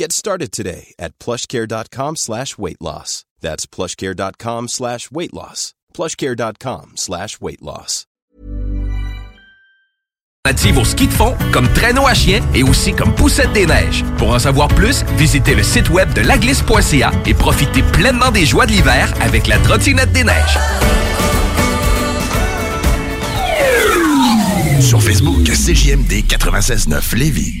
Get started today at plushcare.com slash weight loss. That's plushcare.com slash weight loss. plushcare.com slash weight loss. Alternative au ski de fond, comme traîneau à chien et aussi comme poussette des neiges. Pour en savoir plus, visitez le site web de laglisse.ca et profitez pleinement des joies de l'hiver avec la trottinette des neiges. Sur Facebook, CJMD 96.9 Lévis.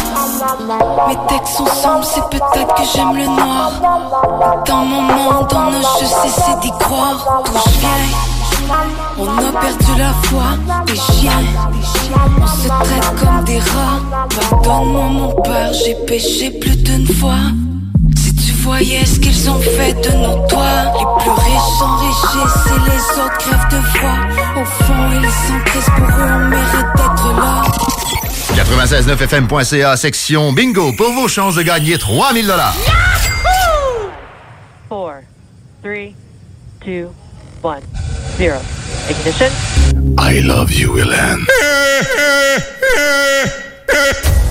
Mes textes sont sombres, c'est peut-être que j'aime le noir. Dans mon monde, on a je cessé d'y croire. D'où je viens, on a perdu la foi. Des chiens, on se traite comme des rats. Pardonne-moi, mon père, j'ai péché plus d'une fois. Si tu voyais ce qu'ils ont fait de nos toits, les plus riches s'enrichissent et les autres crèvent de froid. Au fond, ils sont tristes pour eux, on mérite d'être là. 969fm.ca, section bingo, pour vos chances de gagner 3000 dollars. four, three, two, one, zero. Ignition. I love you, Hélène.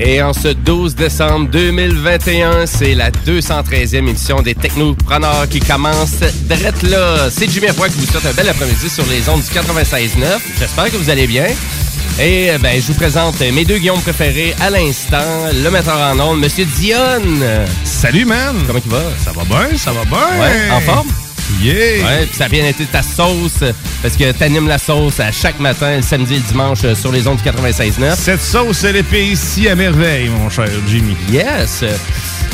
Et en ce 12 décembre 2021, c'est la 213e émission des Technopreneurs qui commence drette là. C'est Jimmy Roy qui vous souhaite un bel après-midi sur les ondes du 96.9. J'espère que vous allez bien. Et euh, ben, je vous présente mes deux Guillaume préférés à l'instant. Le metteur en ondes, Monsieur Dionne. Salut, man! Comment il va? Ça va bien, ça va bien! Ouais, en forme? Yeah! Ouais, puis ça a bien été ta sauce, parce que t'animes la sauce à chaque matin, le samedi et le dimanche, euh, sur les ondes du 96.9. Cette sauce, elle est fait ici à merveille, mon cher Jimmy. Yes!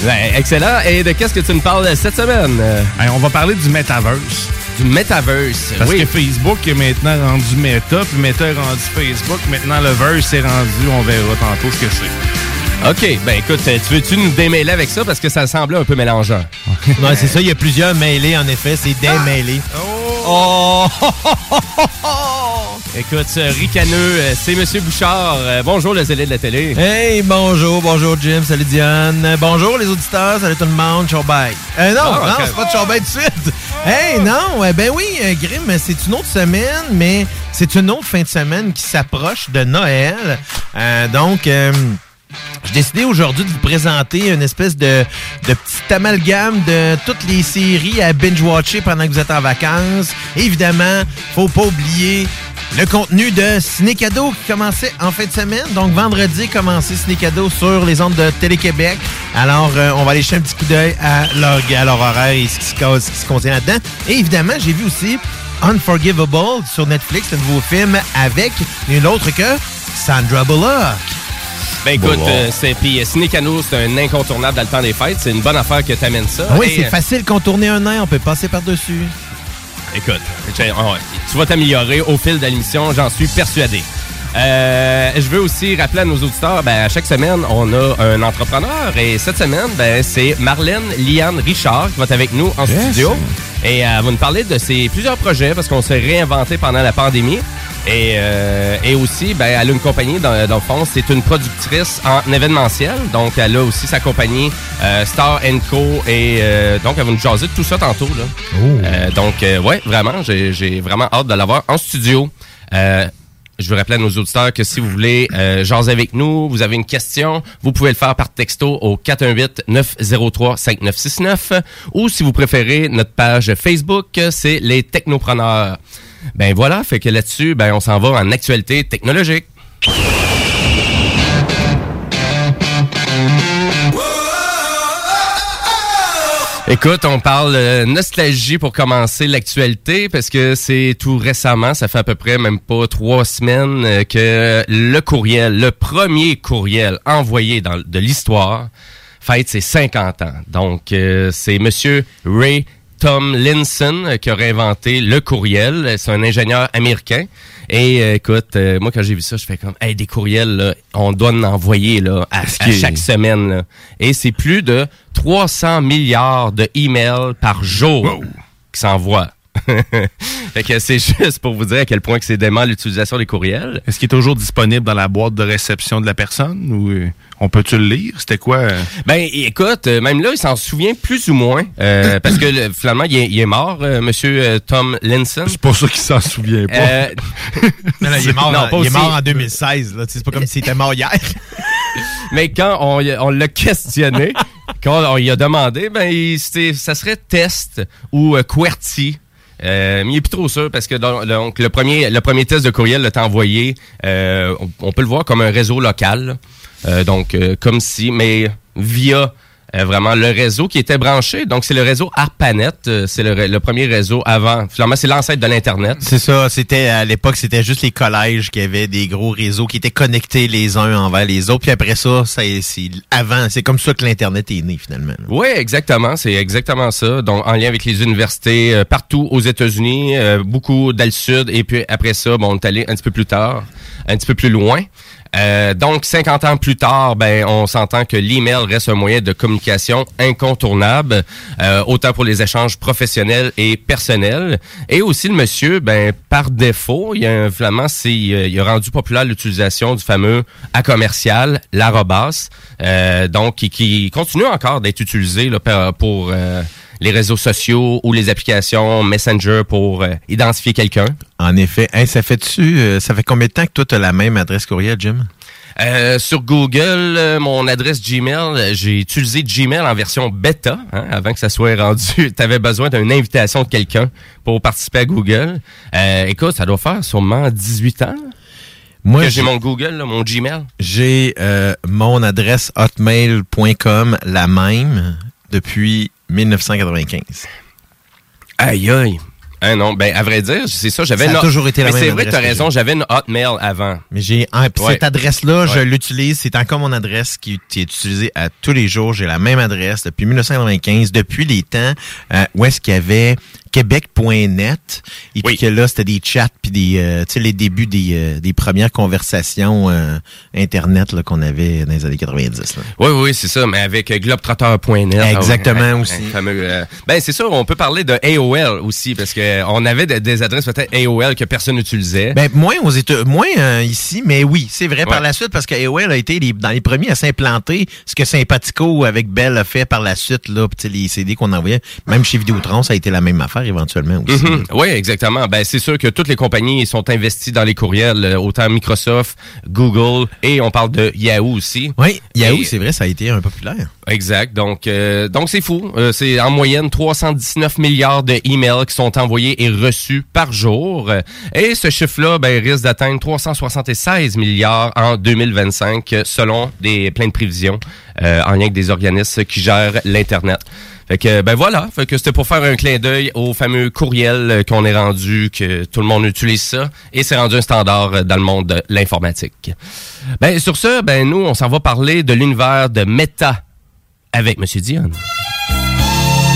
Ben, excellent. Et de qu'est-ce que tu nous parles cette semaine? Hey, on va parler du metaverse. Du metaverse, Parce oui. que Facebook est maintenant rendu Meta, puis Meta est rendu Facebook. Maintenant, le verse est rendu, on verra tantôt ce que c'est. OK, ben écoute, euh, tu veux-tu nous démêler avec ça? Parce que ça semblait un peu mélangeant? Ouais, c'est ça, il y a plusieurs mêlés en effet, c'est des mêlés. Oh! Écoute, ce ricaneux, euh, c'est Monsieur Bouchard. Euh, bonjour, le zélé de la télé. Hey, bonjour, bonjour Jim, salut Diane. Euh, Bonjour les auditeurs, salut tout le monde, bye. Euh, non, Ah, non, c'est pas de tout de suite. Hey, non, euh, ben oui, euh, Grim, c'est une autre semaine, mais c'est une autre fin de semaine qui s'approche de Noël. Euh, donc, euh, j'ai décidé aujourd'hui de vous présenter une espèce de, petit amalgame de toutes les séries à binge-watcher pendant que vous êtes en vacances. Évidemment, faut pas oublier le contenu de Ciné Cadeau qui commençait en fin de semaine. Donc, vendredi, commencé Ciné Cadeau sur les ondes de Télé-Québec. Alors, euh, on va aller jeter un petit coup d'œil à leur, à leur horaire et ce qui se, cause- ce qui se contient là-dedans. Et évidemment, j'ai vu aussi Unforgivable sur Netflix, le nouveau film avec nul autre que Sandra Bullock. Ben écoute, euh, c'est puis euh, Cano, c'est un incontournable dans le temps des fêtes. C'est une bonne affaire que t'amènes ça. Ah oui, Et, c'est euh, facile contourner un nain, on peut passer par-dessus. Écoute, ah tu vas t'améliorer au fil de l'émission, j'en suis persuadé. Euh, je veux aussi rappeler à nos auditeurs, ben, à chaque semaine, on a un entrepreneur et cette semaine, ben, c'est Marlène Liane Richard qui va être avec nous en Yes. studio. Et elle va nous parler de ses plusieurs projets parce qu'on s'est réinventé pendant la pandémie. Et, euh, et aussi, ben, elle a une compagnie, dans, dans le fond, c'est une productrice en événementiel. Donc, elle a aussi sa compagnie euh, Star Co. Et euh, donc, elle va nous jaser de tout ça tantôt. Là. Euh, donc, euh, ouais, vraiment, j'ai vraiment hâte de l'avoir en studio. Euh, je veux rappeler à nos auditeurs que si vous voulez euh, jaser avec nous, vous avez une question, vous pouvez le faire par texto au 418-903-5969 ou si vous préférez notre page Facebook, c'est les technopreneurs. Ben voilà, fait que là-dessus, ben on s'en va en actualité technologique. Écoute, on parle euh, nostalgie pour commencer l'actualité parce que c'est tout récemment, ça fait à peu près même pas trois semaines euh, que le courriel, le premier courriel envoyé dans, de l'histoire, fête ses 50 ans. Donc, euh, c'est Monsieur Ray Tomlinson euh, qui a réinventé le courriel. C'est un ingénieur américain. Et euh, écoute, euh, moi quand j'ai vu ça, je fais comme, hey, des courriels, là, on doit en envoyer là, à, chaque semaine. là. Et c'est plus de 300 milliards de emails par jour qui s'envoient. Fait que c'est juste pour vous dire à quel point que c'est dément l'utilisation des courriels. Est-ce qu'il est toujours disponible dans la boîte de réception de la personne ou euh, on peut-tu le lire? C'était quoi? euh? Ben, écoute, euh, même là, il s'en souvient plus ou moins, euh, parce que le- finalement, il est, il est mort, euh, Monsieur Tom Linson. C'est pour ça qu'il s'en souvient pas. Euh, Non, non, il est mort, Non, en, pas il est mort en 2016. là. Tu sais, C'est pas comme s'il était mort hier. Mais quand on, l'a questionné, quand on lui a demandé, ben, il- ça serait test ou QWERTY. Euh, mais il est plus trop sûr parce que donc, le premier le premier test de courriel t'a envoyé, euh, on, peut le voir comme un réseau local. Euh, donc euh, comme si, mais via euh, vraiment le réseau qui était branché. Donc c'est le réseau ARPANET, euh, c'est le, le premier réseau avant. Finalement c'est l'ancêtre de l'internet. C'est ça. C'était à l'époque, c'était juste les collèges qui avaient des gros réseaux qui étaient connectés les uns envers les autres. Puis après ça, ça c'est avant. C'est comme ça que l'internet est né finalement. Oui, exactement. C'est exactement ça. Donc, en lien avec les universités euh, partout aux États-Unis, euh, beaucoup dans le sud. Et puis après ça, bon, on est allé un petit peu plus tard, un petit peu plus loin. Euh, donc, 50 ans plus tard, ben, on s'entend que l'email reste un moyen de communication incontournable, euh, autant pour les échanges professionnels et personnels. Et aussi, le monsieur, ben, par défaut, il y a un flamand, c'est, euh, il a rendu populaire l'utilisation du fameux à commercial, l'arrobas, euh, donc qui, qui continue encore d'être utilisé là, pour euh, les réseaux sociaux ou les applications Messenger pour euh, identifier quelqu'un? En effet. Hey, ça fait tu ça fait combien de temps que toi tu as la même adresse courriel, Jim? Euh, sur Google, euh, mon adresse Gmail, euh, j'ai utilisé Gmail en version bêta, hein, avant que ça soit rendu. Tu avais besoin d'une invitation de quelqu'un pour participer à Google. Euh, écoute, ça doit faire sûrement 18 ans Moi, que j'ai- j'ai mon Google, là, mon Gmail. J'ai euh, mon adresse hotmail.com la même depuis 1995. Aïe aïe. Hein, non, ben à vrai dire, c'est ça, j'avais Ça a toujours été la Mais même c'est vrai, t'as raison, j'avais une Hotmail avant. Mais j'ai puis Ouais. cette adresse-là, je l'utilise. C'est encore mon adresse qui, qui est utilisée à tous les jours. J'ai la même adresse depuis 1995, depuis les temps euh, où est-ce qu'il y avait québec.net et puis que là c'était des chats puis des euh, tu sais les débuts des, euh, des premières conversations euh, internet là, qu'on avait dans les années 90 là. Oui, oui, c'est ça, mais avec euh, globetrotter.net. Exactement Ah ouais, aussi. fameux, euh, ben c'est sûr, on peut parler de AOL aussi, parce que euh, on avait de- des adresses peut-être AOL que personne n'utilisait. Ben, moins aux États, moins ici, mais oui, c'est vrai par la suite parce que AOL a été les- dans les premiers à s'implanter, ce que Sympatico avec Bell a fait par la suite là, les CD qu'on envoyait, même chez Vidéotron, ça a été la même affaire éventuellement aussi. Mhm. Oui, exactement. Ben, c'est sûr que toutes les compagnies sont investies dans les courriels, euh, autant Microsoft, Google, et on parle de Yahoo aussi. Oui, Yahoo, Et- c'est vrai, ça a été un populaire. Exact. Donc, euh, donc c'est fou. Euh, c'est en moyenne 319 milliards de emails qui sont envoyés et reçus par jour. Et ce chiffre-là ben, risque d'atteindre 376 milliards en 2025, euh, selon des plein de prévisions euh, en lien avec des organismes qui gèrent l'internet. Fait que ben voilà, fait que c'était pour faire un clin d'œil au fameux courriel euh, qu'on est rendu, que tout le monde utilise ça, et c'est rendu un standard euh, dans le monde de l'informatique. Ben sur ce, ben nous on s'en va parler de l'univers de Meta avec Monsieur Dion.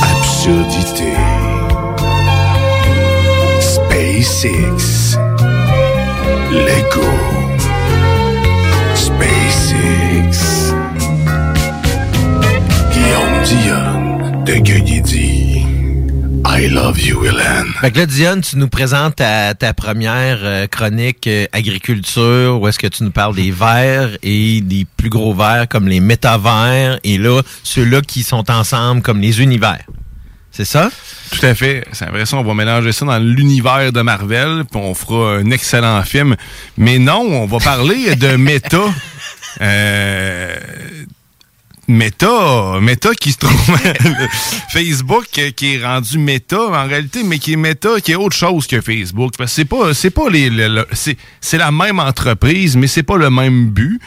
Absurdité. SpaceX. Lego. SpaceX. Guillaume Dion de I love you, Hélène. Fait que là, Diane, tu nous présentes ta, ta première euh, chronique euh, agriculture, où est-ce que tu nous parles des vers et des plus gros vers comme les métavers, et là, ceux-là qui sont ensemble comme les univers. C'est ça? Tout à fait. C'est vrai ça, on va mélanger ça dans l'univers de Marvel, puis on fera un excellent film. Mais non, on va parler de méta. Euh, Meta, Meta qui se trouve Facebook euh, qui est rendu Meta en réalité, mais qui est Meta qui est autre chose que Facebook. Parce que c'est pas, c'est pas les, le- le- c'est, c'est la même entreprise, mais c'est pas le même but.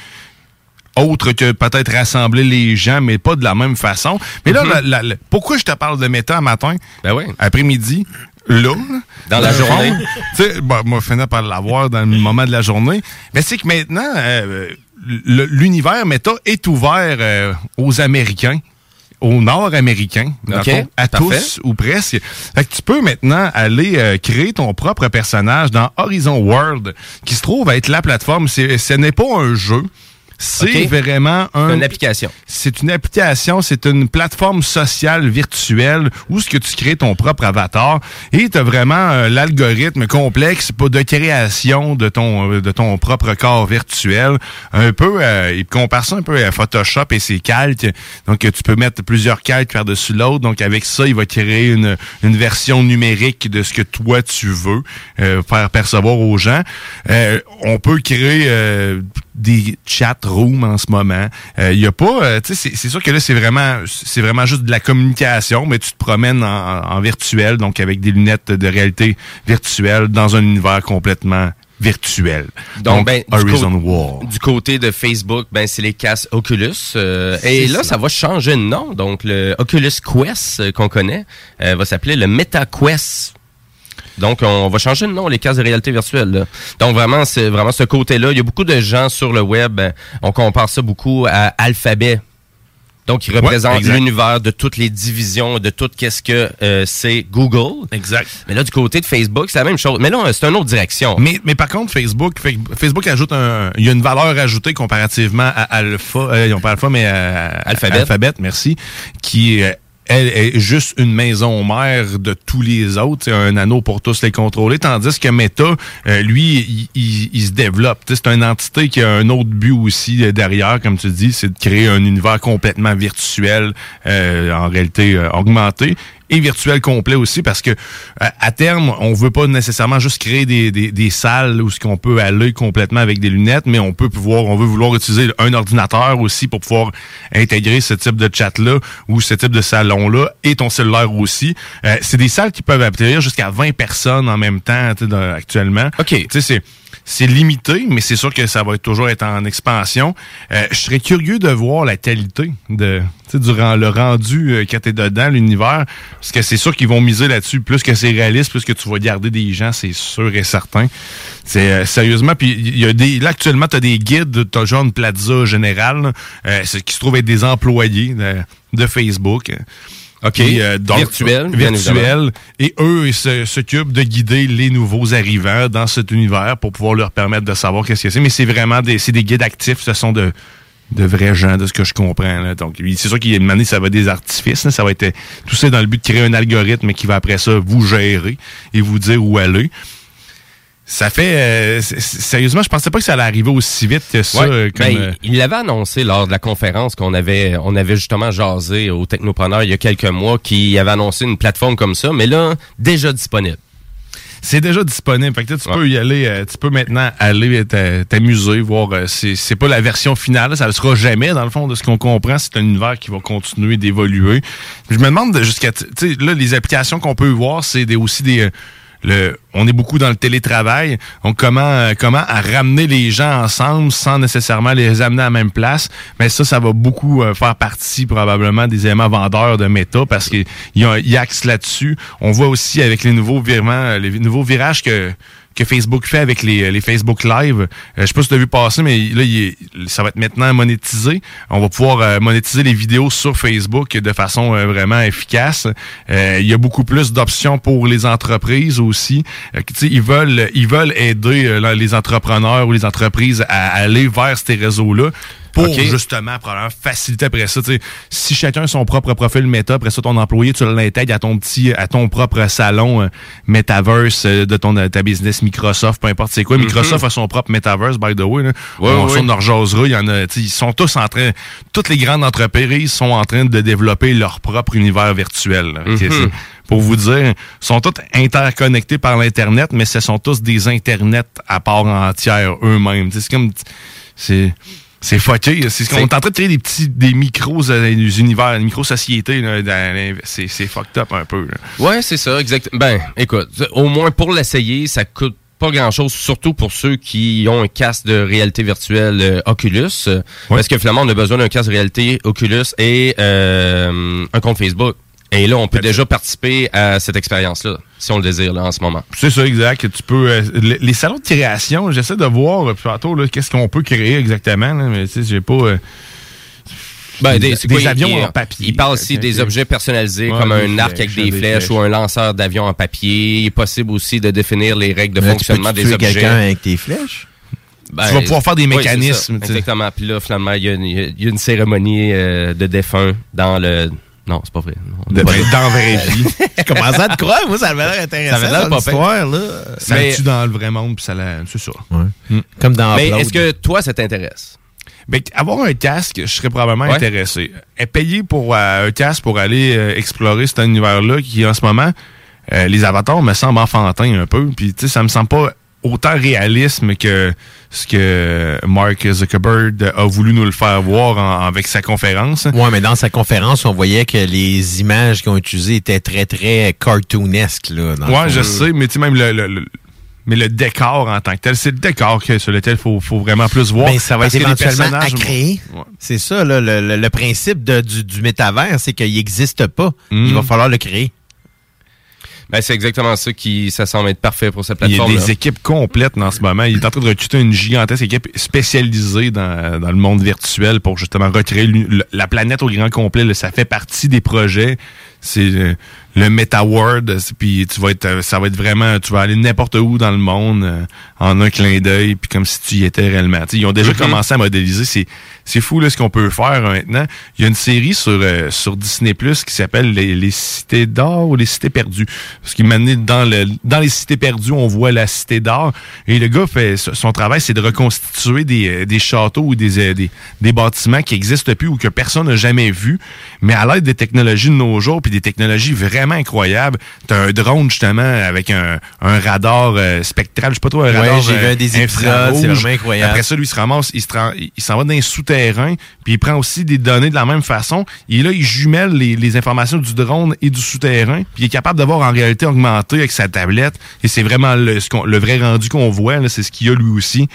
Autre que peut-être rassembler les gens, mais pas de la même façon. Mais là, Mhm. la- la- pourquoi je te parle de Meta un matin? Ben oui. Après-midi, là. Dans la journée. Tu sais, bon, moi, je finis par l'avoir dans le moment de la journée. Mais c'est que maintenant, euh, l'univers Meta est ouvert euh, aux Américains aux Nord-Américains, à parfait. tous ou presque. Fait que tu peux maintenant aller euh, créer ton propre personnage dans Horizon World, qui se trouve être la plateforme. Ce n'est pas un jeu. C'est vraiment un... C'est une application. C'est une application, c'est une plateforme sociale virtuelle où ce que tu crées ton propre avatar et tu as vraiment euh, l'algorithme complexe de création de ton euh, de ton propre corps virtuel. Un peu, euh, il compare ça un peu à Photoshop et ses calques. Donc tu peux mettre plusieurs calques par-dessus l'autre. Donc avec ça, il va créer une, une version numérique de ce que toi tu veux euh, faire percevoir aux gens. Euh, on peut créer euh, des chat en ce moment. Il y a pas, euh, tu sais, c'est- sûr que là c'est vraiment, c'est vraiment juste de la communication, mais tu te promènes en, en virtuel, donc avec des lunettes de réalité virtuelle dans un univers complètement virtuel. Donc, ben, du, Horizon cô- World. du côté de Facebook, ben, c'est les casques Oculus. euh, et là, ça. ça va changer de nom. Donc, le Oculus Quest euh, qu'on connaît euh, va s'appeler le Meta Quest. Donc, on va changer de nom, les casques de réalité virtuelle. là. Donc, vraiment, c'est vraiment ce côté-là. Il y a beaucoup de gens sur le web, euh, on compare ça beaucoup à Alphabet. Donc, il représente l'univers de toutes les divisions, de tout qu'est-ce que euh, c'est Google. Exact. Mais là, du côté de Facebook, c'est la même chose. Mais là, c'est une autre direction. Mais, mais par contre, Facebook, Fa- Facebook ajoute un, il y a une valeur ajoutée comparativement à Alpha, euh, ont pas Alpha, mais à Alphabet. Alphabet, merci, qui euh, elle est juste une maison mère de tous les autres, un anneau pour tous les contrôler, tandis que Meta, euh, lui, il, il- se développe. C'est une entité qui a un autre but aussi euh, derrière, comme tu dis, c'est de créer un univers complètement virtuel, euh, en réalité augmenté et virtuel complet aussi parce que à, à terme on veut pas nécessairement juste créer des, des, des salles où ce qu'on peut aller complètement avec des lunettes mais on peut pouvoir on veut vouloir utiliser un ordinateur aussi pour pouvoir intégrer ce type de chat là ou ce type de salon là et ton cellulaire aussi. Euh, c'est des salles qui peuvent accueillir jusqu'à 20 personnes en même temps dans- actuellement. Ok. Tu sais c'est c'est limité, mais c'est sûr que ça va toujours être en expansion. Euh, je serais curieux de voir la qualité de tu sais, du ren- le rendu euh, quand t'es dedans, l'univers. Parce que c'est sûr qu'ils vont miser là-dessus. Plus que c'est réaliste, plus que tu vas garder des gens, c'est sûr et certain. C'est euh, sérieusement. Puis il y a des. Là, actuellement, tu as des guides, t'as genre une plaza générale, euh, qui se trouvent être des employés de Facebook. OK. Puis, euh, donc, Virtuel, virtuel. Et eux, ils se- s'occupent de guider les nouveaux arrivants dans cet univers pour pouvoir leur permettre de savoir qu'est-ce que c'est. Mais c'est vraiment des, c'est des guides actifs. Ce sont de, de vrais gens, de ce que je comprends. là. Donc, c'est sûr qu'il y a une année, ça va être des artifices. là. Ça va être euh, tout ça dans le but de créer un algorithme qui va après ça vous gérer et vous dire où aller. Ça fait. euh, sérieusement, je pensais pas que ça allait arriver aussi vite que ça. Ouais. euh, comme, Ben, euh, il l'avait annoncé lors de la conférence qu'on avait, on avait justement jasé au Technopreneur il y a quelques mois, qui avait annoncé une plateforme comme ça, mais là, déjà disponible. c'est déjà disponible. Fait que tu peux y aller, euh, tu peux maintenant aller t'a- t'amuser, voir. euh, c'est pas la version finale, ça le sera jamais dans le fond de ce qu'on comprend. C'est un univers qui va continuer d'évoluer. Je me demande de- jusqu'à, tu sais, là les applications qu'on peut voir, c'est des, aussi des on est beaucoup dans le télétravail. Donc, comment, euh, comment à ramener les gens ensemble sans nécessairement les amener à la même place? Mais ça, ça va beaucoup euh, faire partie probablement des éléments vendeurs de Meta parce qu'il y a il axe là-dessus. On voit aussi avec les nouveaux virements, euh, les nouveaux virages que que Facebook fait avec les, les Facebook Live. Euh, je sais pas si tu as vu passer, mais là, il ça va être maintenant monétisé. On va pouvoir euh, monétiser les vidéos sur Facebook de façon euh, vraiment efficace. Il y a beaucoup plus d'options pour les entreprises aussi. Ils veulent ils veulent aider les entrepreneurs ou les entreprises à aller vers ces réseaux-là pour justement probablement faciliter après ça. Si chacun a son propre profil méta, après ça, ton employé, tu l'intègres à ton petit, à ton propre salon euh, metaverse euh, de ton de ta business Microsoft, peu importe c'est quoi. Mhm. Microsoft a son propre metaverse, by the way. Là. Ouais, on ouais. il y en a, ils sont tous en train, toutes les grandes entreprises sont en train de développer leur propre univers virtuel. là. Mhm. Pour vous dire, sont tous interconnectés par l'Internet, mais ce sont tous des Internets à part entière eux-mêmes. C'est comme, c'est, c'est fucké. C'est ce qu'on est en train de créer des petits, des micros euh, univers, des micro-sociétés. C'est, c'est fucked up un peu. là. Ouais, c'est ça, exact. Ben, écoute, au moins pour l'essayer, ça coûte pas grand chose, surtout pour ceux qui ont un casque de réalité virtuelle euh, Oculus. euh, Parce que finalement, on a besoin d'un casque de réalité Oculus et euh, un compte Facebook. Et là, on peut déjà participer à cette expérience-là, si on le désire, là, en ce moment. C'est ça, exact. Tu peux. euh, les, les salons de création, j'essaie de voir euh, tantôt là, qu'est-ce qu'on peut créer exactement, là, mais tu sais, j'ai pas. euh, Ben, des, des, des quoi, avions il- en papier. Il parle aussi des objets personnalisés Ouais, comme des un arc avec flèches, des des flèches, flèches. ou un lanceur d'avion en papier. Il est possible aussi de définir les règles de Là, tu fonctionnement peux des tuer objets. quelqu'un avec tes flèches? Ben, Tu vas pouvoir faire des oui, mécanismes, tu exactement. Puis là, finalement, il y, a une- il y a une cérémonie euh, de défunt dans le. Non, c'est pas vrai. Non, De- pas là. dans la vraie vie. Je commençais à te croire, moi, ça avait l'air intéressant. Ça avait l'air pas histoire, là. Ça Mais- tue dans le vrai monde, puis ça la. C'est ça. Comme dans Mais est-ce que toi, ça t'intéresse? Ben, avoir un casque, je serais probablement Ouais. intéressé. Et payer pour euh, un casque pour aller euh, explorer cet univers-là qui, en ce moment, euh, les avatars me semblent enfantins un peu. Puis, tu sais, ça me semble pas autant réalisme que ce que Mark Zuckerberg a voulu nous le faire voir en- avec sa conférence. Ouais, mais dans sa conférence, on voyait que les images qu'ils ont utilisées étaient très, très cartoonesques, là. dans Ouais, je sais, mais tu sais, même le, le- le- mais le décor en tant que tel, c'est le décor que, sur lequel il faut, faut vraiment plus voir. Ben, ça va être éventuellement à créer. Ouais. C'est ça, là, le, le- le principe de- du, du métavers, c'est qu'il n'existe pas. Mm. Il va falloir le créer. Ben, c'est exactement ça qui, ça semble être parfait pour cette Il y a plateforme. des équipes complètes en ce moment. Il est en train de recruter une gigantesque équipe spécialisée dans, dans le monde virtuel pour justement recréer le- la planète au grand complet. là. Ça fait partie des projets. C'est euh, le Meta World. c'est- Puis tu vas être, euh, ça va être vraiment, tu vas aller n'importe où dans le monde euh, en un clin d'œil, puis comme si tu y étais réellement. Tu sais, ils ont déjà Mhm. commencé à modéliser. C'est, c'est fou là ce qu'on peut faire euh, maintenant. Il y a une série sur euh, sur Disney Plus qui s'appelle les, les cités d'or ou les cités perdues. Parce qu'il dans le dans les cités perdues, on voit la cité d'or et le gars fait son travail, c'est de reconstituer des, euh, des châteaux ou des, euh, des des bâtiments qui existent plus ou que personne n'a jamais vu, mais à l'aide des technologies de nos jours puis des technologies vraiment incroyables. T'as un drone justement avec un, un radar euh, spectral, je sais pas trop un Ouais, radar. j'ai vu euh, un des infrarouge. c'est vraiment incroyable. Après ça, lui, il se ramasse, il se tra- il s'en va dans les souterrains, puis il prend aussi des données de la même façon. Et là, il jumelle les, les informations du drone et du souterrain, puis il est capable d'avoir en réalité augmentée avec sa tablette. Et c'est vraiment le, ce qu'on- le vrai rendu qu'on voit, là, c'est ce qu'il y a lui aussi.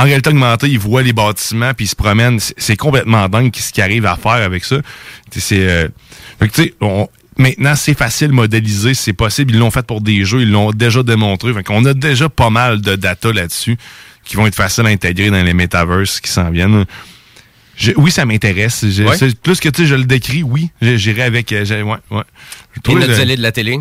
En réalité augmentée, il voit les bâtiments, puis il se promène. C'est- complètement dingue ce qu'il arrive à faire avec ça. C'est... euh, fait que, tu sais, on- Maintenant, c'est facile de modéliser, c'est possible. Ils l'ont fait pour des jeux, ils l'ont déjà démontré. Fait qu'on a déjà pas mal de data là-dessus qui vont être faciles à intégrer dans les metaverses qui s'en viennent. Je- oui, ça m'intéresse. Je- Ouais. Plus que tu sais, je le décris, oui, je- j'irai avec. euh, ouais, ouais. Et Toi, notre de la télé?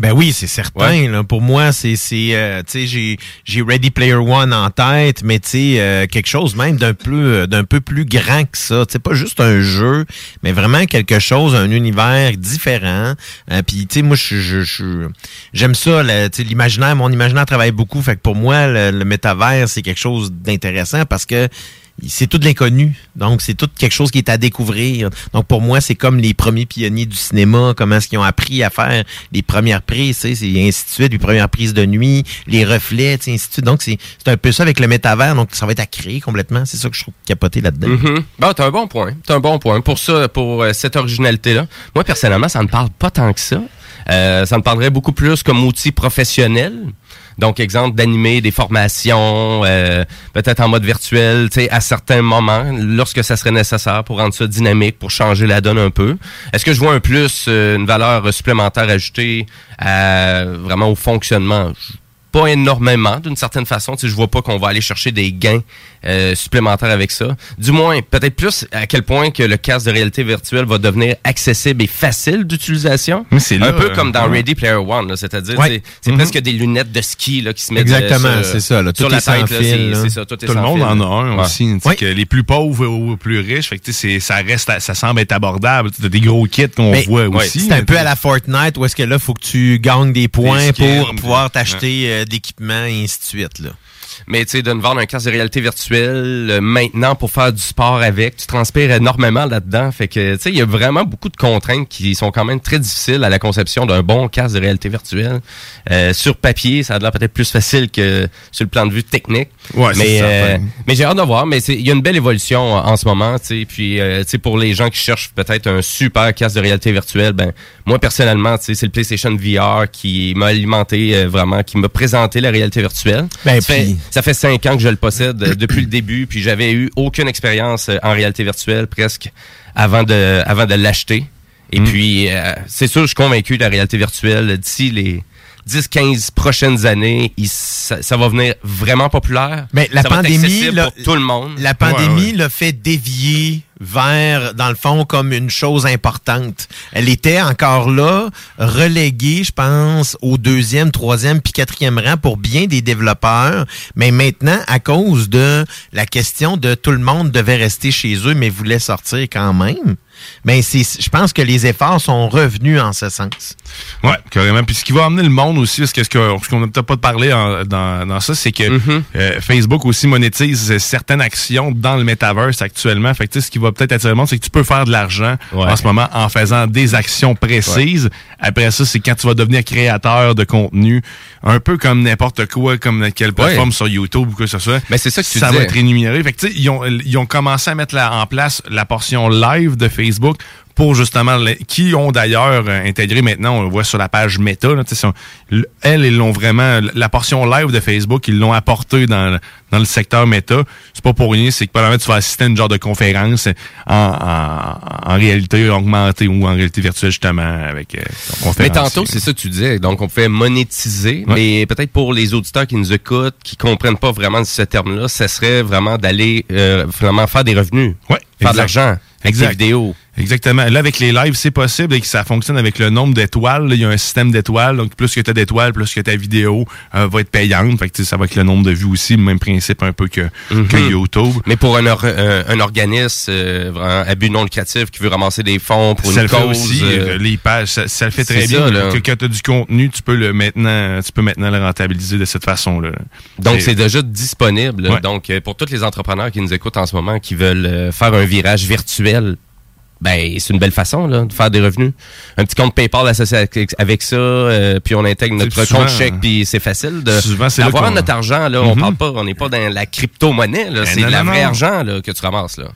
Ben oui, c'est certain. là. Pour moi, c'est, c'est, euh, tu sais, j'ai, j'ai Ready Player One en tête, mais tu sais, euh, quelque chose même d'un peu, d'un peu plus grand que ça. Tu sais, pas juste un jeu, mais vraiment quelque chose, un univers différent. Euh, Puis tu sais, moi, je, je, je- j'aime ça. là, Tu sais, l'imaginaire, mon imaginaire travaille beaucoup. Fait que pour moi, le, le métavers, c'est quelque chose d'intéressant parce que c'est tout de l'inconnu. Donc, c'est tout quelque chose qui est à découvrir. Donc, pour moi, c'est comme les premiers pionniers du cinéma, comment est-ce qu'ils ont appris à faire les premières prises, c'est ainsi de suite, les premières prises de nuit, les reflets, tu ainsi. Donc, c'est un peu ça avec le métavers. Donc, ça va être à créer complètement. C'est ça que je trouve capoté là-dedans. Mhm. Bon, t'as un bon point. T'as un bon point. Pour ça, pour euh, cette originalité-là, moi, personnellement, ça ne parle pas tant que ça. Euh, ça me parlerait beaucoup plus comme outil professionnel. Donc, exemple, d'animer des formations, euh, peut-être en mode virtuel, tu sais, à certains moments, lorsque ça serait nécessaire pour rendre ça dynamique, pour changer la donne un peu. Est-ce que je vois un plus, euh, une valeur supplémentaire ajoutée à, vraiment au fonctionnement? Pas énormément d'une certaine façon. Tu sais, je vois pas qu'on va aller chercher des gains euh, supplémentaires avec ça. Du moins, peut-être plus à quel point que le casque de réalité virtuelle va devenir accessible et facile d'utilisation. Mais c'est Un là, peu euh, comme dans ouais. Ready Player One, là, c'est-à-dire Ouais. c'est- Mhm. presque des lunettes de ski là, qui se mettent Exactement, euh, sur, c'est ça, là. sur Tout la est sans tête. c'est- ça, tout, est Tout le monde fil. en a un Ouais. aussi. tu sais, que les plus pauvres aux plus riches, fait que, tu sais, c'est- ça reste, ça semble être abordable. Tu as des gros kits qu'on voit ouais, aussi. C'est un peu à la Fortnite où est-ce que là, faut que tu gagnes des points Des pour pouvoir ouais. t'acheter euh, d'équipements et ainsi de suite. Là. Mais tu sais, de nous vendre un casque de réalité virtuelle euh, maintenant pour faire du sport avec, tu transpires énormément là-dedans. Fait que, tu sais, il y a vraiment beaucoup de contraintes qui sont quand même très difficiles à la conception d'un bon casque de réalité virtuelle. Euh, sur papier, ça a l'air peut-être plus facile que sur le plan de vue technique. Ouais, c'est mais, certain. mais j'ai hâte de voir. Mais c'est- il y a une belle évolution en, en ce moment, tu sais. Puis, euh, tu sais, pour les gens qui cherchent peut-être un super casque de réalité virtuelle, ben, moi personnellement, tu sais, c'est le PlayStation VR qui m'a alimenté euh, vraiment, qui m'a présenté la réalité virtuelle. Ben, puis- ça fait cinq ans que je le possède euh, depuis le début, puis j'avais eu aucune expérience euh, en réalité virtuelle presque avant de, avant de l'acheter. Et puis, euh, c'est sûr, je suis convaincu que la réalité virtuelle, d'ici les 10-15 prochaines années, il- ça, ça va venir vraiment populaire. Mais la Ça va être pandémie, pour tout le monde. La pandémie l'a fait dévier vers, dans le fond, comme une chose importante. Elle était encore là, reléguée, je pense, au deuxième, troisième, puis quatrième rang pour bien des développeurs. Mais maintenant, à cause de la question de tout le monde devait rester chez eux, mais voulait sortir quand même, ben c'est, je pense que les efforts sont revenus en ce sens. Ouais, carrément. Puis ce qui va amener le monde aussi, parce que ce qu'on n'a peut-être pas parlé en- dans, dans ça, c'est que Mm-hmm. euh, Facebook aussi monétise certaines actions dans le metaverse actuellement. Fait que ce qui va peut-être attirer le monde, c'est que tu peux faire de l'argent en ce moment en faisant des actions précises. Après ça, c'est quand tu vas devenir créateur de contenu, un peu comme n'importe quoi, comme quelle plateforme Ouais. sur YouTube ou quoi que ce soit. Mais c'est ça que tu Ça va être rémunéré. Fait que ils ont, ils ont commencé à mettre la- en place la portion live de Facebook pour justement les- qui ont d'ailleurs euh, intégré maintenant on le voit sur la page Meta là, elles ils l'ont vraiment la portion live de Facebook ils l'ont apporté dans, le- dans le secteur Meta c'est pas pour rien c'est que probablement tu vas assister à une genre de conférence en, en, en réalité augmentée ou en réalité virtuelle justement avec euh, Mais tantôt, c'est ça que tu disais. Donc, on pouvait monétiser, Ouais. mais peut-être pour les auditeurs qui nous écoutent, qui comprennent pas vraiment ce terme-là, ça serait vraiment d'aller euh, vraiment faire des revenus. Ouais, Faire de l'argent. Avec Exact. des vidéos. Exactement. Là, avec les lives, c'est possible et que ça fonctionne avec le nombre d'étoiles. Il y a un système d'étoiles. Donc, plus que tu as d'étoiles, plus que ta vidéo euh, va être payante. Fait que, ça va avec le nombre de vues aussi. Le même principe un peu que, que Mhm. YouTube. Mais pour un, or- un, un organisme euh, à but non lucratif qui veut ramasser des fonds pour ça une le fait cause. aussi, euh, euh, les pages, ça, ça le fait très bien. ça, là. que quand tu as du contenu, tu peux le maintenant, tu peux maintenant le rentabiliser de cette façon-là. Donc, c'est déjà disponible. Ouais. Donc, euh, pour tous les entrepreneurs qui nous écoutent en ce moment, qui veulent euh, faire un virage virtuel, ben, c'est une belle façon là, de faire des revenus. Un petit compte PayPal associé avec, avec ça, euh, puis on intègre notre souvent, compte chèque, puis c'est facile de d'avoir notre argent. Là, On Mhm. parle pas, on n'est pas dans la crypto-monnaie. là. Ben C'est de la vraie argent là, que tu ramasses. Là.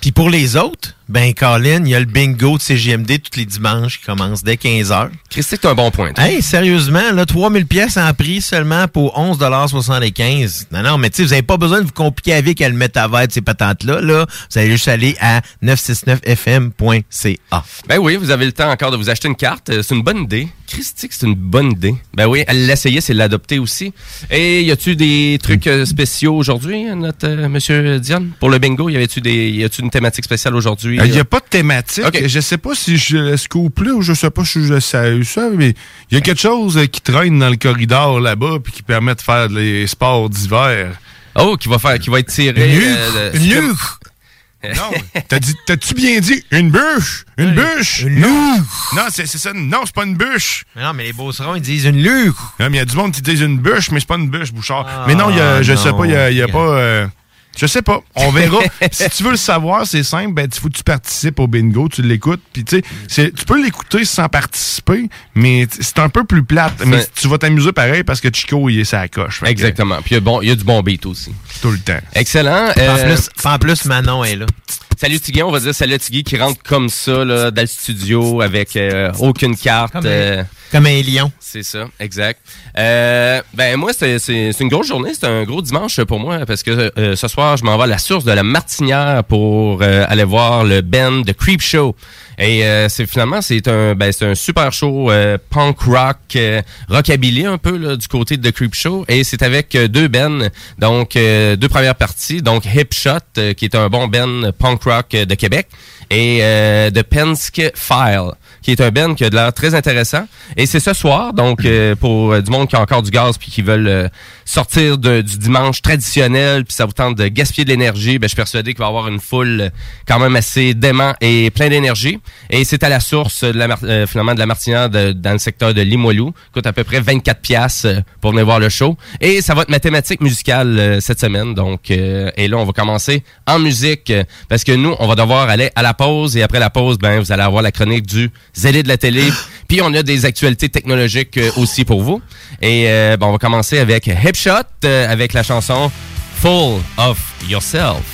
Puis pour les autres, ben Colin, il y a le bingo de CGMD tous les dimanches qui commence dès 15h. Christy, c'est un bon point. Hey, sérieusement, là, 3000 pièces en prix seulement pour 11,75 Non, non, mais tu sais, vous n'avez pas besoin de vous compliquer avec le métavers de ces patentes-là. Là. Vous allez juste aller à 969fm.ca. Ben oui, vous avez le temps encore de vous acheter une carte. Euh, C'est une bonne idée. Christy, c'est une bonne idée. Ben oui, l'essayer, c'est l'adopter aussi. Et y a-tu des trucs euh, spéciaux aujourd'hui, notre euh, monsieur Diane, pour le bingo? Y avait-tu des, y a-tu une thématique spéciale aujourd'hui? Il n'y a pas de thématique. Je sais pas si je le scoop là ou je sais pas si je sais ça, mais il y a quelque chose euh, qui traîne dans le corridor là-bas puis qui permet de faire des sports d'hiver. Oh, qui va faire, qui va être tiré. Une euh. Non, t'as dit- t'as-tu bien dit une bûche? Une bûche? une non, non c'est ça. Non, c'est pas une bûche. Non, mais les beaucerons, ils disent une luc. Non, mais il y a du monde qui dit une bûche, mais c'est pas une bûche, Bouchard. Ah, mais non, y a- je sais non. pas, il y a, y a pas. euh, je sais pas. On verra. si tu veux le savoir, c'est simple. Ben, il faut que tu participes au bingo, tu l'écoutes. Puis, tu sais, tu peux l'écouter sans participer, mais c'est un peu plus plate. Mais tu vas t'amuser pareil parce que Chico, il est sa coche. Exactement. Puis il y a bon, il y a du bon beat aussi. Tout le temps. Excellent. En, Euh, plus, en plus, Manon est là. Salut Tigui, on va dire salut Tigui qui rentre comme ça là, dans le studio avec euh, aucune carte. Comme un- euh, Comme un lion. C'est ça, exact. Euh, ben moi, c'est une grosse journée, c'est un gros dimanche pour moi parce que ce soir, je m'en vais à la source de la Martinière pour aller voir le band de Creep Show. Et euh, c'est finalement c'est un ben, c'est un super show euh, punk rock euh, rockabilly un peu là, du côté de The Creep Show et c'est avec deux bands donc deux premières parties donc Hip Shot qui est un bon band punk rock euh, de Québec et euh, The Penske File qui est un band qui a de l'air très intéressant. Et c'est ce soir, donc euh, pour euh, du monde qui a encore du gaz puis qui veulent euh, sortir du dimanche traditionnel, puis ça vous tente de gaspiller de l'énergie, ben, je suis persuadé qu'il va y avoir une foule quand même assez dément et plein d'énergie. Et c'est à la source de la euh, finalement de la Martinière dans le secteur de Limoilou. coûte à peu près 24 pièces pour venir voir le show. Et ça va être ma thématique musicale euh, cette semaine. Donc, euh, et là, on va commencer en musique parce que nous, on va devoir aller à la pause et après la pause, ben vous allez avoir la chronique du zélé de la télé. Puis on a des actualités technologiques euh, aussi pour vous. Et euh, ben, on va commencer avec Hip Shot euh, avec la chanson Full of Yourself.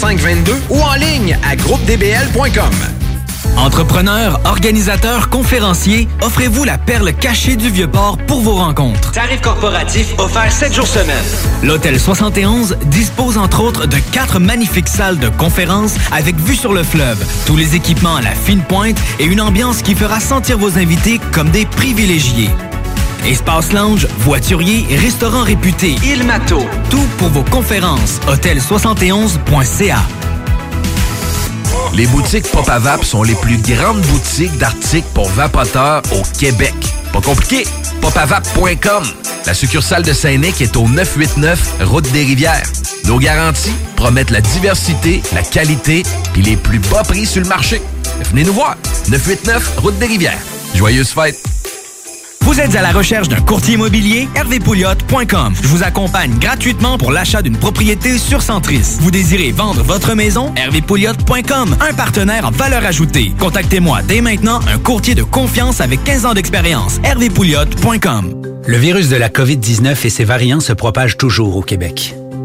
2522 ou en ligne à groupedbl.com. Entrepreneurs, organisateurs, conférenciers, offrez-vous la perle cachée du Vieux-Port pour vos rencontres. Tarif corporatif offert 7 jours semaine. L'Hôtel 71 dispose entre autres de quatre magnifiques salles de conférences avec vue sur le fleuve, tous les équipements à la fine pointe et une ambiance qui fera sentir vos invités comme des privilégiés. Espace lounge, voiturier, restaurant réputé, Il Mato. Tout pour vos conférences. Hôtel71.ca. Les boutiques Pop Vap sont les plus grandes boutiques d'articles pour vapoteurs au Québec. Pas compliqué, popavap.com. La succursale de Saint-Nic est au 989 Route des Rivières. Nos garanties promettent la diversité, la qualité puis les plus bas prix sur le marché. Venez nous voir. 989 Route des Rivières. Joyeuses fêtes. Vous êtes à la recherche d'un courtier immobilier? hervépouliot.com. Je vous accompagne gratuitement pour l'achat d'une propriété sur Centris. Vous désirez vendre votre maison? hervépouliot.com. Un partenaire en valeur ajoutée. Contactez-moi dès maintenant un courtier de confiance avec 15 ans d'expérience. hervépouliot.com. Le virus de la COVID-19 et ses variants se propagent toujours au Québec.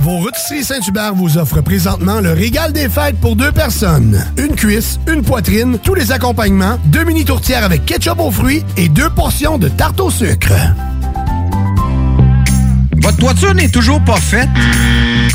Vos rôtisseries Saint-Hubert vous offrent présentement le régal des fêtes pour deux personnes. Une cuisse, une poitrine, tous les accompagnements, deux mini tourtières avec ketchup aux fruits et deux portions de tarte au sucre. Votre toiture n'est toujours pas faite?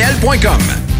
groupedbl.com.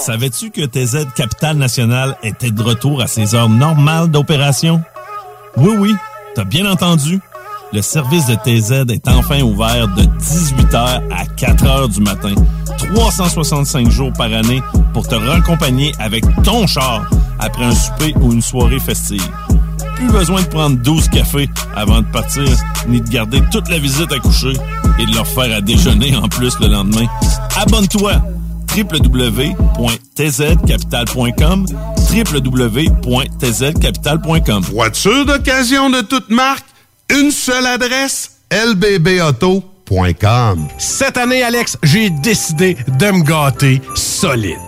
Savais-tu que TZ Capital National était de retour à ses heures normales d'opération? Oui, oui, t'as bien entendu. Le service de TZ est enfin ouvert de 18h à 4h du matin. 365 jours par année pour te raccompagner avec ton char après un souper ou une soirée festive. Plus besoin de prendre 12 cafés avant de partir, ni de garder toute la visite à coucher et de leur faire à déjeuner en plus le lendemain. Abonne-toi www.tzcapital.com www.tzcapital.com Voiture d'occasion de toute marque, une seule adresse, lbbauto.com. Cette année, Alex, j'ai décidé de me gâter solide.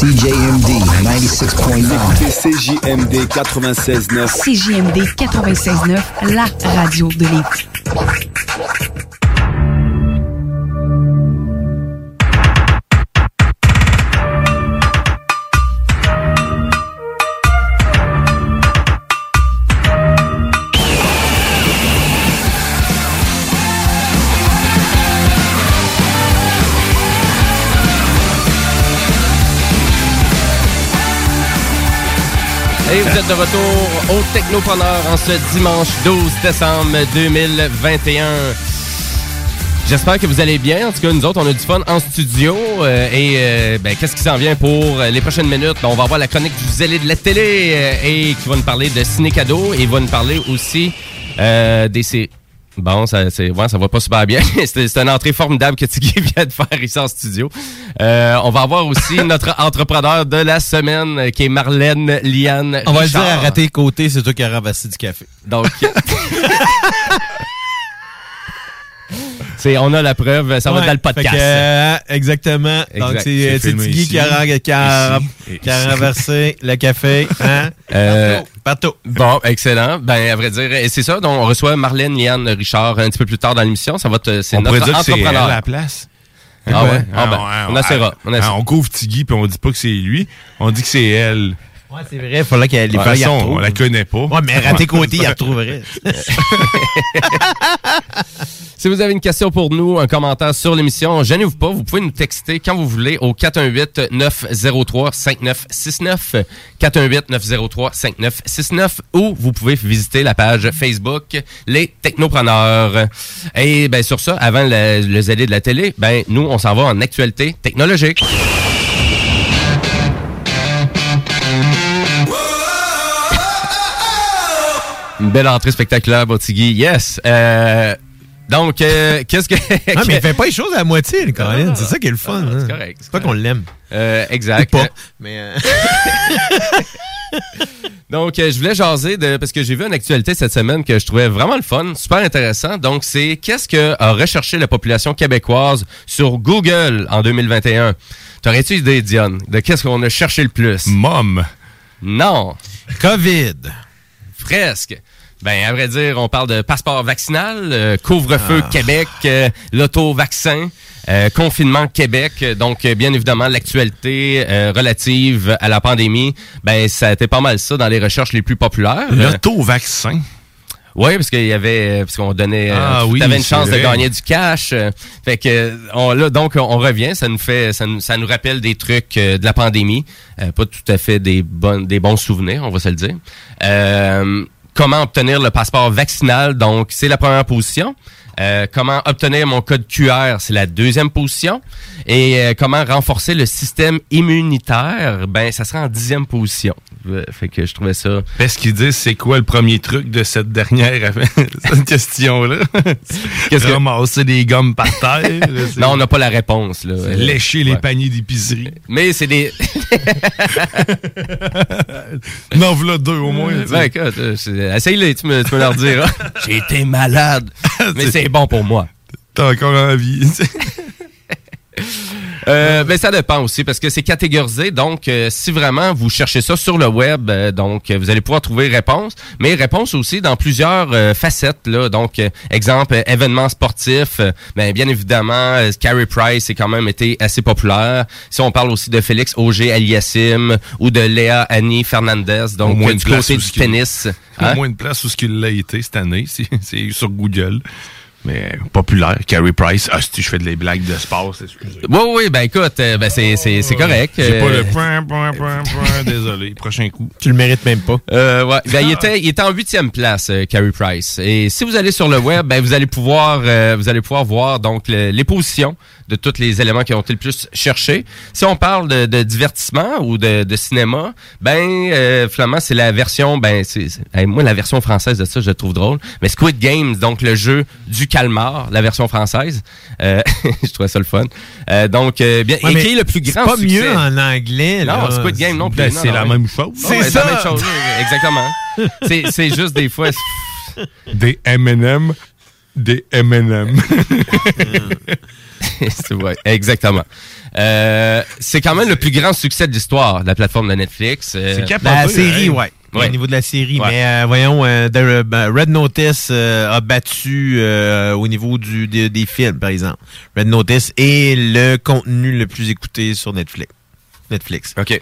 CJMD 96.9. CJMD 96.9. CJMD 96.9, la radio de Lévis. Vous êtes de retour au Technopreneur en ce dimanche 12 décembre 2021. J'espère que vous allez bien. En tout cas, nous autres, on a du fun en studio. euh, et euh, ben, qu'est-ce qui s'en vient pour les prochaines minutes? On va avoir la chronique du zélé de la télé euh, et qui va nous parler de ciné cadeau et va nous parler aussi des séries. Bon, ça, c'est, ouais, ça va pas super bien. c'est, c'est une entrée formidable que Tiggy vient de faire ici en studio. Euh, on va avoir aussi notre entrepreneur de la semaine euh, qui est Marlène Liane On va le dire à rater côté, c'est toi qui as ramassé du café. Donc, c'est, on a la preuve, ça va dans le podcast. que, euh, exactement. Donc, Exact. c'est euh, Tiggy ici, qui a, qui a- qui a renversé le café. Hein? Euh, Partout. Bon, excellent. Ben, à vrai dire, c'est ça. Donc, on reçoit Marlène Liane Richard un petit peu plus tard dans l'émission. Ça va te, c'est On notre pourrait dire que c'est entrepreneur. elle à la place. Ah ouais? Ah ben, on essaiera. On essaiera. Ah, on couvre Tiggy puis on dit pas que c'est lui. On dit que c'est elle. Ouais, c'est vrai, il fallait qu'elle façon, retrouve. on la connaît pas. Ouais, mais raté côté, il la retrouverait. Si vous avez une question pour nous, un commentaire sur l'émission, gênez-vous pas, vous pouvez nous texter quand vous voulez au 418-903-5969, 418-903-5969, ou vous pouvez visiter la page Facebook Les Technopreneurs. Et ben sur ça, avant le, le zélé de la télé, ben nous, on s'en va en actualité technologique. Une belle entrée spectaculaire, Bottigui. Yes! Euh, donc, euh, qu'est-ce que... Ah, mais il fait pas les choses à moitié, le Colin. C'est ça qui est le fun. hein. c'est correct. C'est pas qu'on l'aime. Euh, exact. Ou pas. Mais euh, Donc, euh, je voulais jaser de, parce que j'ai vu une actualité cette semaine que je trouvais vraiment le fun, super intéressant. Donc, c'est qu'est-ce que a recherché la population québécoise sur Google en 2021? T'aurais-tu idée, Diane, de qu'est-ce qu'on a cherché le plus? Mom. Non. COVID. Presque. Ben, à vrai dire, on parle de passeport vaccinal, euh, couvre-feu Ah. Québec, euh, l'auto-vaccin, euh, confinement Québec. Euh, Donc, euh, bien évidemment, l'actualité euh, relative à la pandémie, ben, ça a été pas mal ça dans les recherches les plus populaires. Euh, L'auto-vaccin. oui, parce qu'il y avait, parce qu'on donnait, euh, Ah oui, une chance de gagner du cash. euh, fait que, on, là, donc, on revient, ça nous fait, ça nous, ça nous rappelle des trucs euh, de la pandémie, euh, pas tout à fait des bonnes, des bons souvenirs, on va se le dire. Euh, comment obtenir le passeport vaccinal, donc c'est la première position. Euh, comment obtenir mon code QR, c'est la deuxième position. Et euh, comment renforcer le système immunitaire, ben ça sera en dixième position. Euh, Fait que je trouvais ça. Est-ce qu'ils disent c'est quoi le premier truc de cette dernière cette question-là? Qu'est-ce que- Ramasser des gommes par terre? Non, on n'a pas la réponse. Là. Lécher les paniers d'épicerie. Mais c'est des. Non, voilà deux au moins. ben, écoute, essaye-les, tu me, tu me leur diras. J'ai été malade, mais c'est bon pour moi. T'as encore envie. Euh, ben, ça dépend aussi parce que c'est catégorisé. Donc, euh, si vraiment vous cherchez ça sur le web, euh, donc euh, vous allez pouvoir trouver réponse, mais réponse aussi dans plusieurs facettes. Là. Donc, exemple, événements sportifs. ben, bien évidemment, Carey Price a quand même été assez populaire. Si on parle aussi de Félix Auger Aliassim ou de Léa Annie Fernandez, donc moins du côté du tennis. Au Hein? moins une place où ce qu'il l'a été cette année. C'est sur Google. Mais populaire. Carey Price. Ah, si je fais des blagues de sport, excusez. Oui, oui, ben écoute, euh, ben, c'est, c'est, c'est correct. J'ai pas Euh, le point, point, point, point. Désolé. Prochain coup. Tu le mérites même pas. Euh, ouais. Ben, il était, il était en huitième place, euh, Carey Price. Et si vous allez sur le web, ben, vous allez pouvoir, euh, vous allez pouvoir voir donc le- les positions de tous les éléments qui ont été le plus cherchés. Si on parle de, de divertissement ou de, de cinéma, ben, euh, finalement, c'est la version, ben, c'est, hey, moi la version française de ça, je trouve drôle. Mais Squid Games, donc le jeu du calmar, la version française. Euh, je trouvais ça le fun. Euh, donc, euh, bien, Ouais, et qui est le plus grand pas succès? mieux en anglais. Non, là. Squid Game non plus. Ben, non, c'est non, la même chose. Ouais, C'est la même chose, exactement. c'est, c'est juste des fois. Des M&M. Des M&M. c'est vrai, exactement. Euh, c'est quand même le plus grand succès de l'histoire de la plateforme de Netflix. Euh, C'est capoté, La série, hein. ouais. Ouais. Au niveau de la série. Ouais. Mais euh, voyons, euh, The- ben, Red Notice euh, a battu euh, au niveau du, des- des films, par exemple. Red Notice est le contenu le plus écouté sur Netflix. Netflix. OK.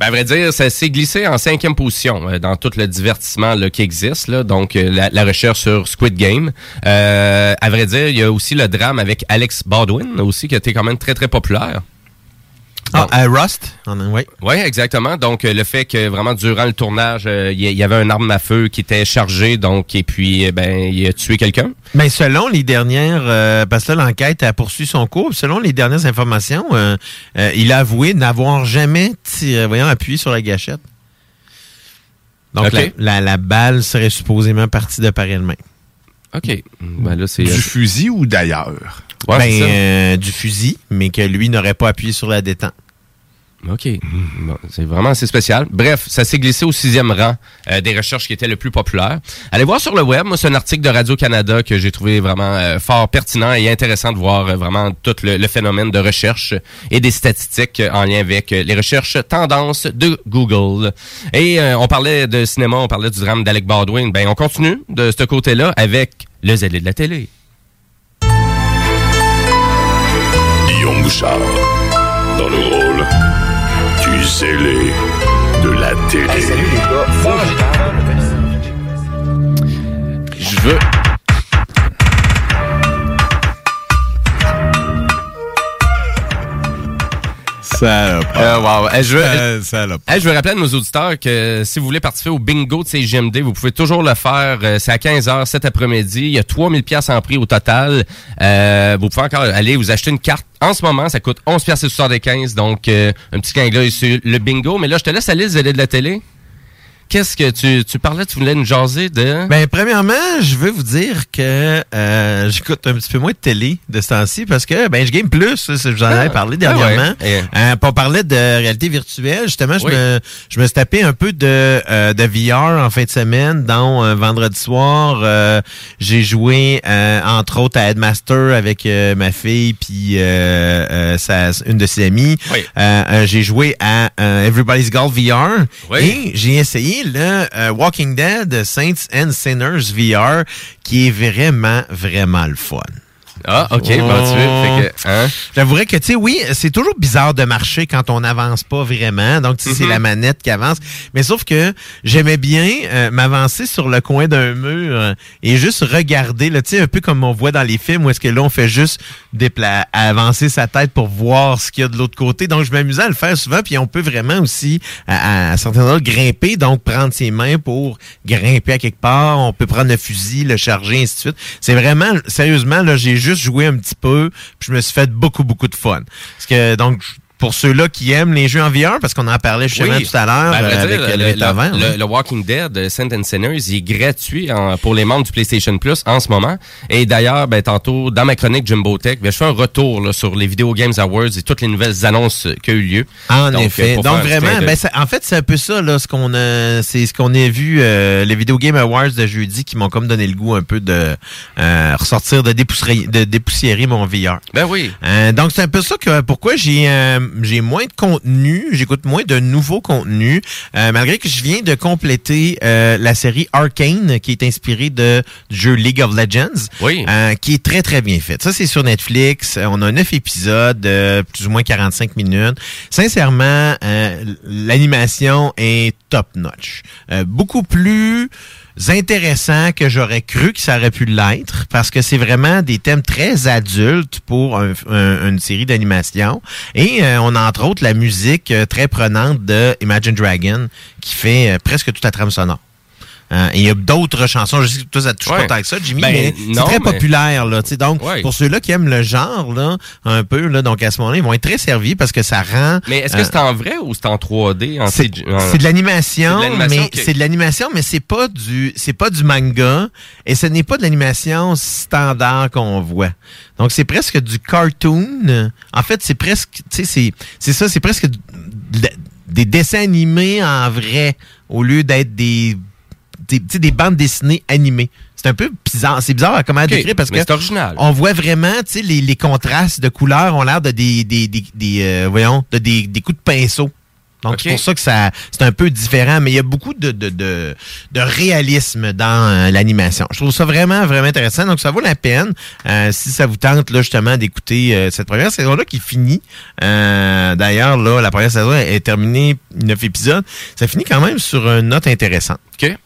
Ben, à vrai dire, ça s'est glissé en cinquième position euh, dans tout le divertissement qui existe. Donc, euh, la, la recherche sur Squid Game. Euh, à vrai dire, il y a aussi le drame avec Alex Baldwin aussi, qui a été quand même très, très populaire. Ah, à Rust? Oui. Oui, exactement. Donc, euh, le fait que vraiment, durant le tournage, euh, il y, avait un arme à feu qui était chargée, donc, et puis, euh, ben, il a tué quelqu'un. Mais selon les dernières, euh, parce que là, l'enquête a poursuivi son cours, selon les dernières informations, euh, euh, il a avoué n'avoir jamais tiré, voyons, appuyé sur la gâchette. Donc, la, la- la balle serait supposément partie de par elle-même. OK. Ben, là. Du fusil ou d'ailleurs? Ouais, ben, c'est ça. euh, du fusil, mais que lui n'aurait pas appuyé sur la détente. OK. Bon, c'est vraiment assez spécial. Bref, ça s'est glissé au sixième rang euh, des recherches qui étaient le plus populaires. Allez voir sur le web. Moi, c'est un article de Radio-Canada que j'ai trouvé vraiment euh, fort pertinent et intéressant de voir euh, vraiment tout le, phénomène de recherche et des statistiques en lien avec les recherches tendances de Google. Et on parlait de cinéma, on parlait du drame d'Alec Baldwin. Ben, on continue de ce côté-là avec le zélé de la télé. Guillaume Bouchard, dans le rôle du zélé de la télé. salut les gars, moi Je veux. Salope. Euh, wow. Eh, je, veux, Euh, salope. Eh, je veux rappeler à nos auditeurs que si vous voulez participer au bingo de CGMD, vous pouvez toujours le faire. Euh, C'est à 15h cet après-midi. Il y a 3000 pièces en prix au total. Euh, vous pouvez encore aller vous acheter une carte. En ce moment, ça coûte 11 pièces et 75. Donc, euh, un petit clin d'œil sur le bingo. Mais là, je te laisse aller, Zélé de la télé? Qu'est-ce que tu, tu parlais? Tu voulais nous jaser de... Ben, premièrement, je veux vous dire que euh, j'écoute un petit peu moins de télé de ce temps-ci parce que ben je game plus. J'en avais parlé dernièrement. Ah ouais. Euh, puis on parlait de réalité virtuelle. Justement, je, Oui. me, je me suis tapé un peu de, euh, de VR en fin de semaine, dont euh, vendredi soir. euh, j'ai joué, euh, entre autres, à Headmaster avec ma fille puis sa, une de ses amies. Oui. J'ai joué à euh, Everybody's Golf VR. Oui. Et j'ai essayé le euh, Walking Dead Saints and Sinners VR, qui est vraiment, vraiment le fun. Ah, OK. Bon, tu veux, fait que, hein? J'avouerais que, tu sais, oui, c'est toujours bizarre de marcher quand on n'avance pas vraiment. Donc, tu sais, c'est Mhm. la manette qui avance. Mais sauf que j'aimais bien euh, m'avancer sur le coin d'un mur euh, et juste regarder, tu sais, un peu comme on voit dans les films où est-ce que là, on fait juste dépla- avancer sa tête pour voir ce qu'il y a de l'autre côté. Donc, je m'amusais à le faire souvent. Puis, on peut vraiment aussi, à, à certains endroits, grimper. Donc, prendre ses mains pour grimper à quelque part. On peut prendre le fusil, le charger, ainsi de suite. C'est vraiment, sérieusement, là, j'ai juste joué un petit peu. Puis, je me suis fait beaucoup, beaucoup de fun. Parce que, donc, pour ceux-là qui aiment les jeux en VR, parce qu'on en parlait justement Oui. tout à l'heure Ben, euh, avec dire, le, le le- le Walking Dead, euh, Saint and Sinners, il est gratuit en- pour les membres du PlayStation Plus en ce moment. Et d'ailleurs, ben, tantôt, dans ma chronique Jumbo Tech, ben, je fais un retour là, sur les Video Games Awards et toutes les nouvelles annonces euh, qui ont eu lieu. En Donc, effet. Donc vraiment, ben, ça- en fait, c'est un peu ça, là, ce qu'on a, c'est ce qu'on a vu, euh, les Video Game Awards de jeudi qui m'ont comme donné le goût un peu de euh, ressortir, de dépoussiérer, de dépoussiérer mon VR. Ben oui. Euh, donc c'est un peu ça que pourquoi j'ai euh, j'ai moins de contenu, j'écoute moins de nouveaux contenus, euh, malgré que je viens de compléter euh, la série Arcane qui est inspirée de du jeu League of Legends, oui. euh, qui est très très bien faite. Ça c'est sur Netflix, Euh, on a neuf épisodes, de plus ou moins 45 minutes. Sincèrement, euh, l'animation est top notch, Euh, beaucoup plus intéressant que j'aurais cru que ça aurait pu l'être parce que c'est vraiment des thèmes très adultes pour un- un- une série d'animation et euh, on a entre autres la musique euh, très prenante de Imagine Dragon qui fait euh, presque toute la trame sonore. Euh, et il y a d'autres chansons, je sais que toi ça te touche Ouais. pas tant que ça, Jimmy, Ben, mais c'est très mais- populaire là. Donc Ouais. pour ceux-là qui aiment le genre là, un peu là, donc à ce moment-là ils vont être très servis parce que ça rend. Mais est-ce que c'est en vrai ou c'est en 3D? En c'est CG? en- c'est de l'animation, mais c'est de l'animation, mais c'est pas du c'est pas du manga et ce n'est pas de l'animation standard qu'on voit. Donc c'est presque du cartoon. En fait, c'est presque tu sais c'est c'est ça, c'est presque de- de- des dessins animés en vrai au lieu d'être des des, des bandes dessinées animées. C'est un peu bizarre. C'est bizarre à comment Ok, décrire parce que original. on voit vraiment, tu sais, les, les contrastes de couleurs ont l'air de des, des, des, des, euh, voyons, de des, des coups de pinceau. Donc, c'est pour ça que ça, c'est un peu différent, mais il y a beaucoup de, de, de, de réalisme dans euh, l'animation. Je trouve ça vraiment, vraiment intéressant. Donc, ça vaut la peine, euh, si ça vous tente, là, justement, d'écouter euh, cette première saison-là qui finit. Euh, D'ailleurs, là, la première saison est terminée, neuf épisodes. Ça finit quand même sur une note intéressante. OK.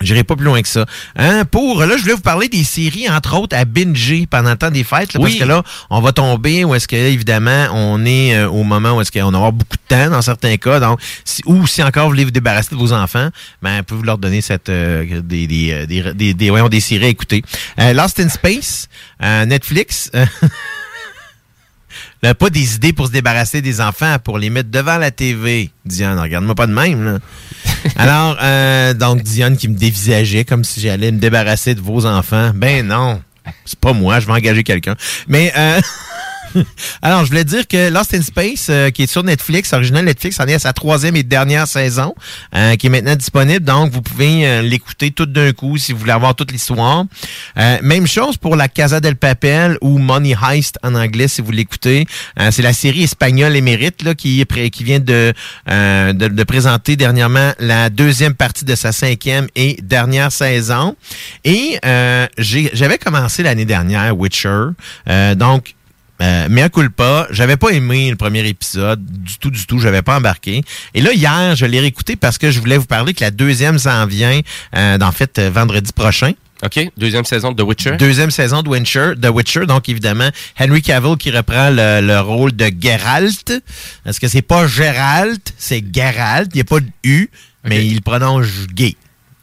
J'irai pas plus loin que ça. Hein, pour là, je voulais vous parler des séries, entre autres, à binger pendant le temps des fêtes. là, Oui. Parce que là, on va tomber où est-ce que, évidemment, on est euh, au moment où est-ce qu'on avoir beaucoup de temps dans certains cas. Donc, si, ou si encore vous voulez vous débarrasser de vos enfants, ben, vous pouvez leur donner cette euh, des, des, euh, des, des, des- voyons, des séries à écouter. Euh, Lost in Space, Netflix. Là, pas des idées pour se débarrasser des enfants, pour les mettre devant la TV. Diane, regarde-moi pas de même. Là. Alors, euh, donc, Diane qui me dévisageait comme si j'allais me débarrasser de vos enfants. Ben non, c'est pas moi, je vais engager quelqu'un. Mais... Euh, Alors, je voulais dire que Lost in Space, euh, qui est sur Netflix, original Netflix, en est à sa troisième et dernière saison, euh, qui est maintenant disponible. Donc, vous pouvez euh, l'écouter tout d'un coup si vous voulez avoir toute l'histoire. Euh, même chose pour la Casa del Papel ou Money Heist en anglais, si vous l'écoutez. Euh, c'est la série espagnole émérite là, qui, qui vient de, de, de présenter dernièrement la deuxième partie de sa cinquième et dernière saison. Et j'avais commencé l'année dernière Witcher. Donc, euh, mais un culpa, j'avais pas aimé le premier épisode du tout, du tout, j'avais pas embarqué. Et là hier, je l'ai réécouté parce que je voulais vous parler que la deuxième s'en vient, euh, en fait euh, vendredi prochain. OK, deuxième saison de The Witcher. Deuxième saison de Witcher, de Witcher, donc évidemment Henry Cavill qui reprend le, le rôle de Geralt. Parce que c'est pas Geralt, c'est Geralt. Il n'y a pas de U, mais il prononce gay.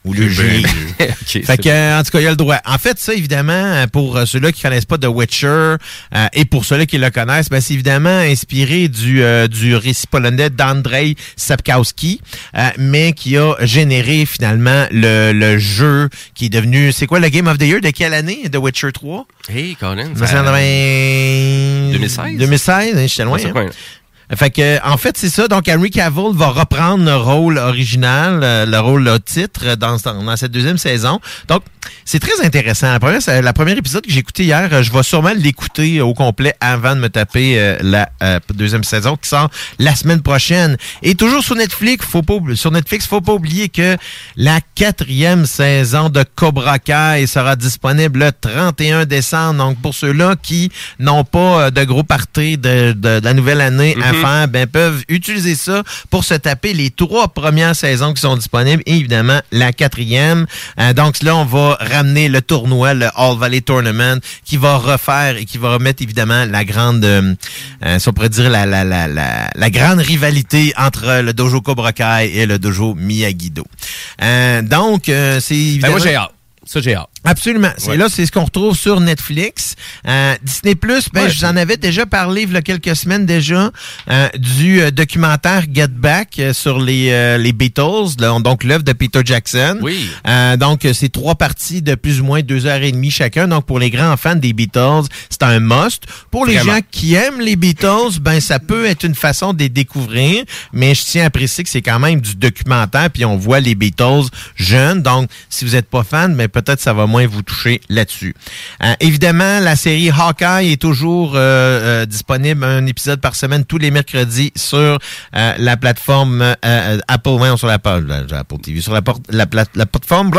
Ou le G. OK, Fait que, euh, en tout cas, il y a le droit. En fait, ça, évidemment, euh, pour euh, ceux-là qui connaissent pas The Witcher euh, et pour ceux-là qui le connaissent, ben, c'est évidemment inspiré du, euh, du récit polonais d'Andrzej Sapkowski, euh, mais qui a généré finalement le, le jeu qui est devenu... C'est quoi le Game of the Year? De quelle année? The Witcher 3? Hey, Colin. Ça, c'est en 20... 2016? 2016, hein, j'étais loin. Hein. Fait que, en fait, c'est ça. Donc, Henry Cavill va reprendre le rôle original, euh, le rôle le titre euh, dans, cette deuxième saison. Donc, c'est très intéressant. La première, la épisode que j'ai écouté hier, euh, je vais sûrement l'écouter au complet avant de me taper la deuxième saison qui sort la semaine prochaine. Et toujours sur Netflix, faut pas, sur Netflix, faut pas oublier que la quatrième saison de Cobra Kai sera disponible le 31 décembre. Donc, pour ceux-là qui n'ont pas de gros parties de, la nouvelle année à Ben, peuvent utiliser ça pour se taper les trois premières saisons qui sont disponibles et évidemment la quatrième. Euh, donc, là, on va ramener le tournoi, le All Valley Tournament, qui va refaire et qui va remettre évidemment la grande, euh, euh, si on pourrait dire la, la, la, la, la grande rivalité entre le dojo Cobra Kai et le dojo Miyagi-Do. Euh, donc, euh, c'est Ben, évidemment... moi, j'ai hâte. Ça, j'ai hâte. Absolument. C'est Ouais. là, c'est ce qu'on retrouve sur Netflix. Euh, Disney Plus, ben, je vous en avais déjà parlé il y a quelques semaines déjà euh, du euh, documentaire Get Back euh, sur les euh, les Beatles, là, donc l'œuvre de Peter Jackson. Oui. Euh, donc c'est trois parties de plus ou moins deux heures et demie chacun. Donc pour les grands fans des Beatles, c'est un must. Pour les Vraiment. gens qui aiment les Beatles, ben ça peut être une façon de les découvrir, mais je tiens à préciser que c'est quand même du documentaire, puis on voit les Beatles jeunes. Donc si vous n'êtes pas fan, mais peut-être ça va moins vous toucher là-dessus. Euh, évidemment, la série Hawkeye est toujours euh, euh, disponible un épisode par semaine tous les mercredis sur euh, la plateforme euh, Apple, ouais, sur la page Apple TV, sur la, porte- la, pla- la plateforme.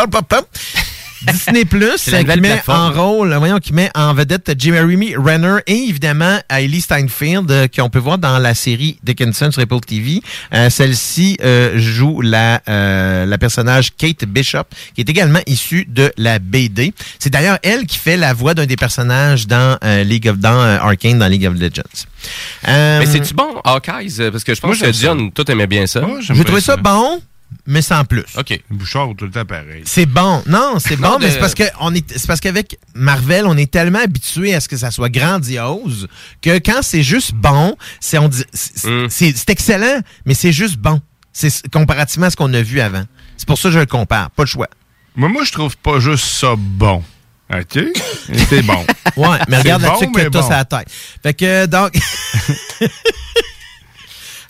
Disney Plus C'est la qui met plateforme. en rôle, voyons, qui met en vedette Jeremy Renner et évidemment Hailey Steinfeld euh, qu'on peut voir dans la série Dickinson sur Apple TV. Euh, Celle-ci euh, joue la euh, la personnage Kate Bishop qui est également issue de la BD. C'est d'ailleurs elle qui fait la voix d'un des personnages dans euh, League of dans euh, Arcane dans League of Legends. Euh, Mais c'est-tu bon, Hawkeyes? Euh, Parce que je pense Moi, que j'aime ça. Dion, toi, t'aimais bien ça. J'ai trouvé ça bon, mais sans plus. OK. Bouchard, tout le temps pareil. C'est bon. Non, c'est bon, mais c'est parce que on est c'est parce qu'avec Marvel, on est tellement habitué à ce que ça soit grandiose que quand c'est juste bon, c'est on dit c'est Mm. c'est- excellent, mais c'est juste bon. C'est comparativement à ce qu'on a vu avant. C'est pour ça que je le compare, pas le choix. Moi, moi, je trouve pas juste ça bon. OK? C'est bon. Ouais, mais regarde là-dessus bon, que mais t'as bon. sa tête. Fait que donc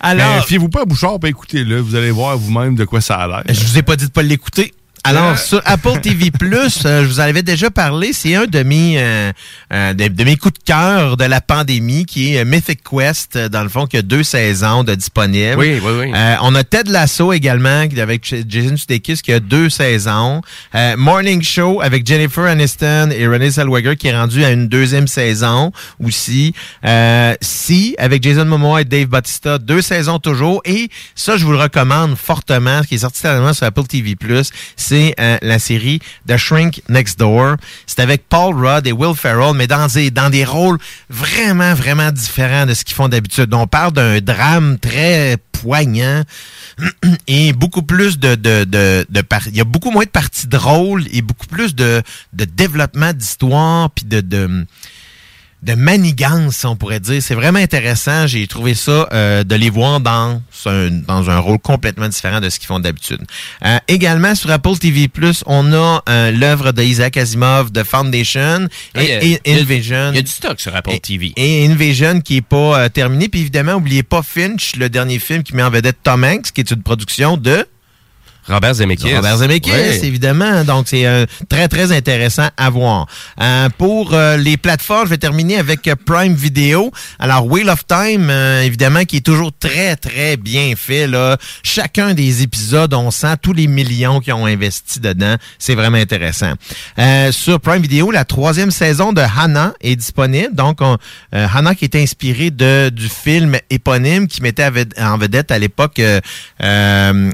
Alors, Alors, fiez-vous pas à Bouchard, ben écoutez-le, vous allez voir vous-même de quoi ça a l'air. Je vous ai pas dit de pas l'écouter. Alors, Euh. sur Apple TV Plus, euh, je vous en avais déjà parlé, c'est un de mes, euh, euh, de, de mes coups de cœur de la pandémie, qui est Mythic Quest, euh, dans le fond, qui a deux saisons de disponibles. Oui, oui, oui. Euh, on a Ted Lasso également, avec Jason Sudeikis, qui a deux saisons. Euh, Morning Show avec Jennifer Aniston et Renée Zellweger, qui est rendu à une deuxième saison aussi. Euh, Si, avec Jason Momoa et Dave Bautista, deux saisons toujours. Et ça, je vous le recommande fortement, ce qui est sorti dernièrement sur Apple TV+, euh, la série The Shrink Next Door. C'est avec Paul Rudd et Will Ferrell, mais dans des, dans des rôles vraiment, vraiment différents de ce qu'ils font d'habitude. On parle d'un drame très poignant et beaucoup plus de... de, de, de Il y a beaucoup moins de parties drôles et beaucoup plus de, de développement d'histoire puis de de manigance, on pourrait dire. C'est vraiment intéressant. J'ai trouvé ça euh, de les voir dans un, dans un rôle complètement différent de ce qu'ils font d'habitude. Euh, également, sur Apple TV+, on a euh, l'œuvre de Isaac Asimov, The Foundation Ah, et, et a- Invasion. Il y a du stock sur Apple TV. Et Invasion qui est pas terminé. Puis évidemment, oubliez pas Finch, le dernier film qui met en vedette Tom Hanks, qui est une production de... Robert Zemeckis. Robert Zemeckis, Ouais. évidemment. Donc, c'est euh, très, très intéressant à voir. Euh, pour euh, les plateformes, je vais terminer avec euh, Prime Video. Alors, Wheel of Time, euh, évidemment, qui est toujours très, très bien fait. Là. Chacun des épisodes, on sent tous les millions qui ont investi dedans. C'est vraiment intéressant. Euh, sur Prime Video, la troisième saison de Hannah est disponible. Donc, on, euh, Hannah qui est inspirée de, du film éponyme qui mettait en vedette à l'époque euh, euh,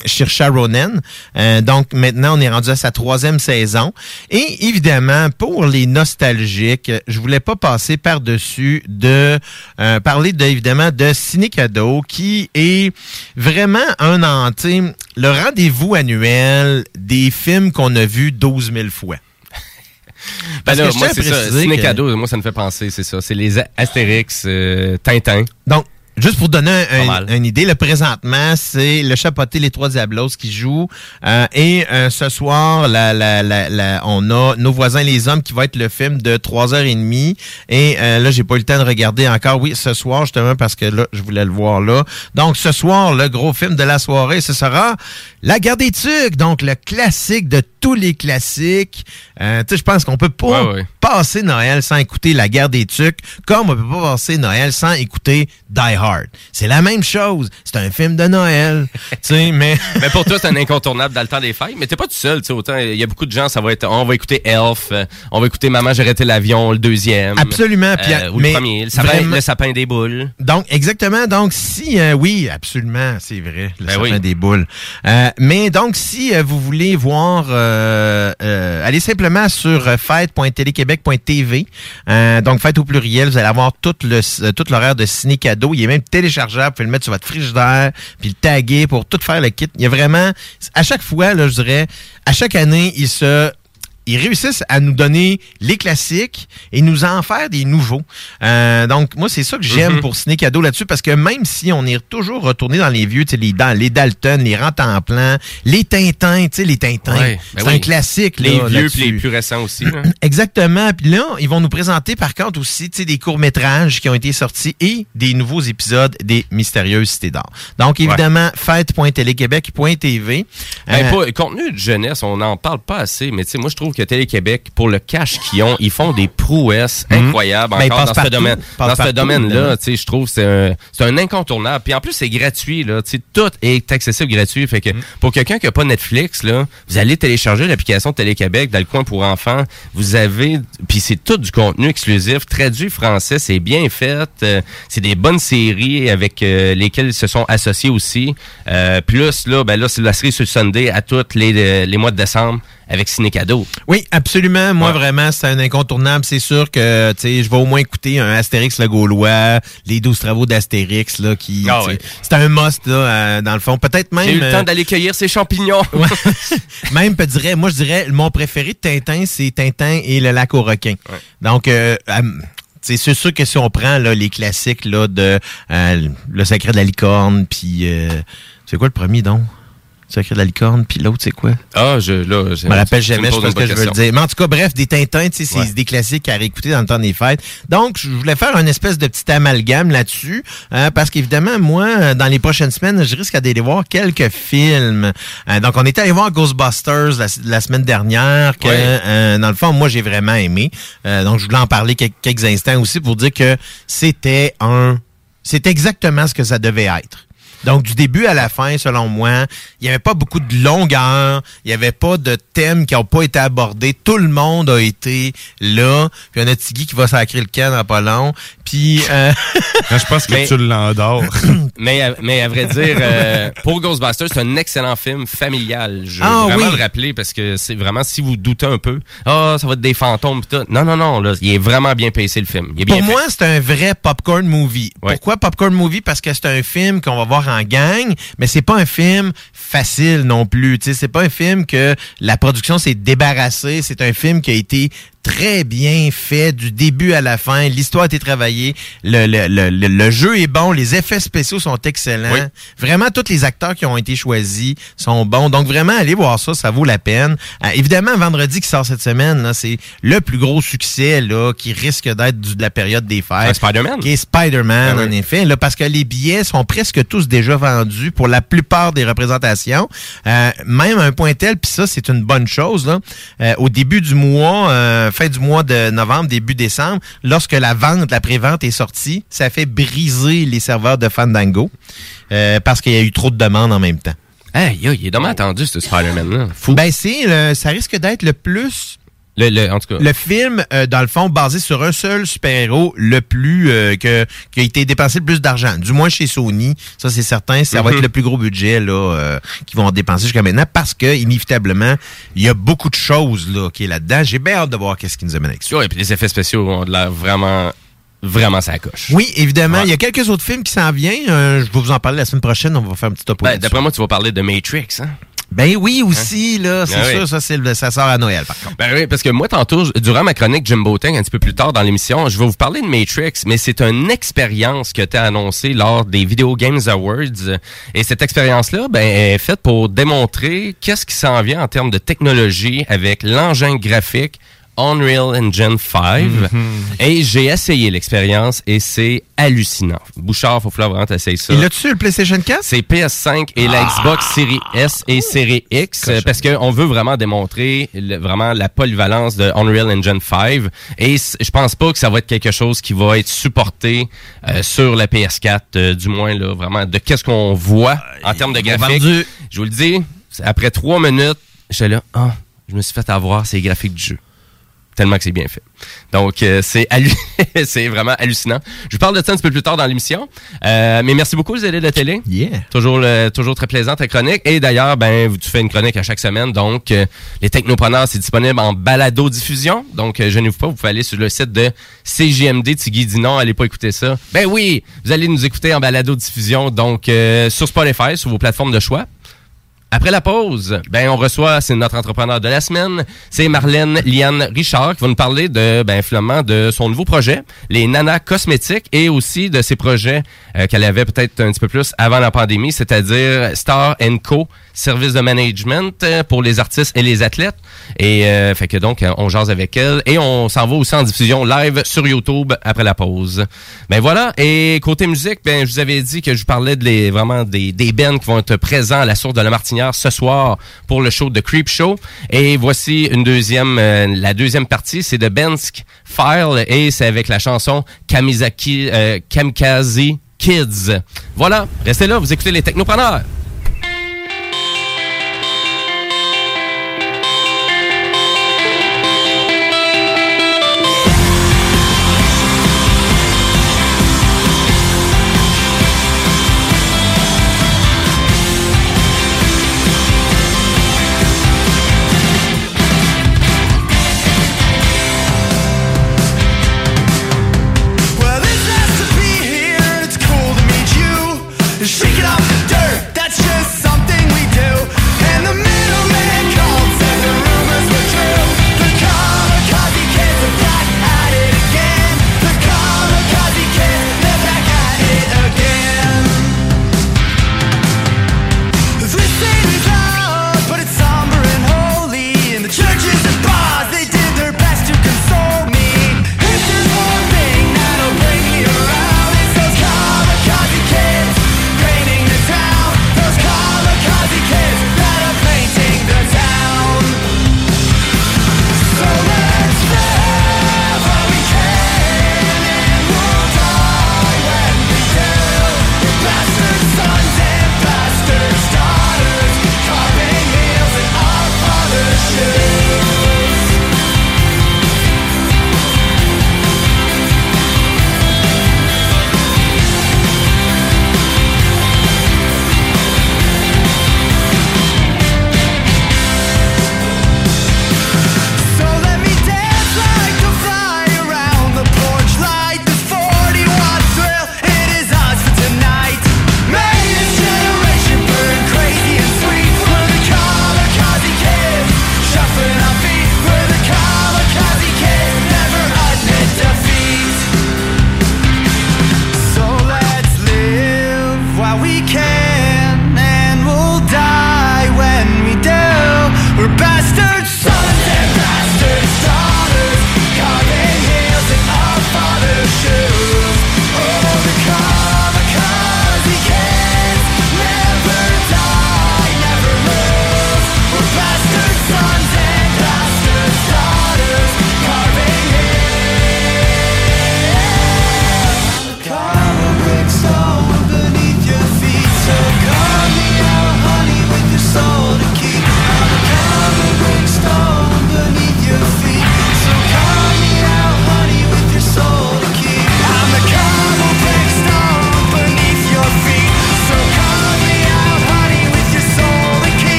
Euh, donc maintenant, on est rendu à sa troisième saison. Et évidemment, pour les nostalgiques, je voulais pas passer par-dessus de euh, parler de, évidemment de Ciné Cadeau, qui est vraiment un an, tu sais, le rendez-vous annuel des films qu'on a vus 12 000 fois. Ben Parce là, que je moi, c'est ça. Ciné cadeau, moi, ça me fait penser, c'est ça. C'est les Astérix, euh, Tintin. Donc, juste pour donner un- une idée, le présentement, c'est le chapoté Les Trois Diablos qui joue. Euh, et euh, ce soir, la, la, la, la- on a Nos voisins les hommes qui va être le film de 3h30. Et euh, là, j'ai pas eu le temps de regarder encore. Oui, ce soir, justement, parce que là, je voulais le voir là. Donc, ce soir, le gros film de la soirée, ce sera La guerre des tucs. Donc, le classique de tous les classiques. Euh, tu sais, je pense qu'on peut pas Ouais, ouais. Passer Noël sans écouter La guerre des tucs, comme on peut pas passer Noël sans écouter Die Hard. C'est la même chose. C'est un film de Noël. tu sais, mais... Mais pour toi, c'est un incontournable dans le temps des fêtes. Mais t'es pas tout seul, tu sais. Autant, il y a beaucoup de gens, ça va être, on va écouter Elf, euh, on va écouter Maman, j'ai arrêté l'avion, le deuxième. Absolument, puis, Euh, ou mais le premier, le sapin, vraiment- le sapin des boules. Donc, exactement. Donc, si, euh, oui, absolument, c'est vrai, le Ben sapin oui. des boules. Euh, mais donc, si vous voulez voir, euh, euh, allez simplement sur euh, Euh, donc, fête au pluriel, vous allez avoir tout le euh, tout l'horaire de ciné cadeau. Il est même téléchargeable. Vous pouvez le mettre sur votre frigidaire, puis le taguer pour tout faire le kit. Il y a vraiment, à chaque fois, là, je dirais, à chaque année, il se ils réussissent à nous donner les classiques et nous en faire des nouveaux. Euh, donc, moi, c'est ça que j'aime Mhm. pour Ciné Cadeau là-dessus, parce que même si on est toujours retourné dans les vieux, tu sais, les, dans les Dalton, les Rentes en plan, les Tintins, tu sais, les Tintins, Ouais, ben c'est oui. un classique. Les là, vieux puis les plus récents aussi. là. Exactement. Puis là, ils vont nous présenter par contre aussi tu sais, des courts-métrages qui ont été sortis et des nouveaux épisodes des Mystérieuses Cités d'Or. Donc évidemment, fête.téléquébec.tv. Ben, Euh, pas- contenu de jeunesse, on n'en parle pas assez, mais tu sais, moi, je trouve que Télé-Québec, pour le cash qu'ils ont, ils font des prouesses Mhm. incroyables Ben, encore dans ce domaine. Dans ce domaine-là, je trouve que c'est un, c'est un incontournable. Puis en plus, c'est gratuit, là. Tout est accessible gratuit. Fait Mhm. que pour quelqu'un qui n'a pas Netflix, là, vous allez télécharger l'application Télé-Québec dans le coin pour enfants. Vous avez, puis c'est tout du contenu exclusif, traduit français, c'est bien fait. euh, c'est des bonnes séries avec euh, lesquelles ils se sont associés aussi. Euh, plus, là, ben là, c'est la série sur le Sunday à tous les, les mois de décembre avec Ciné Cadeau. Oui, absolument. Moi, vraiment, c'est un incontournable. C'est sûr que, tu sais, je vais au moins écouter un Astérix le Gaulois, les 12 travaux d'Astérix, là, qui, Ah ouais. c'est un must, là, euh, dans le fond. Peut-être même... J'ai eu le euh, temps d'aller cueillir ces champignons. même, peut dirais, moi, je dirais, mon préféré de Tintin, c'est Tintin et le lac aux requins. Donc, euh, euh, c'est c'est sûr que si on prend là, les classiques là, de euh, Le secret de la licorne, puis... euh, c'est quoi le premier, donc? Secret de la licorne, puis l'autre, c'est quoi? Ah, je, là, Je me rappelle jamais, je sais pas ce que je veux le dire. Mais en tout cas, bref, des Tintins, tu sais, c'est Ouais. des classiques à réécouter dans le temps des fêtes. Donc, je voulais faire une espèce de petit amalgame là-dessus, hein, parce qu'évidemment, moi, euh, dans les prochaines semaines, je risque d'aller voir quelques films. Euh, donc, on est allé voir Ghostbusters la, la semaine dernière, que, Ouais. euh, dans le fond, moi, j'ai vraiment aimé. Euh, donc, je voulais en parler quelques, quelques instants aussi pour dire que c'était un... C'est exactement ce que ça devait être. Donc, du début à la fin, selon moi, il n'y avait pas beaucoup de longueur, il n'y avait pas de thèmes qui n'ont pas été abordés. Tout le monde a été là. Puis, on a Tiggy qui va sacrer le camp dans pas long. Puis, euh, je pense que Mais- tu l'endors. mais, à- mais à vrai dire, euh, pour Ghostbusters, c'est un excellent film familial. Je veux Ah, vraiment oui. le rappeler parce que c'est vraiment, si vous doutez un peu, ah, ça va être des fantômes pis tout. Non, non, non, là, il est vraiment bien pacé le film. Il est bien Pour fait. moi, c'est un vrai popcorn movie. Ouais. Pourquoi popcorn movie? Parce que c'est un film qu'on va voir en gang, mais c'est pas un film facile non plus. C'est pas un film que la production s'est débarrassée. C'est un film qui a été très bien fait du début à la fin. L'histoire a été travaillée. Le, le, le, le- jeu est bon. Les effets spéciaux sont excellents. Oui. Vraiment, tous les acteurs qui ont été choisis sont bons. Donc, vraiment, allez voir ça. Ça vaut la peine. Euh, évidemment, vendredi qui sort cette semaine, c'est le plus gros succès là, qui risque d'être du- de la période des fêtes. Spider-Man. Qui est Spider-Man, oui. en effet. Là, parce que les billets sont presque tous déjà vendus pour la plupart des représentations. Euh, même un point tel, puis ça, c'est une bonne chose. Là, euh, au début du mois, euh, fin du mois de novembre, début décembre, lorsque la vente, la pré-vente est sortie, ça fait briser les serveurs de Fandango euh, parce qu'il y a eu trop de demandes en même temps. Hey, yo, il est dommage attendu, ce Spider-Man-là. Ben, c'est ça risque d'être le plus Le, le- en tout cas. le film, euh, dans le fond, basé sur un seul super-héros, le plus euh, que qui a été dépensé le plus d'argent. Du moins chez Sony, ça c'est certain, ça va Mhm. être le plus gros budget là euh, qu'ils vont dépenser jusqu'à maintenant parce que inévitablement, il y a beaucoup de choses là qui est là-dedans. J'ai bien hâte de voir qu'est-ce qu'ils nous amène avec ça. Ouais, puis les effets spéciaux ont de l'air vraiment, vraiment ça coche. Oui, évidemment, Ouais. il y a quelques autres films qui s'en viennent. Euh, je vais vous en parler la semaine prochaine. On va faire un petit topo. Ben, d'après moi, tu vas parler de Matrix, hein? Ben oui, aussi là, c'est Ah oui. sûr, ça c'est le- ça sort à Noël par contre. Ben oui, parce que moi, tantôt, durant ma chronique Jimbo Tang, un petit peu plus tard dans l'émission, je vais vous parler de Matrix, mais c'est une expérience que tu as annoncée lors des Video Games Awards. Et cette expérience-là, ben, est faite pour démontrer qu'est-ce qui s'en vient en termes de technologie avec l'engin graphique Unreal Engine 5. Et j'ai essayé l'expérience et c'est hallucinant. Bouchard, faut falloir vraiment t'essayer ça. Il a-tu le PlayStation 4? C'est PS5 et la Xbox Series S et Series X euh, parce qu'on veut vraiment démontrer le- vraiment la polyvalence de Unreal Engine 5 et je pense pas que ça va être quelque chose qui va être supporté euh, sur la PS4 euh, du moins là vraiment de qu'est-ce qu'on voit en termes de graphique. Je vous le dis, après trois minutes, j'étais là, ah, je me suis fait avoir ces graphiques du jeu tellement que c'est bien fait. Donc, euh, c'est hallu- c'est vraiment hallucinant. Je vous parle de ça un petit peu plus tard dans l'émission. Euh, mais merci beaucoup, Zélé de la télé. Yeah. Toujours, le- toujours très plaisant ta chronique. Et d'ailleurs, ben, tu fais une chronique à chaque semaine. Donc, euh, les technopreneurs, c'est disponible en balado-diffusion. Donc, euh, gênez-vous pas, vous pouvez aller sur le site de CJMD. Tigui dit non, allez pas écouter ça. Ben oui, vous allez nous écouter en balado-diffusion. Donc, euh, sur Spotify, sur vos plateformes de choix. Après la pause, ben on reçoit c'est notre entrepreneur de la semaine, c'est Marlène Liane Richard qui va nous parler de ben finalement de son nouveau projet, les Nana cosmétiques et aussi de ses projets euh, qu'elle avait peut-être un petit peu plus avant la pandémie, c'est-à-dire Star Co service de management euh, pour les artistes et les athlètes et euh, fait que donc on jase avec elle et on s'en va aussi en diffusion live sur YouTube après la pause. Ben voilà et côté musique, ben je vous avais dit que je parlais de les vraiment des des bands qui vont être présents à la source de la Martinière ce soir pour le show de Creep Show. Et voici une deuxième, euh, la deuxième partie, c'est de Bensk File et c'est avec la chanson Kamizaki, euh, Kamikaze Kids. Voilà, restez là, vous écoutez les Technopreneurs.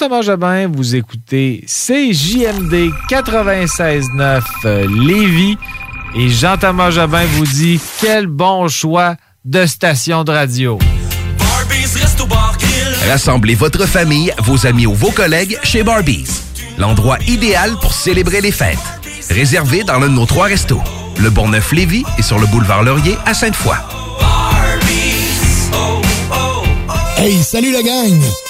Jean-Thomas Jobin, vous écoutez CJMD 96.9 euh, Lévis et Jean-Thomas Jobin vous dit quel bon choix de station de radio. Rassemblez votre famille, vos amis ou vos collègues chez Barbies. L'endroit idéal pour célébrer les fêtes. Réservé dans l'un de nos trois restos. Le Bourgneuf-Lévis et sur le boulevard Laurier à Sainte-Foy. Hey, salut la gang!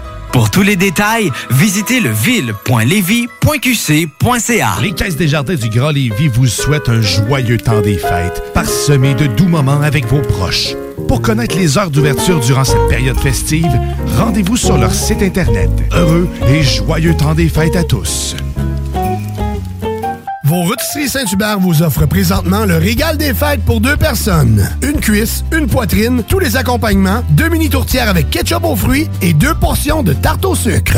Pour tous les détails, visitez leville.lévis.qc.ca. Les Caisses des Jardins du Grand Lévis vous souhaitent un joyeux temps des fêtes, parsemé de doux moments avec vos proches. Pour connaître les heures d'ouverture durant cette période festive, rendez-vous sur leur site Internet. Heureux et joyeux temps des fêtes à tous. Vos rôtisseries Saint-Hubert vous offrent présentement le régal des fêtes pour deux personnes. Une cuisse, une poitrine, tous les accompagnements, deux mini tourtières avec ketchup aux fruits et deux portions de tarte au sucre.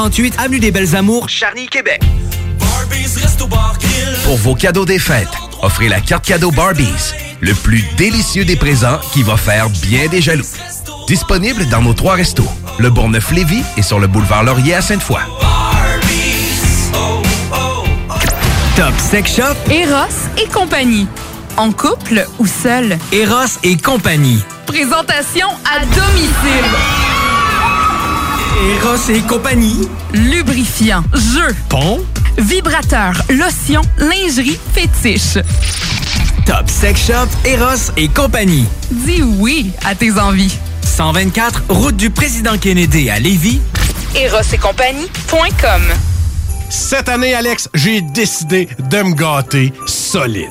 3648 Avenue des Belles Amours, Charny, Québec. Pour vos cadeaux des fêtes, offrez la carte cadeau Barbies, le plus délicieux des présents qui va faire bien des jaloux. Disponible dans nos trois restos, le Bourgneuf-Lévis et sur le boulevard Laurier à Sainte-Foy. Top Sex Shop, Eros et compagnie. En couple ou seul? Eros et compagnie. Présentation à domicile. Eros et compagnie. Lubrifiant, jeu, Pompe. vibrateur, lotion, lingerie, fétiche. Top Sex Shop, Eros et compagnie. Dis oui à tes envies. 124, route du président Kennedy à Lévis. Eros et compagnie.com Cette année, Alex, j'ai décidé de me gâter solide.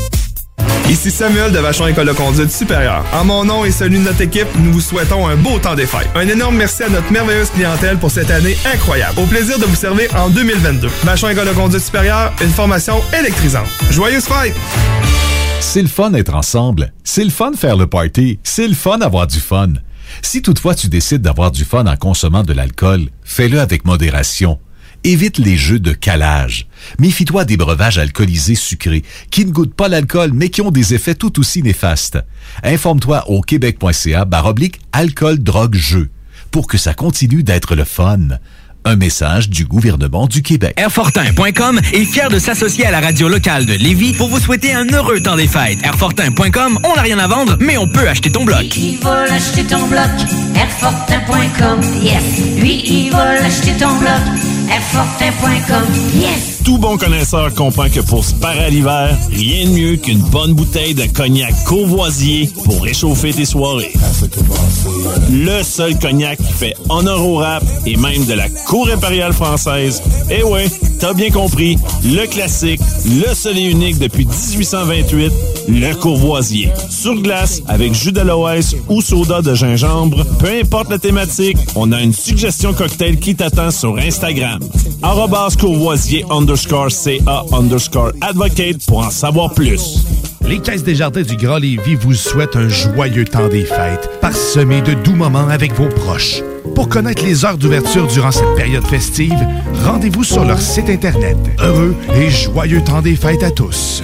Ici Samuel de Vachon École de conduite supérieure. En mon nom et celui de notre équipe, nous vous souhaitons un beau temps des fêtes. Un énorme merci à notre merveilleuse clientèle pour cette année incroyable. Au plaisir de vous servir en 2022. Vachon École de conduite supérieure, une formation électrisante. Joyeuses fêtes! C'est le fun d'être ensemble. C'est le fun faire le party. C'est le fun d'avoir du fun. Si toutefois tu décides d'avoir du fun en consommant de l'alcool, fais-le avec modération. Évite les jeux de calage. Méfie-toi des breuvages alcoolisés sucrés qui ne goûtent pas l'alcool mais qui ont des effets tout aussi néfastes. Informe-toi au québec.ca baroblique alcool drogue jeu pour que ça continue d'être le fun. Un message du gouvernement du Québec. Airfortin.com est fier de s'associer à la radio locale de Lévis pour vous souhaiter un heureux temps des fêtes. Airfortin.com, on n'a rien à vendre, mais on peut acheter ton bloc. Il va l'acheter ton bloc, Airfortin.com, yes. Lui, il va l'acheter ton bloc, Tout bon connaisseur comprend que pour se parer à l'hiver, rien de mieux qu'une bonne bouteille de cognac Courvoisier pour réchauffer tes soirées. Le seul cognac qui fait honneur au rap et même de la cour impériale française. Eh ouais, t'as bien compris, le classique, le seul et unique depuis 1828, le Courvoisier. Sur glace, avec jus d'aloès ou soda de gingembre, peu importe la thématique, on a une suggestion cocktail qui t'attend sur Instagram. Courvoisier underscore CA underscore advocate pour en savoir plus. Les Caisses des Jardins du Grand Lévis vous souhaitent un joyeux temps des fêtes, parsemé de doux moments avec vos proches. Pour connaître les heures d'ouverture durant cette période festive, rendez-vous sur leur site Internet. Heureux et joyeux temps des fêtes à tous.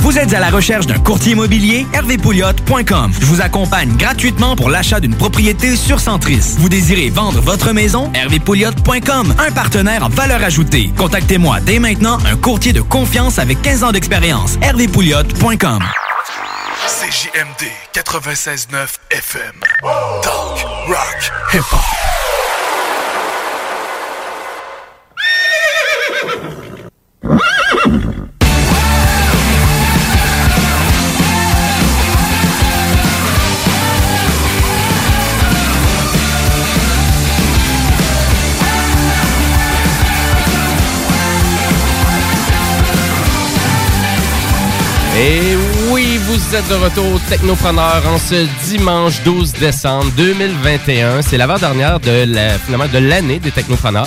Vous êtes à la recherche d'un courtier immobilier? hervépouliot.com. Je vous accompagne gratuitement pour l'achat d'une propriété sur Centris. Vous désirez vendre votre maison? hervépouliot.com. Un partenaire en valeur ajoutée. Contactez-moi dès maintenant un courtier de confiance avec 15 ans d'expérience. hervépouliot.com. CJMD 96.9 FM. Talk, rock, hip-hop. Vous êtes de retour Technopreneur en ce dimanche 12 décembre 2021. C'est l'avant-dernière de la, finalement de l'année des Technopreneurs.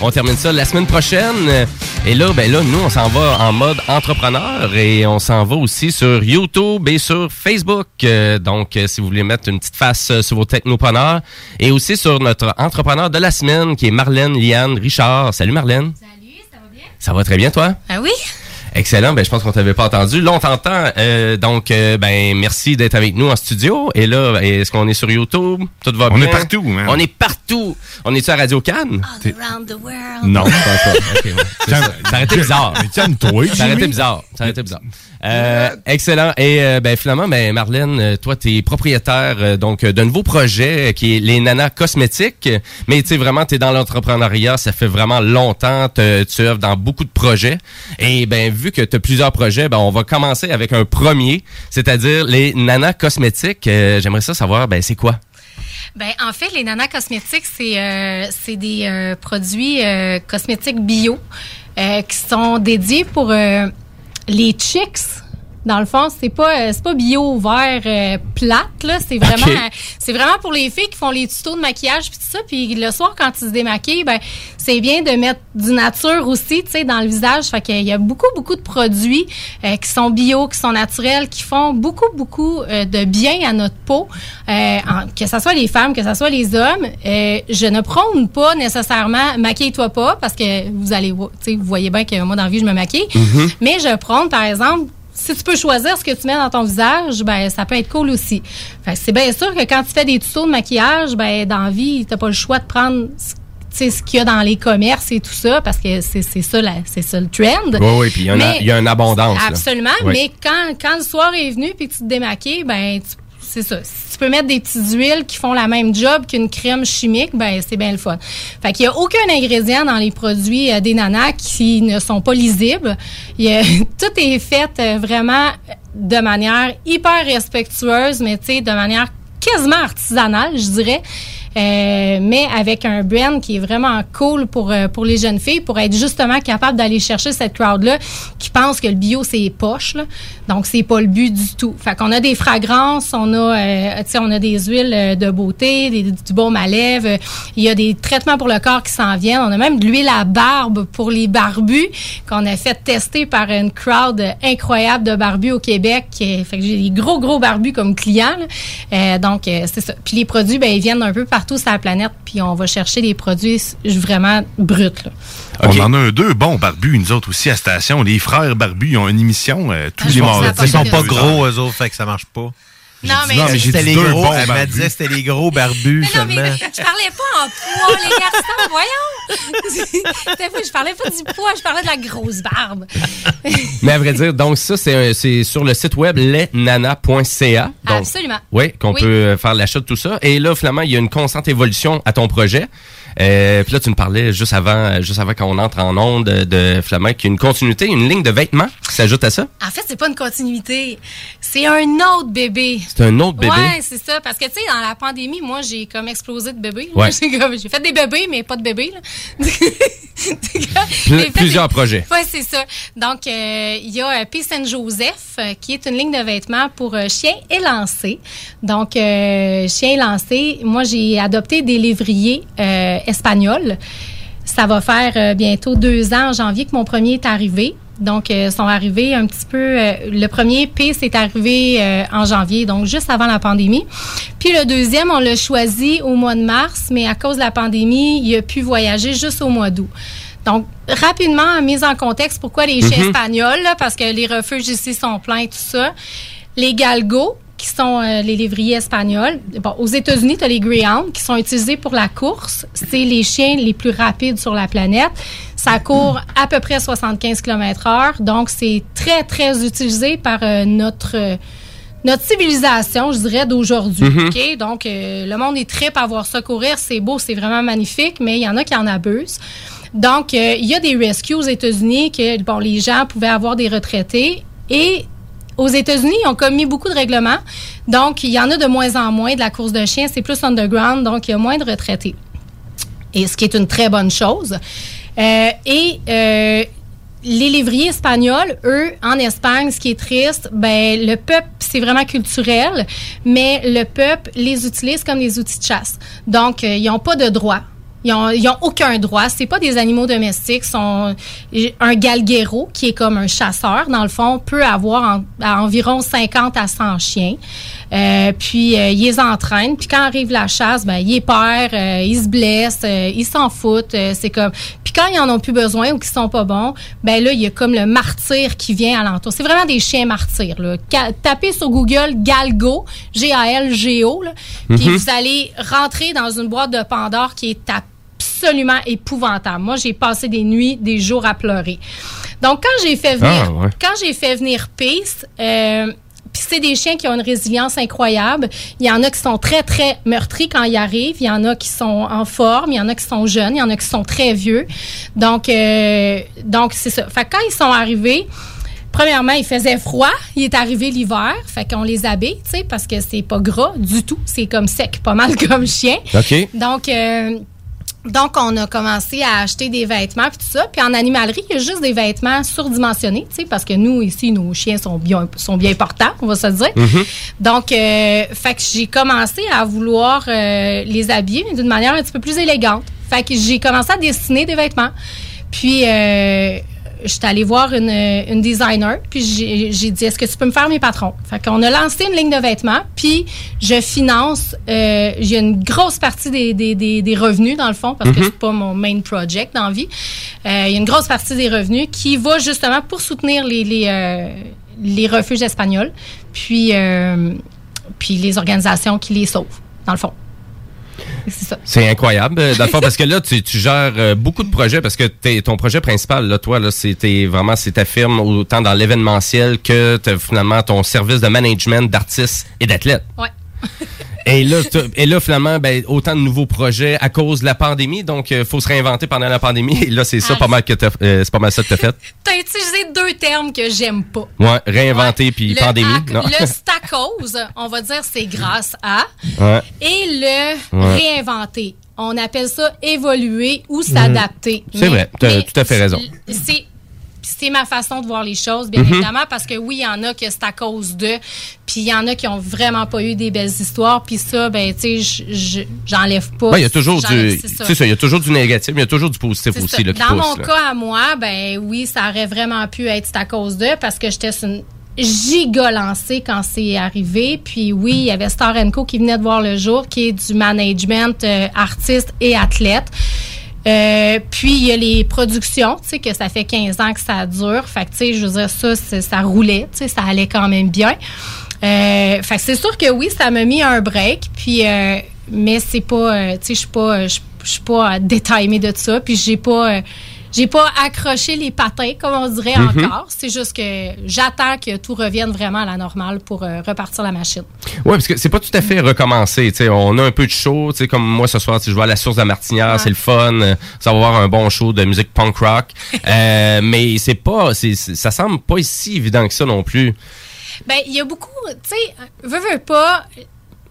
On termine ça la semaine prochaine. Et là, ben là, nous, on s'en va en mode entrepreneur et on s'en va aussi sur YouTube et sur Facebook. Euh, donc, euh, si vous voulez mettre une petite face euh, sur vos technopreneurs et aussi sur notre entrepreneur de la semaine qui est Marlène Liane Richard. Salut Marlène. Salut, ça va bien? Ça va très bien, toi? Ah oui? Excellent. Ben, je pense qu'on t'avait pas entendu. Là, on t'entend. Euh, donc, euh, ben, merci d'être avec nous en studio. Et là, est-ce qu'on est sur YouTube? Tout va On bien? est partout, man. On est partout. On est sur Radio Cannes? Around the world. Non, je pense pas. Ok, ouais. C'est ça. Ça aurait été bizarre. Calme-toi, Ça aurait été bizarre. Ça aurait été bizarre. Euh, excellent. Et euh, ben finalement, ben Marlène, euh, toi, tu es propriétaire euh, donc d'un nouveau projet qui est les Nanas Cosmétiques. Mais tu sais vraiment, tu es dans l'entrepreneuriat, ça fait vraiment longtemps. te- Tu œuvres dans beaucoup de projets. Et ben vu que tu as plusieurs projets, ben on va commencer avec un premier, c'est-à-dire les Nanas Cosmétiques. Euh, J'aimerais ça savoir, ben c'est quoi? Ben, en fait, les nanas cosmétiques, c'est euh, des euh, produits euh, cosmétiques bio qui sont dédiés pour les chicks. Dans le fond, c'est pas euh, c'est pas bio vert euh, plate là, c'est vraiment euh, c'est vraiment pour les filles qui font les tutos de maquillage puis tout ça. Puis le soir quand ils se démaquillent, ben c'est bien de mettre du nature aussi, tu sais dans le visage, fait qu'il y a beaucoup beaucoup de produits euh, qui sont bio, qui sont naturels, qui font beaucoup beaucoup euh, de bien à notre peau, euh, en- que ce soit les femmes, que ce soit les hommes. Euh, je ne prône pas nécessairement maquille-toi pas parce que vous allez tu sais vous voyez bien que moi dans la vie je me maquille, Mhm. mais je prône par exemple si tu peux choisir ce que tu mets dans ton visage, ben ça peut être cool aussi. Fait que c'est bien sûr que quand tu fais des tutos de maquillage, ben dans la vie, t'as pas le choix de prendre ce- qu'il y a dans les commerces et tout ça parce que c'est ça la- c'est ça le trend. Oui, oui, puis il y, a une- Mais- il y a une abondance. Absolument, Oui. mais quand, quand le soir est venu puis que tu te démaquilles, ben tu- c'est ça. Si tu peux mettre des petites huiles qui font la même job qu'une crème chimique, ben c'est bien le fun. Fait qu'il y a aucun ingrédient dans les produits euh, des nanas qui ne sont pas lisibles. Il y a- tout est fait euh, vraiment de manière hyper respectueuse, mais tu sais de manière quasiment artisanale, je dirais. Euh, mais avec un brand qui est vraiment cool pour euh, pour les jeunes filles pour être justement capable d'aller chercher cette crowd là qui pense que le bio c'est poche là. Donc c'est pas le but du tout. Fait qu'on a des fragrances on a euh, on a des huiles euh, de beauté des, du baume à lèvres il y a des traitements pour le corps qui s'en viennent. On a même de l'huile à barbe pour les barbus qu'on a fait tester par une crowd incroyable de barbus au Québec. Euh, fait que j'ai des gros gros barbus comme clients. Euh, donc c'est ça. Puis les produits ben ils viennent un peu partout sur la planète puis on va chercher des produits vraiment bruts. On en a un deux bons barbus, nous autres aussi à station. Les frères barbus, ils ont une émission euh, tous Ah, les mardis. Ils sont pas gros, eux autres, fait que ça marche pas. Non, mais, mais C'était les gros, bons elle m'a barbus. dit c'était les gros barbus Non, mais je parlais pas en poids, les garçons, voyons. Je parlais pas du poids, je parlais de la grosse barbe. Mais à vrai dire, donc ça, c'est sur le site web lesnana.ca. Absolument. Oui, qu'on Oui. peut euh, faire l'achat de tout ça. Et là, finalement, il y a une constante évolution à ton projet. Euh, puis là, tu me parlais juste avant, euh, juste avant qu'on entre en onde de, qu'il y a une continuité, une ligne de vêtements qui s'ajoute à ça? En fait, c'est pas une continuité. C'est un autre bébé. C'est un autre bébé? Ouais, c'est ça. Parce que, tu sais, dans la pandémie, moi, j'ai comme explosé de bébés. Ouais. J'ai fait des bébés, mais pas de bébés. là. Fait plusieurs projets. Oui, c'est ça. Donc, euh, il y a euh, Peace and Joseph, qui est une ligne de vêtements pour euh, chiens élancés. Donc, chiens élancés, moi, j'ai adopté des lévriers espagnols. Ça va faire euh, bientôt deux ans en janvier que mon premier est arrivé. Donc, euh, sont arrivés un petit peu. euh, le premier Peace est arrivé euh, en janvier, donc juste avant la pandémie. Puis le deuxième, on l'a choisi au mois de mars, mais à cause de la pandémie, il a pu voyager juste au mois d'août. Donc, rapidement, mise en contexte, pourquoi les chiens Mhm. espagnols, là, parce que les refuges ici sont pleins et tout ça. Les galgos, qui sont euh, les lévriers espagnols. Bon, aux États-Unis, tu as les Greyhounds qui sont utilisés pour la course. C'est les chiens les plus rapides sur la planète. Ça court à peu près 75 km heure. Donc, c'est très, très utilisé par euh, notre... euh, notre civilisation, je dirais, d'aujourd'hui. Mhm. OK? Donc, euh, le monde est très à voir ça courir. C'est beau, c'est vraiment magnifique, mais il y en a qui en abusent. Donc, euh, il y a des rescues aux États-Unis que, bon, les gens pouvaient avoir des retraités. Et aux États-Unis, ils ont commis beaucoup de règlements. Donc, il y en a de moins en moins de la course de chiens. C'est plus underground, donc il y a moins de retraités. Et ce qui est une très bonne chose. Euh, et euh, les lévriers espagnols, eux, en Espagne, ce qui est triste, ben le peuple, c'est vraiment culturel, mais le peuple les utilise comme des outils de chasse. Donc, euh, ils n'ont pas de droit. Ils ont, ils ont aucun droit. C'est pas des animaux domestiques. Sont un galguero qui est comme un chasseur dans le fond peut avoir environ 50 à 100 chiens. Euh, puis euh, il les entraîne. Puis quand arrive la chasse, ben il est perd, euh, il se blesse, euh, il s'en fout. euh, c'est comme. Puis quand ils en ont plus besoin ou qu'ils sont pas bons, ben là il y a comme le martyr qui vient alentour. C'est vraiment des chiens martyrs. Là. Tapez sur Google Galgo, G-A-L-G-O, là, puis Mhm. vous allez rentrer dans une boîte de Pandore qui est absolument épouvantable. Moi, j'ai passé des nuits, des jours à pleurer. Donc, quand j'ai fait venir, Ah, ouais. quand j'ai fait venir Peace, euh, puis c'est des chiens qui ont une résilience incroyable. Il y en a qui sont très, très meurtris quand ils arrivent. Il y en a qui sont en forme. Il y en a qui sont jeunes. Il y en a qui sont très vieux. Donc, euh, donc c'est ça. Fait que quand ils sont arrivés, Premièrement, il faisait froid. Il est arrivé l'hiver. Fait qu'on les habille, tu sais, parce que c'est pas gras du tout. C'est comme sec, pas mal comme chien. OK. Donc, euh, donc, on a commencé à acheter des vêtements puis tout ça. Puis en animalerie, il y a juste des vêtements surdimensionnés, tu sais, parce que nous, ici, nos chiens sont bien, sont bien portants, on va se dire. Donc, euh, fait que j'ai commencé à vouloir euh, les habiller, mais d'une manière un petit peu plus élégante. Fait que j'ai commencé à dessiner des vêtements. Puis, euh, j'étais allée voir une, une designer, puis j'ai j'ai dit, est-ce que tu peux me faire mes patrons? Fait qu'on a lancé une ligne de vêtements, puis je finance, euh, j'ai une grosse partie des, des, des, des revenus, dans le fond, parce que Mhm. c'est pas mon main project dans la vie. Euh, Il y a une grosse partie des revenus qui va justement pour soutenir les, les, euh, les refuges espagnols, puis, euh, puis les organisations qui les sauvent, dans le fond. C'est ça. C'est incroyable, euh, dans le fond, parce que là, tu, tu gères euh, beaucoup de projets, parce que t'es- ton projet principal, là, toi, là, c'était vraiment, c'est ta firme autant dans l'événementiel que t'as finalement ton service de management d'artistes et d'athlètes. Ouais. Et là, et là, finalement, ben, autant de nouveaux projets à cause de la pandémie, donc il faut se réinventer pendant la pandémie. Et là, c'est ça Ah. pas mal que euh, c'est pas mal ça que t'as fait. T'as utilisé deux termes que j'aime pas. Ouais, réinventer puis pandémie. à- non? Le c'est à cause, on va dire c'est grâce à. Ouais. Et le Ouais. réinventer. On appelle ça évoluer ou s'adapter. C'est Mais- vrai, t'as mais tout à fait raison. C'est c'est ma façon de voir les choses, bien Mhm. évidemment, parce que oui, il y en a que c'est à cause de, puis il y en a qui ont vraiment pas eu des belles histoires, puis ça, ben, tu sais, je- je- j'enlève pas. Il y a toujours du, c'est ça, il y a toujours du négatif, mais il y a toujours du positif aussi ça. là, qui Dans pousse. mon là. cas à moi, ben oui, ça aurait vraiment pu être à cause d'eux parce que j'étais une giga lancée quand c'est arrivé. Puis oui, il y avait Star Co qui venait de voir le jour, qui est du management euh, artiste et athlète. Euh, puis il y a les productions, tu sais, que ça fait 15 ans que ça dure. Fait que, tu sais, je veux dire, ça, ça roulait, tu sais, ça allait quand même bien. Euh, fait que c'est sûr que oui, ça m'a mis un break. Puis, euh, mais c'est pas, euh, tu sais, je suis pas, je suis pas détaillée de ça. Puis j'ai pas, euh, j'ai pas accroché les patins comme on dirait Mhm. encore. C'est juste que j'attends que tout revienne vraiment à la normale pour euh, repartir la machine. Oui, parce que c'est pas tout à fait sais. On a un peu de show, comme moi ce soir, je vais à la source de la Martinière, c'est le fun. euh, Ça va avoir un bon show de musique punk rock. Euh, mais c'est pas, ça semble pas si évident que ça non plus. Ben, il y a beaucoup, tu sais, veux, veux pas,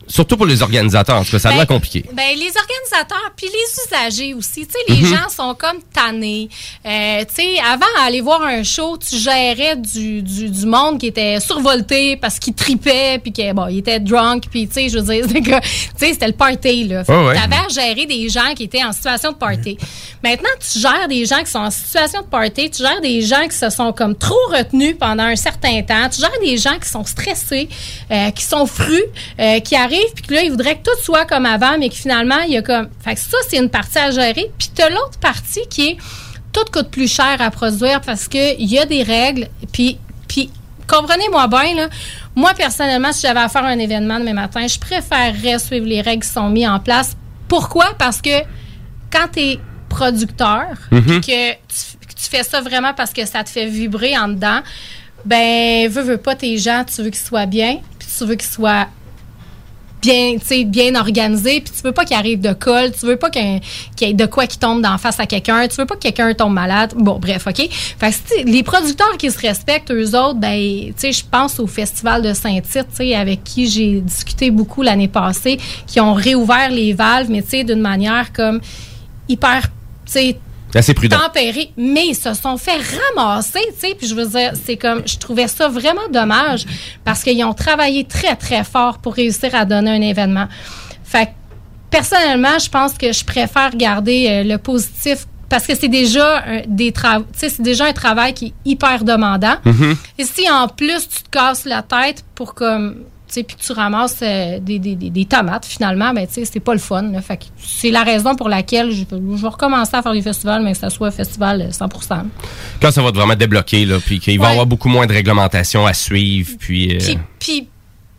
Surtout pour les organisateurs, tout cas, ça a l'air compliqué. Ben, les organisateurs puis les usagers aussi. Tu sais, les Mhm. gens sont comme tannés. Euh, tu sais, avant, aller voir un show, tu gérais du, du, du monde qui était survolté parce qu'il tripait puis qu'il bon, il était drunk puis tu sais, je veux dire, que, tu c'était le party là. Ouais, ouais. T'avais à gérer des gens qui étaient en situation de party. Maintenant, tu gères des gens qui sont en situation de party, tu gères des gens qui se sont comme trop retenus pendant un certain temps, tu gères des gens qui sont stressés, euh, qui sont frus, euh, qui arrivent puis que là ils voudraient que tout soit comme avant mais que finalement il y a comme fait que ça c'est une partie à gérer. Puis t'as l'autre partie qui est tout coûte plus cher à produire parce que il y a des règles. Puis puis comprenez-moi bien là. Moi personnellement si j'avais à faire un événement demain matin je préférerais suivre les règles qui sont mises en place. Pourquoi? Parce que quand tu es producteur puis que tu, que tu fais ça vraiment parce que ça te fait vibrer en dedans ben veux veux pas tes gens tu veux qu'ils soient bien puis tu veux qu'ils soient bien, bien organisé, puis tu veux pas qu'il arrive de colle, tu veux pas qu'il y ait de quoi qui tombe d'en face à quelqu'un, tu veux pas que quelqu'un tombe malade. Bon, bref, OK? Fait que, les producteurs qui se respectent, eux autres, ben, tu sais, je pense au Festival de Saint-Tite, tu sais, avec qui j'ai discuté beaucoup l'année passée, qui ont réouvert les valves, mais tu sais, d'une manière comme hyper, tu sais, Assez prudent. tempéré, mais ils se sont fait ramasser, tu sais, puis je veux dire, c'est comme, je trouvais ça vraiment dommage parce qu'ils ont travaillé très, très fort pour réussir à donner un événement. Fait que, personnellement, je pense que je préfère garder euh, le positif parce que c'est déjà un, des travaux, tu sais, c'est déjà un travail qui est hyper demandant. Mhm. Et si en plus tu te casses la tête pour comme puis que tu ramasses euh, des, des, des, tomates finalement ben tu sais c'est pas le fun là. fait que c'est la raison pour laquelle je, je vais recommencer à faire des festivals mais que ça soit un festival euh, 100%. Quand ça va vraiment débloquer, là, puis qu'il va y avoir beaucoup moins de réglementation à suivre, puis... euh, Puis puis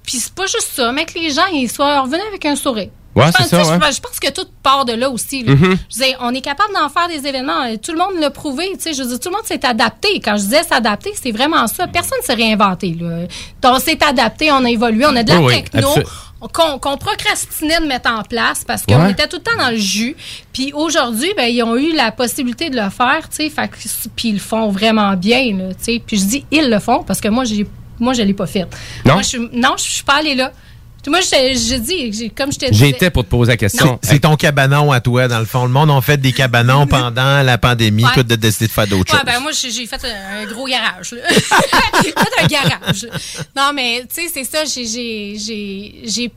puis c'est pas juste ça mais que les gens ils soient revenus avec un sourire. Ouais, Je pense- c'est ça, tu sais, ouais. Je, je pense que tout part de là aussi. là. Mhm. Je dire, on est capable d'en faire des événements. Euh, Tout le monde l'a prouvé. tu sais, Je dire, tout le monde s'est adapté. Quand je disais s'adapter, c'est vraiment ça. Personne ne s'est réinventé. Là. Donc, On s'est adapté, on a évolué, on a de la Oui, techno. Qu'on procrastinait de mettre en place parce qu'on Ouais. était tout le temps dans le jus. Puis aujourd'hui, ben, ils ont eu la possibilité de le faire, tu sais, puis ils le font vraiment bien, tu sais. Puis je dis ils le font parce que moi, j'ai, moi, je l'ai pas fait. Non? Moi, je non, je suis pas allée là. Moi, je je dis, j'ai- comme je te disais. J'étais pour te poser la question. C'est ton cabanon à toi, dans le fond. Le monde a fait des cabanons pendant la pandémie. Ouais. Toi, de décider de faire d'autres Ouais, choses. ben moi, j'ai fait un, un gros garage. j'ai fait un garage. Non, mais tu sais, c'est ça. J'ai, j'ai, j'ai, j'ai-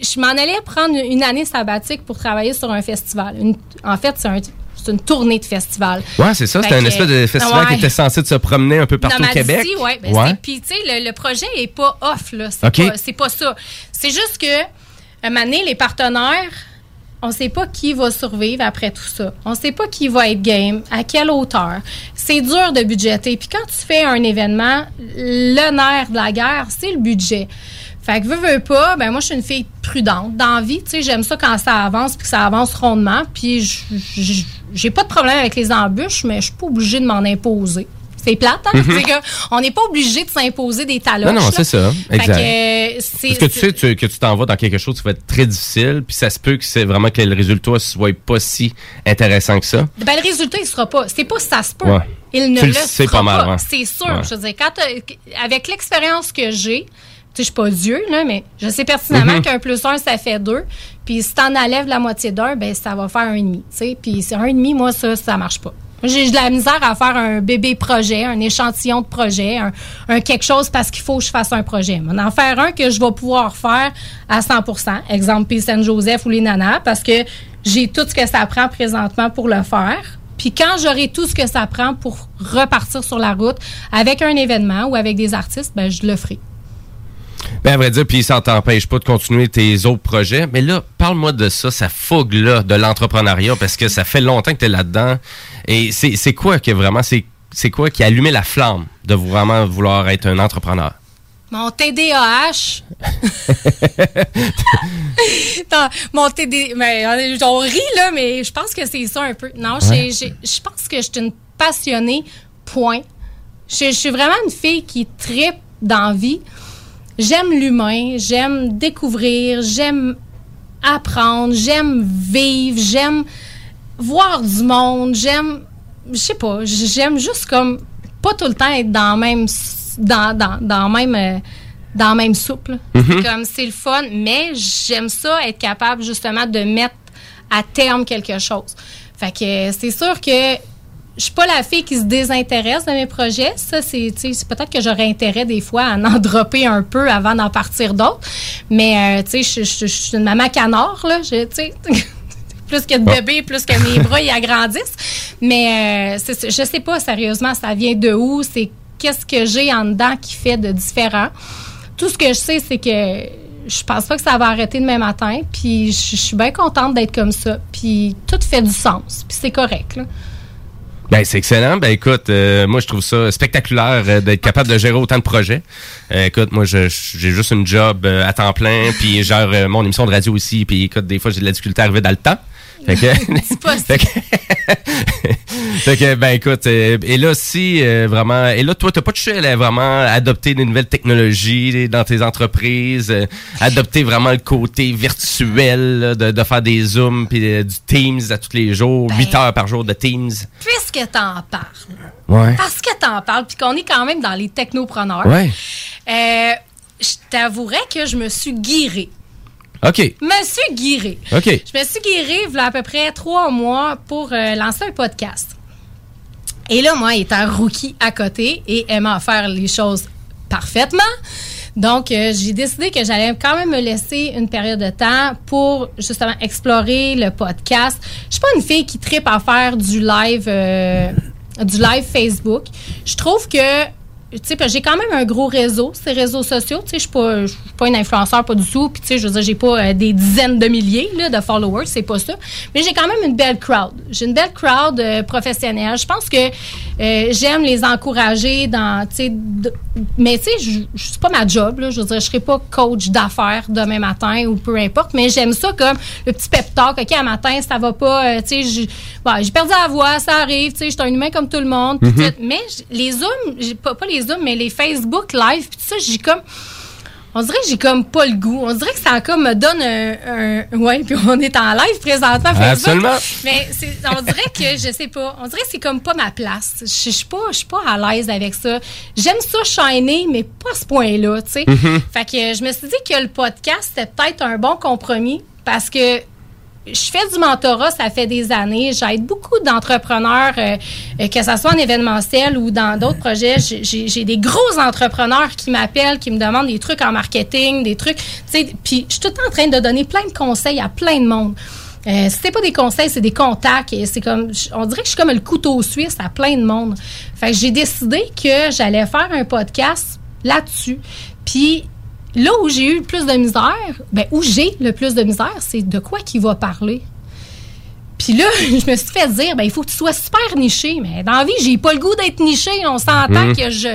je m'en allais prendre une année sabbatique pour travailler sur un festival. Une- en fait, c'est un- c'est une tournée de festival. Ouais, c'est ça. C'était un espèce de festival Ouais. qui était censé de se promener un peu partout au Québec. ouais. Ben, c'est- Puis, tu sais, le, le projet est pas off, là. C'est pas, ça. C'est juste que, à un moment donné, les partenaires, on sait pas qui va survivre après tout ça. On sait pas qui va être game, à quelle hauteur. C'est dur de budgéter. Puis quand tu fais un événement, le nerf de la guerre, c'est le budget. Fait que veux, veux pas, ben moi je suis une fille prudente dans la vie, tu sais, j'aime ça quand ça avance puis que ça avance rondement, puis j'ai pas de problème avec les embûches, mais je suis pas obligée de m'en imposer. C'est plate, hein? Mhm. C'est que on n'est pas obligé de s'imposer des taloches. Non, non, c'est ça. Fait Exact. que, euh, Parce que tu sais tu- que tu t'en vas dans quelque chose qui va être très difficile, puis ça se peut que c'est vraiment que le résultat soit pas si intéressant que ça. Ben, le résultat, il sera pas. C'est pas ça se peut. Ouais. Il ne Tu le le sera pas mal, pas. C'est sûr. Ouais. Je veux dire, quand t'as- avec l'expérience que j'ai, je suis pas Dieu, là, mais je sais pertinemment Mhm. qu'un plus un, ça fait deux. Puis si t'en enlèves la moitié d'un, ben, ça va faire un demi. Puis c'est un demi, moi, ça, ça marche pas. J'ai de la misère à faire un bébé projet, un échantillon de projet, un, un quelque chose parce qu'il faut que je fasse un projet. Mais en faire un que je vais pouvoir faire à 100% exemple Peace and Joseph ou les nanas, parce que j'ai tout ce que ça prend présentement pour le faire. Puis quand j'aurai tout ce que ça prend pour repartir sur la route avec un événement ou avec des artistes, ben je le ferai. Ben, à vrai dire, puis ça t'empêche pas de continuer tes autres projets. Mais là, parle-moi de ça, sa fougue-là de l'entrepreneuriat, parce que ça fait longtemps que tu es là-dedans. Et c'est quoi que vraiment, c'est quoi qui a allumé la flamme de vraiment vouloir être un entrepreneur? Mon TDAH. Non, mon TD... Mais, euh, on rit, là, mais je pense que c'est ça un peu. Non, Ouais. je pense que je suis une passionnée, point. Je, suis vraiment une fille qui tripe dans la vie. J'aime l'humain, j'aime découvrir, j'aime apprendre, j'aime vivre, j'aime voir du monde, j'aime, je sais pas, j'aime juste comme pas tout le temps être dans la même, dans, dans, dans même, euh, dans même soupe. Mhm. Comme c'est le fun, mais j'aime ça être capable justement de mettre à terme quelque chose. Fait que c'est sûr que je suis pas la fille qui se désintéresse de mes projets. Ça, c'est, peut-être que j'aurais intérêt des fois à en dropper un peu avant d'en partir d'autres. Mais, euh, tu sais, je- suis une maman canard, là. Je- plus que de bébés, plus que mes bras y agrandissent. Mais, euh, je sais pas sérieusement, ça vient de où, c'est qu'est-ce que j'ai en dedans qui fait de différent. Tout ce que je sais, c'est que je pense pas que ça va arrêter demain matin. Puis je je suis bien contente d'être comme ça. Puis tout fait du sens. Puis c'est correct, là. Ben, c'est excellent. Ben, écoute, euh, moi, je trouve ça spectaculaire euh, d'être capable de gérer autant de projets. Euh, écoute, moi, j'ai juste une job euh, à temps plein, puis je gère euh, mon émission de radio aussi, puis écoute, des fois, j'ai de la difficulté à arriver dans le temps. Fait que, fait que, fait que, ben écoute, euh, et là si euh, vraiment, et là toi t'as pas touché à vraiment adopter des nouvelles technologies dans tes entreprises, euh, adopter vraiment le côté virtuel là, de, de faire des zooms puis euh, du Teams à tous les jours, Ben. 8 heures par jour de Teams. Puisque t'en parles, Ouais. parce que t'en parles, puis qu'on est quand même dans les technopreneurs, Ouais. je t'avouerais que je me suis guirée. OK. Suis guirée. OK. Je me suis guirée il y a à peu près trois mois pour euh, lancer un podcast. Et là, moi, étant rookie à côté et aimant faire les choses parfaitement, donc euh, j'ai décidé que j'allais quand même me laisser une période de temps pour justement explorer le podcast. Je suis pas une fille qui tripe à faire du live, euh, du live Facebook. Je trouve que j'ai quand même un gros réseau, ces réseaux sociaux. Tu sais, je suis pas, je suis pas une influenceur, pas du tout. Puis, tu sais, je veux dire, j'ai pas euh, des dizaines de milliers là, de followers, c'est pas ça. Mais j'ai quand même une belle crowd. J'ai une belle crowd euh, professionnelle. Je pense que euh, j'aime les encourager dans, tu sais, mais tu sais, je pas ma job. Là, je veux dire, je serai pas coach d'affaires demain matin ou peu importe. Mais j'aime ça comme le petit pep talk. Ok, à matin, ça va pas. tu sais, j'ai bon, perdu la voix, ça arrive. Tu sais, je suis un humain comme tout le monde. Mhm. Mais les j'ai pas, pas les Zooms, mais les Facebook Live, puis tout ça, j'ai comme. On dirait que j'ai comme pas le goût. On dirait que ça comme me donne un. un- ouais, puis on est en live présentement. Facebook. Absolument. Mais on dirait que, je sais pas, on dirait que c'est comme pas ma place. Je suis pas, je suis pas à l'aise avec ça. J'aime ça shiner, mais pas à ce point-là, tu sais. Mhm. Fait que je me suis dit que le podcast, c'était peut-être un bon compromis parce que je fais du mentorat, ça fait des années. J'aide beaucoup d'entrepreneurs, euh, euh, que ce soit en événementiel ou dans d'autres projets. J'ai- des gros entrepreneurs qui m'appellent, qui me demandent des trucs en marketing, des trucs. Puis je suis tout en train de donner plein de conseils à plein de monde. Euh, c'est pas des conseils, c'est des contacts. Et c'est comme, on dirait que je suis comme le couteau suisse à plein de monde. Fait que j'ai décidé que j'allais faire un podcast là-dessus. Puis là où j'ai eu le plus de misère, ben où j'ai le plus de misère, c'est de quoi qu'il va parler. Puis là, je me suis fait dire, ben il faut que tu sois super niché. Mais dans la vie, j'ai pas le goût d'être niché. On s'entend Mhm. que je,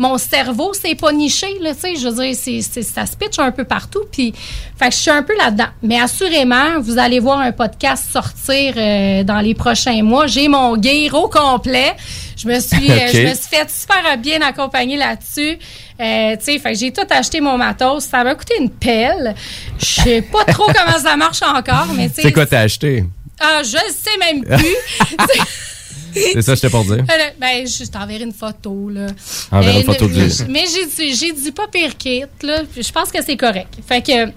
mon cerveau, c'est pas niché, là, tu sais. Je veux dire, c'est, c'est- ça se pitch un peu partout. Puis, fait que je suis un peu là-dedans. Mais assurément, vous allez voir un podcast sortir euh, dans les prochains mois. J'ai mon gear au complet. Je me suis, euh, je me suis fait super bien accompagner là-dessus. Euh, tu sais, fait que j'ai tout acheté mon matos. Ça m'a coûté une pelle. Je sais pas trop comment ça marche encore, mais tu sais. C'est quoi t'as acheté? Ah, je le sais même plus. C'est ça, je t'ai pour dire. Ben, je t'enverrai une photo, là. Enverrai une photo du- Mais j'ai du pas pire kit, là. Je pense que c'est correct. Fait que.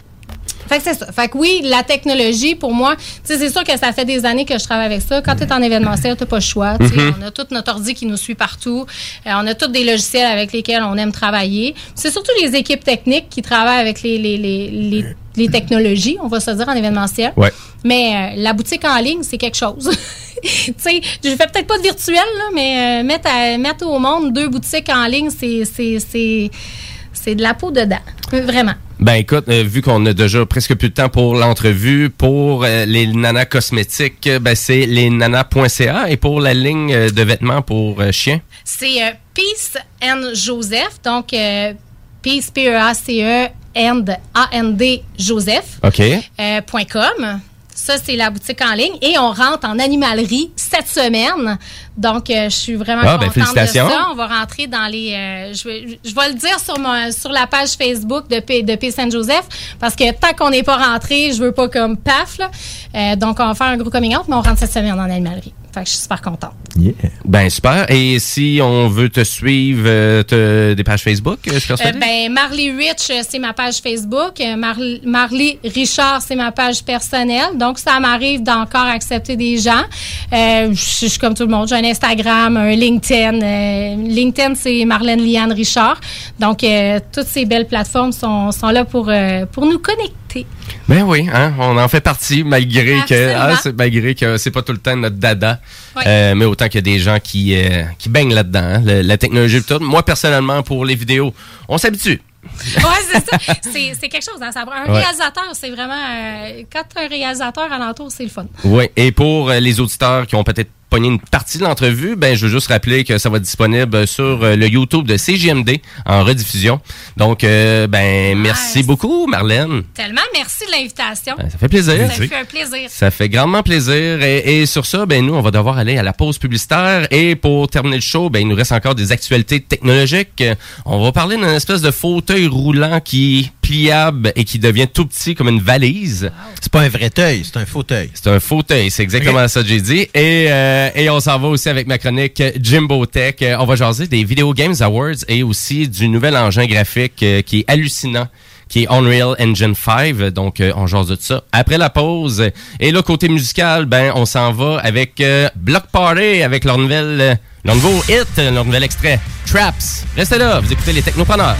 Fait que c'est ça. Fait que oui, la technologie, pour moi, c'est sûr que ça fait des années que je travaille avec ça. Quand tu es en événementiel, tu pas le choix. sais. Mhm. On a tout notre ordi qui nous suit partout. Euh, on a tous des logiciels avec lesquels on aime travailler. C'est surtout les équipes techniques qui travaillent avec les, les, les, les, les technologies, on va se dire, en événementiel. Ouais. Mais euh, la boutique en ligne, c'est quelque chose. tu sais, je fais peut-être pas de virtuel, là, mais euh, mettre, à- mettre au monde deux boutiques en ligne, c'est, c'est, de la peau dedans. Vraiment. Ben écoute, euh, vu qu'on a déjà presque plus de temps pour l'entrevue, pour euh, les nanas cosmétiques, euh, ben c'est lesnanas.ca et pour la ligne euh, de vêtements pour euh, chiens. C'est euh, Peace and Joseph. Donc, euh, Peace, P-E-A-C-E, and A-N-D, Joseph. Euh, .com. Ça, c'est la boutique en ligne. Et on rentre en animalerie cette semaine. Donc, euh, je suis vraiment Ah, ben, contente félicitations. de ça. On va rentrer dans les... euh, je, vais, je vais le dire sur, mon, sur la page Facebook de, P, de P Saint-Joseph parce que tant qu'on n'est pas rentré, je veux pas comme paf. Là. Euh, donc, on va faire un gros coming out, mais on rentre cette semaine en animalerie. Fait que je suis super contente. Ben, super. Et si on veut te suivre, te- des pages Facebook, je pense Euh, ben, Marley Rich, c'est ma page Facebook. Mar- Marley Richard, c'est ma page personnelle. Donc, ça m'arrive d'encore accepter des gens. Je je suis comme tout le monde. J'ai un Instagram, un LinkedIn. Euh, LinkedIn, c'est Marlène Liane Richard. Donc, euh, toutes ces belles plateformes sont, sont là pour, euh, pour nous connecter. Ben oui, hein, on en fait partie malgré que ah, c'est- malgré que c'est pas tout le temps notre dada. Euh, mais autant qu'il y a des gens qui euh, qui baignent là-dedans, hein, la technologie tout. Moi personnellement pour les vidéos, on s'habitue. Ouais, c'est ça. C'est quelque chose. Hein, ça, un Ouais. réalisateur, c'est vraiment... euh, quand tu un réalisateur alentour, c'est le fun. Oui, et pour les auditeurs qui ont peut-être pogné une partie de l'entrevue, ben je veux juste rappeler que ça va être disponible sur euh, le YouTube de CGMD en rediffusion. Donc euh, ben merci beaucoup Marlène. Tellement merci de l'invitation. Ben, ça fait plaisir. Ça fait un plaisir. Ça fait grandement plaisir. Et, et sur ça, ben nous, on va devoir aller à la pause publicitaire. Et pour terminer le show, ben il nous reste encore des actualités technologiques. On va parler d'une espèce de fauteuil roulant qui pliable et qui devient tout petit comme une valise. C'est pas un vrai œil, c'est un fauteuil. C'est un fauteuil, c'est exactement ça que j'ai dit. Et, euh, et on s'en va aussi avec ma chronique Jimbo Tech. Euh, On va jaser des Video Games Awards et aussi du nouvel engin graphique euh, qui est hallucinant qui est Unreal Engine 5. Donc, euh, on jase de ça après la pause. Et là, côté musical, ben, on s'en va avec euh, Block Party, avec leur, nouvelle, euh, leur nouveau hit, leur nouvel extrait, Traps. Restez là, vous écoutez les Technopreneurs.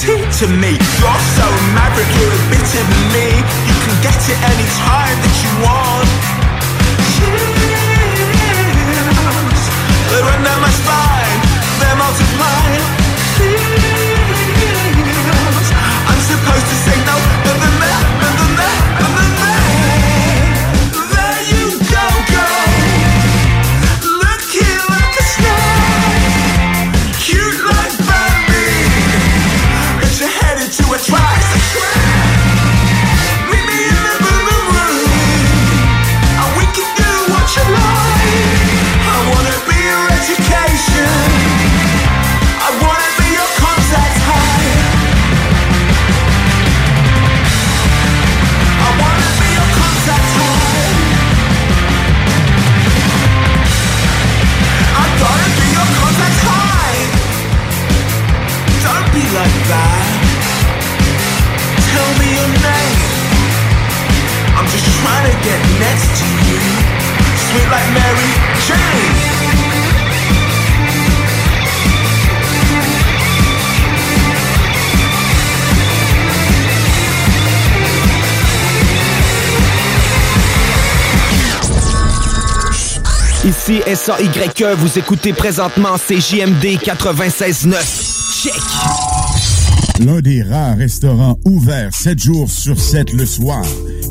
Dirty to me. You're so maverick, you're a bit of me. You can get it any next to you. Sweet like Mary Jane. Ici SAYE, vous écoutez présentement CJMD 96.9. Check! l'un des rares restaurants ouverts 7 jours sur 7 le soir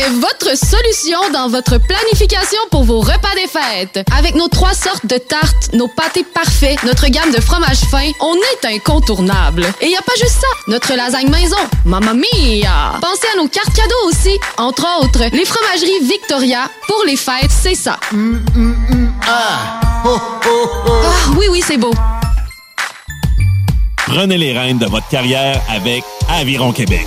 est votre solution dans votre planification pour vos repas des fêtes. Avec nos trois sortes de tartes, nos pâtés parfaits, notre gamme de fromages fins, on est incontournable. Et y a pas juste ça, notre lasagne maison, mamma mia! Pensez à nos cartes cadeaux aussi, entre autres, les fromageries Victoria, pour les fêtes, c'est ça. Ah, oui, oui, c'est beau. Prenez les rênes de votre carrière avec Aviron Québec.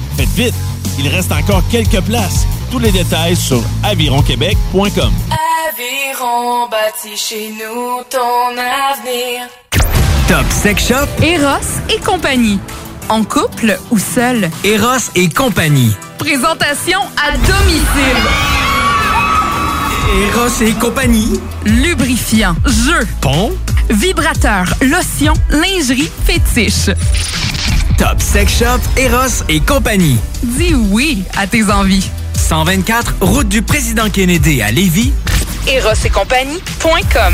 Faites vite, il reste encore quelques places. Tous les détails sur avironquebec.com. Aviron bâti chez nous ton avenir. Top Sex Shop, Eros et compagnie. En couple ou seul. Eros et compagnie. Présentation à domicile. Eros et compagnie. Lubrifiant, jeu, Pompe. vibrateur, lotion, lingerie, fétiche. Top Sex Shop, Eros et compagnie. Dis oui à tes envies. 124, route du président Kennedy à Lévis. Eros et compagnie.com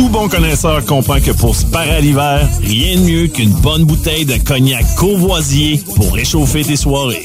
Tout bon connaisseur comprend que pour se parer à l'hiver, rien de mieux qu'une bonne bouteille de cognac courvoisier pour réchauffer tes soirées.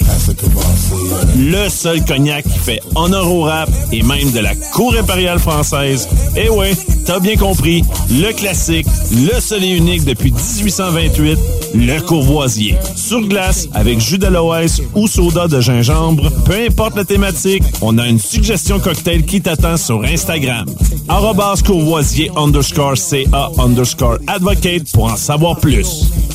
Le seul cognac qui fait honneur au rap et même de la cour impériale française. Eh ouais, t'as bien compris, le classique, le seul et unique depuis 1828, le courvoisier. Sur glace, avec jus d'aloès ou soda de gingembre, peu importe la thématique, on a une suggestion cocktail qui t'attend sur Instagram. Arrobas courvoisier underscore CA underscore advocate pour en savoir plus.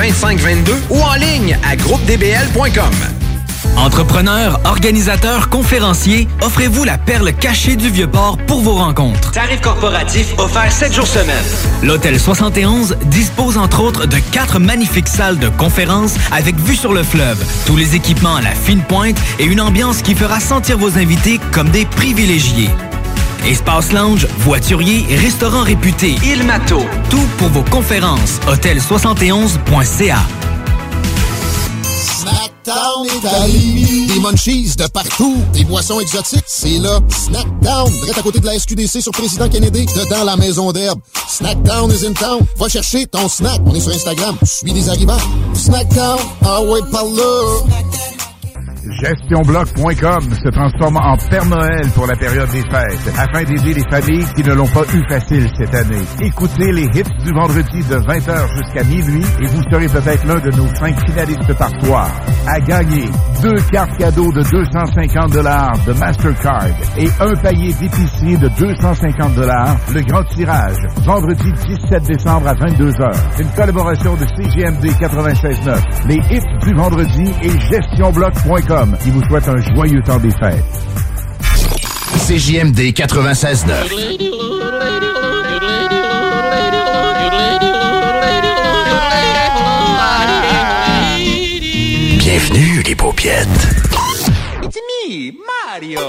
418-681-2522 ou en ligne à groupedbl.com. Entrepreneurs, organisateurs, conférenciers, offrez-vous la perle cachée du Vieux-Port pour vos rencontres. Tarif corporatif offert 7 jours semaine. L'Hôtel 71 dispose entre autres de quatre magnifiques salles de conférences avec vue sur le fleuve, tous les équipements à la fine pointe et une ambiance qui fera sentir vos invités comme des privilégiés. Espace lounge, voiturier, restaurant réputé, Il Mato. Tout pour vos conférences. Hôtel71.ca. Snackdown Italie. Des munchies de partout. Des boissons exotiques. C'est là. Snackdown. Direct à côté de la SQDC sur Président Kennedy. Dedans la maison d'herbe. Snackdown is in town. Va chercher ton snack. On est sur Instagram. Je suis des arrivants. Snackdown. Ah ouais, par là. GestionBloc.com se transforme en Père Noël pour la période des fêtes afin d'aider les familles qui ne l'ont pas eu facile cette année. Écoutez les hits du vendredi de 20h jusqu'à minuit et vous serez peut-être l'un de nos cinq finalistes par soir. À gagner deux cartes cadeaux de 250 dollars de Mastercard et un panier d'épicerie de 250 dollars. Le grand tirage vendredi 17 décembre à 22h. Une collaboration de CGMD 96.9, les hits du vendredi et GestionBloc.com qui vous souhaite un joyeux temps des fêtes. CJMD 96.9. Bienvenue les paupiètes. It's me, Mario.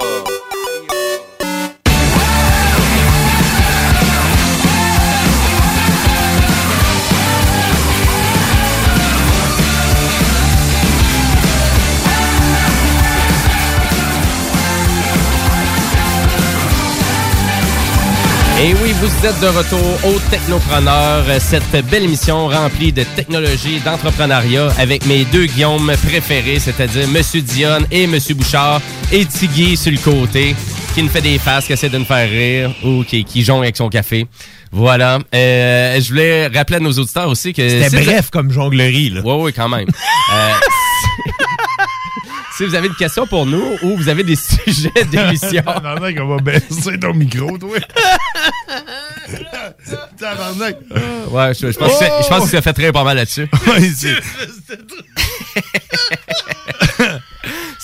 Et oui, vous êtes de retour au Technopreneur, cette belle émission remplie de technologie et d'entrepreneuriat avec mes deux Guillaume préférés, c'est-à-dire Monsieur Dionne et Monsieur Bouchard, et Tiggy sur le côté, qui nous fait des faces, qui essaie de nous faire rire ou qui, qui jongle avec son café. Voilà. Euh, je voulais rappeler à nos auditeurs aussi que... C'était bref comme jonglerie, là. Oui, oui, quand même. Euh, si vous avez une question pour nous ou vous avez des sujets d'émission... Tabarnak, on va baisser ton micro, toi. Tabarnak. Ouais, je, je pense, que c'est- je pense que ça fait très pas mal là-dessus. Ouais, c'est- C'est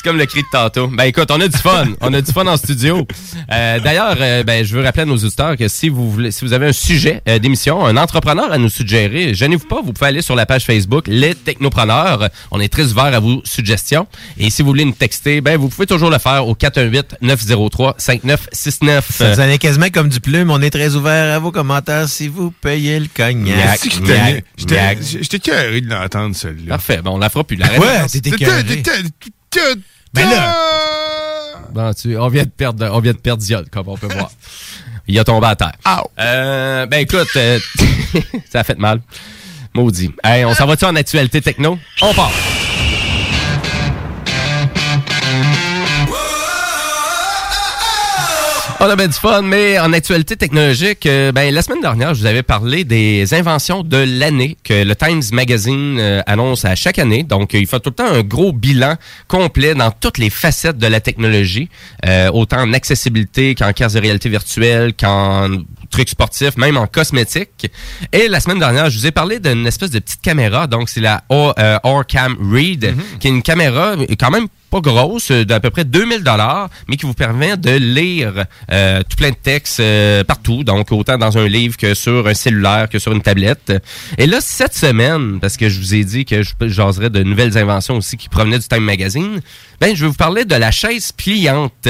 comme le cri de tantôt. Ben écoute, on a du fun. On a du fun en studio. Euh, D'ailleurs, euh, ben, je veux rappeler à nos auditeurs que si vous voulez, si vous avez un sujet euh, d'émission, un entrepreneur à nous suggérer, gênez-vous pas, vous pouvez aller sur la page Facebook Les Technopreneurs. On est très ouvert à vos suggestions. Et si vous voulez nous texter, ben vous pouvez toujours le faire au 418-903-5969. Ça sonnait quasiment comme du plume. On est très ouvert à vos commentaires si vous payez le cognac. C'est que Gnac, j'étais- curieux de l'entendre, celui-là. Parfait, bon, on la fera plus. La Ouais, t'étais. Ben là! Bon, tu, on vient de perdre, on vient de perdre Diol, comme on peut voir. Il a tombé à terre. Euh, ben écoute, euh, ça a fait mal. Maudit. Hey, on s'en va-tu en actualité techno? On part! On a bien du fun, mais en actualité technologique, euh, ben, la semaine dernière, je vous avais parlé des inventions de l'année que le Times Magazine euh, annonce à chaque année. Donc, euh, il fait tout le temps un gros bilan complet dans toutes les facettes de la technologie, euh, autant en accessibilité qu'en casque de réalité virtuelle, qu'en trucs sportifs, même en cosmétique. Et la semaine dernière, je vous ai parlé d'une espèce de petite caméra. Donc, c'est la Orcam Read, qui est une caméra quand même pas grosse, euh, d'à peu près 2000 dollars, mais qui vous permet de lire euh, tout plein de textes euh, partout, donc autant dans un livre que sur un cellulaire, que sur une tablette. Et là, cette semaine, parce que je vous ai dit que je jaserais de nouvelles inventions aussi qui provenaient du Time Magazine, ben, je vais vous parler de la chaise pliante.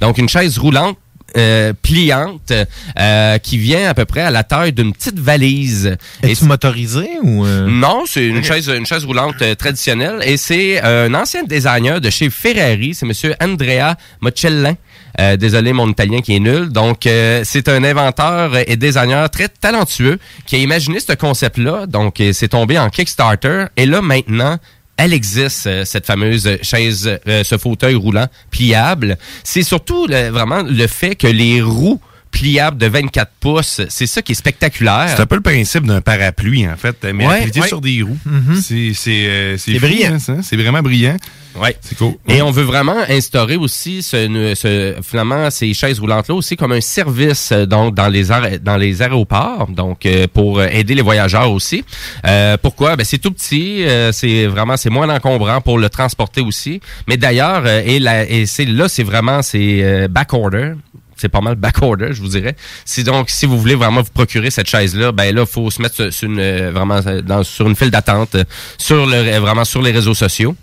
Donc, une chaise roulante euh, pliante euh, qui vient à peu près à la taille d'une petite valise. Es-tu motorisé ou... euh? Non, c'est une chaise une chaise roulante traditionnelle et c'est un ancien designer de chez Ferrari, c'est monsieur Andrea Mocellin. Euh, désolé, mon italien qui est nul. Donc, euh, c'est un inventeur et designer très talentueux qui a imaginé ce concept-là. Donc, euh, c'est tombé en Kickstarter. Et là, maintenant, elle existe, euh, cette fameuse chaise, euh, ce fauteuil roulant pliable. C'est surtout le- vraiment le fait que les roues pliables de 24 pouces, c'est ça qui est spectaculaire. C'est un peu le principe d'un parapluie, en fait, mais Ouais, appliqué ouais. sur des roues. Mhm. C'est c'est, euh, c'est C'est fou, brillant. hein. C'est vraiment brillant. Ouais. C'est cool. Et on veut vraiment instaurer aussi ce, ce- finalement ces chaises roulantes là aussi comme un service euh, donc dans les dans les aéroports donc euh, pour aider les voyageurs aussi. Euh, pourquoi? Ben c'est tout petit, euh, c'est vraiment c'est moins encombrant pour le transporter aussi. Mais d'ailleurs et et c'est là c'est vraiment c'est back order. C'est pas mal back order, je vous dirais. Si donc, si vous voulez vraiment vous procurer cette chaise-là, ben là, faut se mettre sur, une, euh, vraiment euh, sur une file d'attente, euh, sur le, vraiment sur les réseaux sociaux.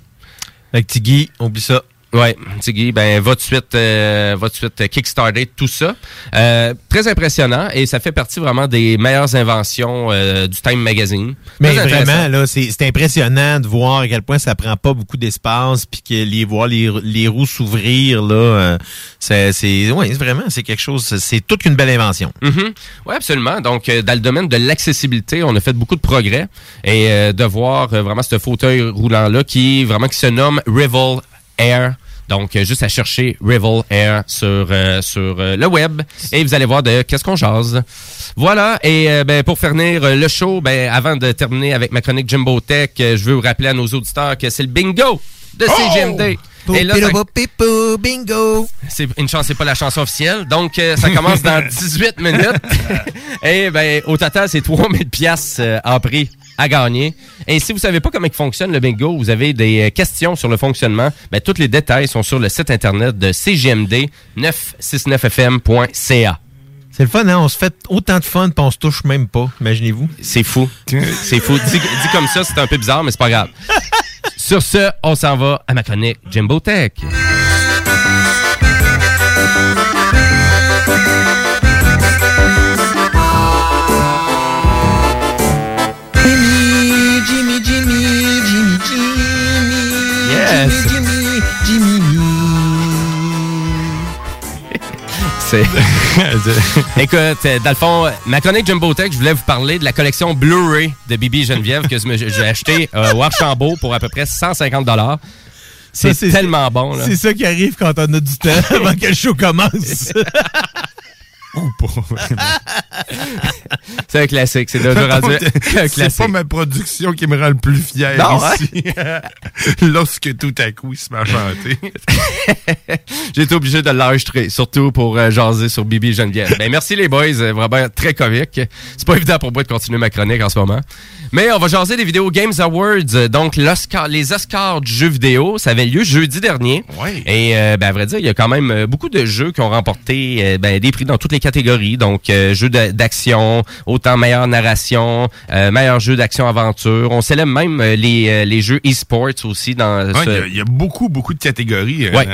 Oublie ça. Ouais, Tiggy, ben va de suite, euh, va de suite kickstarter tout ça. Euh, très impressionnant et ça fait partie vraiment des meilleures inventions euh, du Time Magazine. Mais vraiment, là, c'est impressionnant de voir à quel point ça prend pas beaucoup d'espace, puis que les voir les, les roues s'ouvrir, là, euh, c'est, ouais, vraiment, c'est quelque chose, c'est- toute une belle invention. Mhm. Oui, absolument. Donc, dans le domaine de l'accessibilité, on a fait beaucoup de progrès. Et de voir vraiment ce fauteuil roulant-là qui vraiment qui se nomme Rival Air. Donc, euh, juste à chercher Rival Air sur, euh, sur euh, le web. Et vous allez voir de qu'est-ce qu'on jase. Voilà. Et euh, ben, pour finir euh, le show, ben, avant de terminer avec ma chronique Jimbo Tech, euh, je veux vous rappeler à nos auditeurs que c'est le bingo de CGMD. Et là, ça- bingo! c'est une chance, c'est pas la chanson officielle. Donc, euh, ça commence dans 18 minutes. Et ben, au total, c'est 3000 pièces en prix à gagner. Et si vous savez pas comment il fonctionne le bingo, vous avez des euh, questions sur le fonctionnement, ben, tous les détails sont sur le site internet de CGMD 969fm.ca. C'est le fun, hein? On se fait autant de fun, puis on se touche même pas, imaginez-vous. C'est fou. C'est fou. Dit, dit comme ça, c'est un peu bizarre, mais c'est pas grave. Sur ce, on s'en va à ma chronique Jimbo Tech. C'est. Écoute, euh, dans le fond, ma chronique Jumbo Tech, je voulais vous parler de la collection Blu-ray de Bibi Geneviève que j'ai acheté euh, au Archambault pour à peu près 150 C'est tellement bon. C'est ça qui arrive quand on a du temps avant que le show commence. C'est un classique. C'est déjà rendu un C'est pas ma production qui me rend le plus fier Non, hein? ici. Lorsque tout à coup, il se met à chanter. J'ai été obligé de l'enregistrer, surtout pour euh, jaser sur Bibi Geneviève. Ben, merci les boys, euh, vraiment très comique. C'est pas évident pour moi de continuer ma chronique en ce moment. Mais on va jaser des vidéos Games Awards, euh, donc les Oscars du jeu vidéo. Ça avait lieu jeudi dernier. Et euh, ben, à vrai dire, il y a quand même beaucoup de jeux qui ont remporté euh, ben, des prix dans toutes les catégories. Donc, euh, jeux de- d'action, autant meilleure narration, euh, meilleur jeu d'action-aventure. On célèbre même euh, les, euh, les jeux e-sports aussi dans Ouais, ce- Il y a- il y, a beaucoup, beaucoup de catégories euh, Ouais.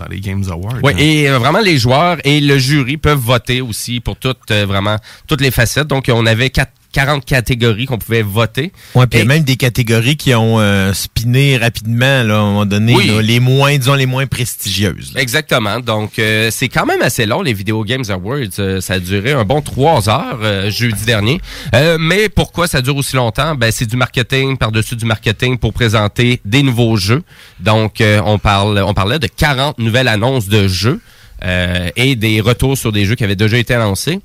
dans les Games Awards. Oui, hein. et vraiment les joueurs et le jury peuvent voter aussi pour toutes euh, vraiment toutes les facettes. Donc on avait quatre- 40 catégories qu'on pouvait voter. Ouais, puis il y a même des catégories qui ont euh, spiné rapidement, là, à un moment donné, Oui. là, les moins, disons, les moins prestigieuses. là. Exactement. Donc, euh, c'est quand même assez long, les Video Games Awards. Euh, ça a duré un bon trois heures euh, jeudi dernier. Euh, mais pourquoi ça dure aussi longtemps? Ben, c'est du marketing par-dessus du marketing pour présenter des nouveaux jeux. Donc, euh, on, parle, on parlait de 40 nouvelles annonces de jeux. euh, et des retours sur des jeux qui avaient déjà été annoncés.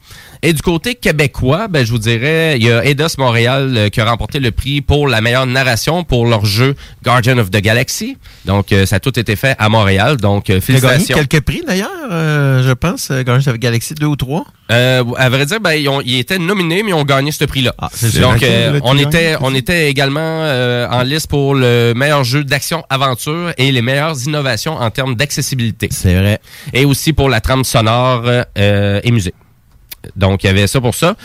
Et du côté québécois, ben, je vous dirais, il y a Eidos Montréal euh, qui a remporté le prix pour la meilleure narration pour leur jeu Guardian of the Galaxy. Donc, euh, ça a tout été fait à Montréal. Donc, euh, félicitations. quelques prix, d'ailleurs, euh, je pense, euh, Guardians of the Galaxy 2 ou 3. Euh, à vrai dire, ben, ils, ont, ils étaient nominés, mais ils ont gagné ce prix-là. c'est Donc, euh, on, était, on était également euh, en liste pour le meilleur jeu d'action-aventure et les meilleures innovations en termes d'accessibilité. C'est vrai. Et aussi pour la trame sonore euh, et musique. Donc, il y avait ça pour ça.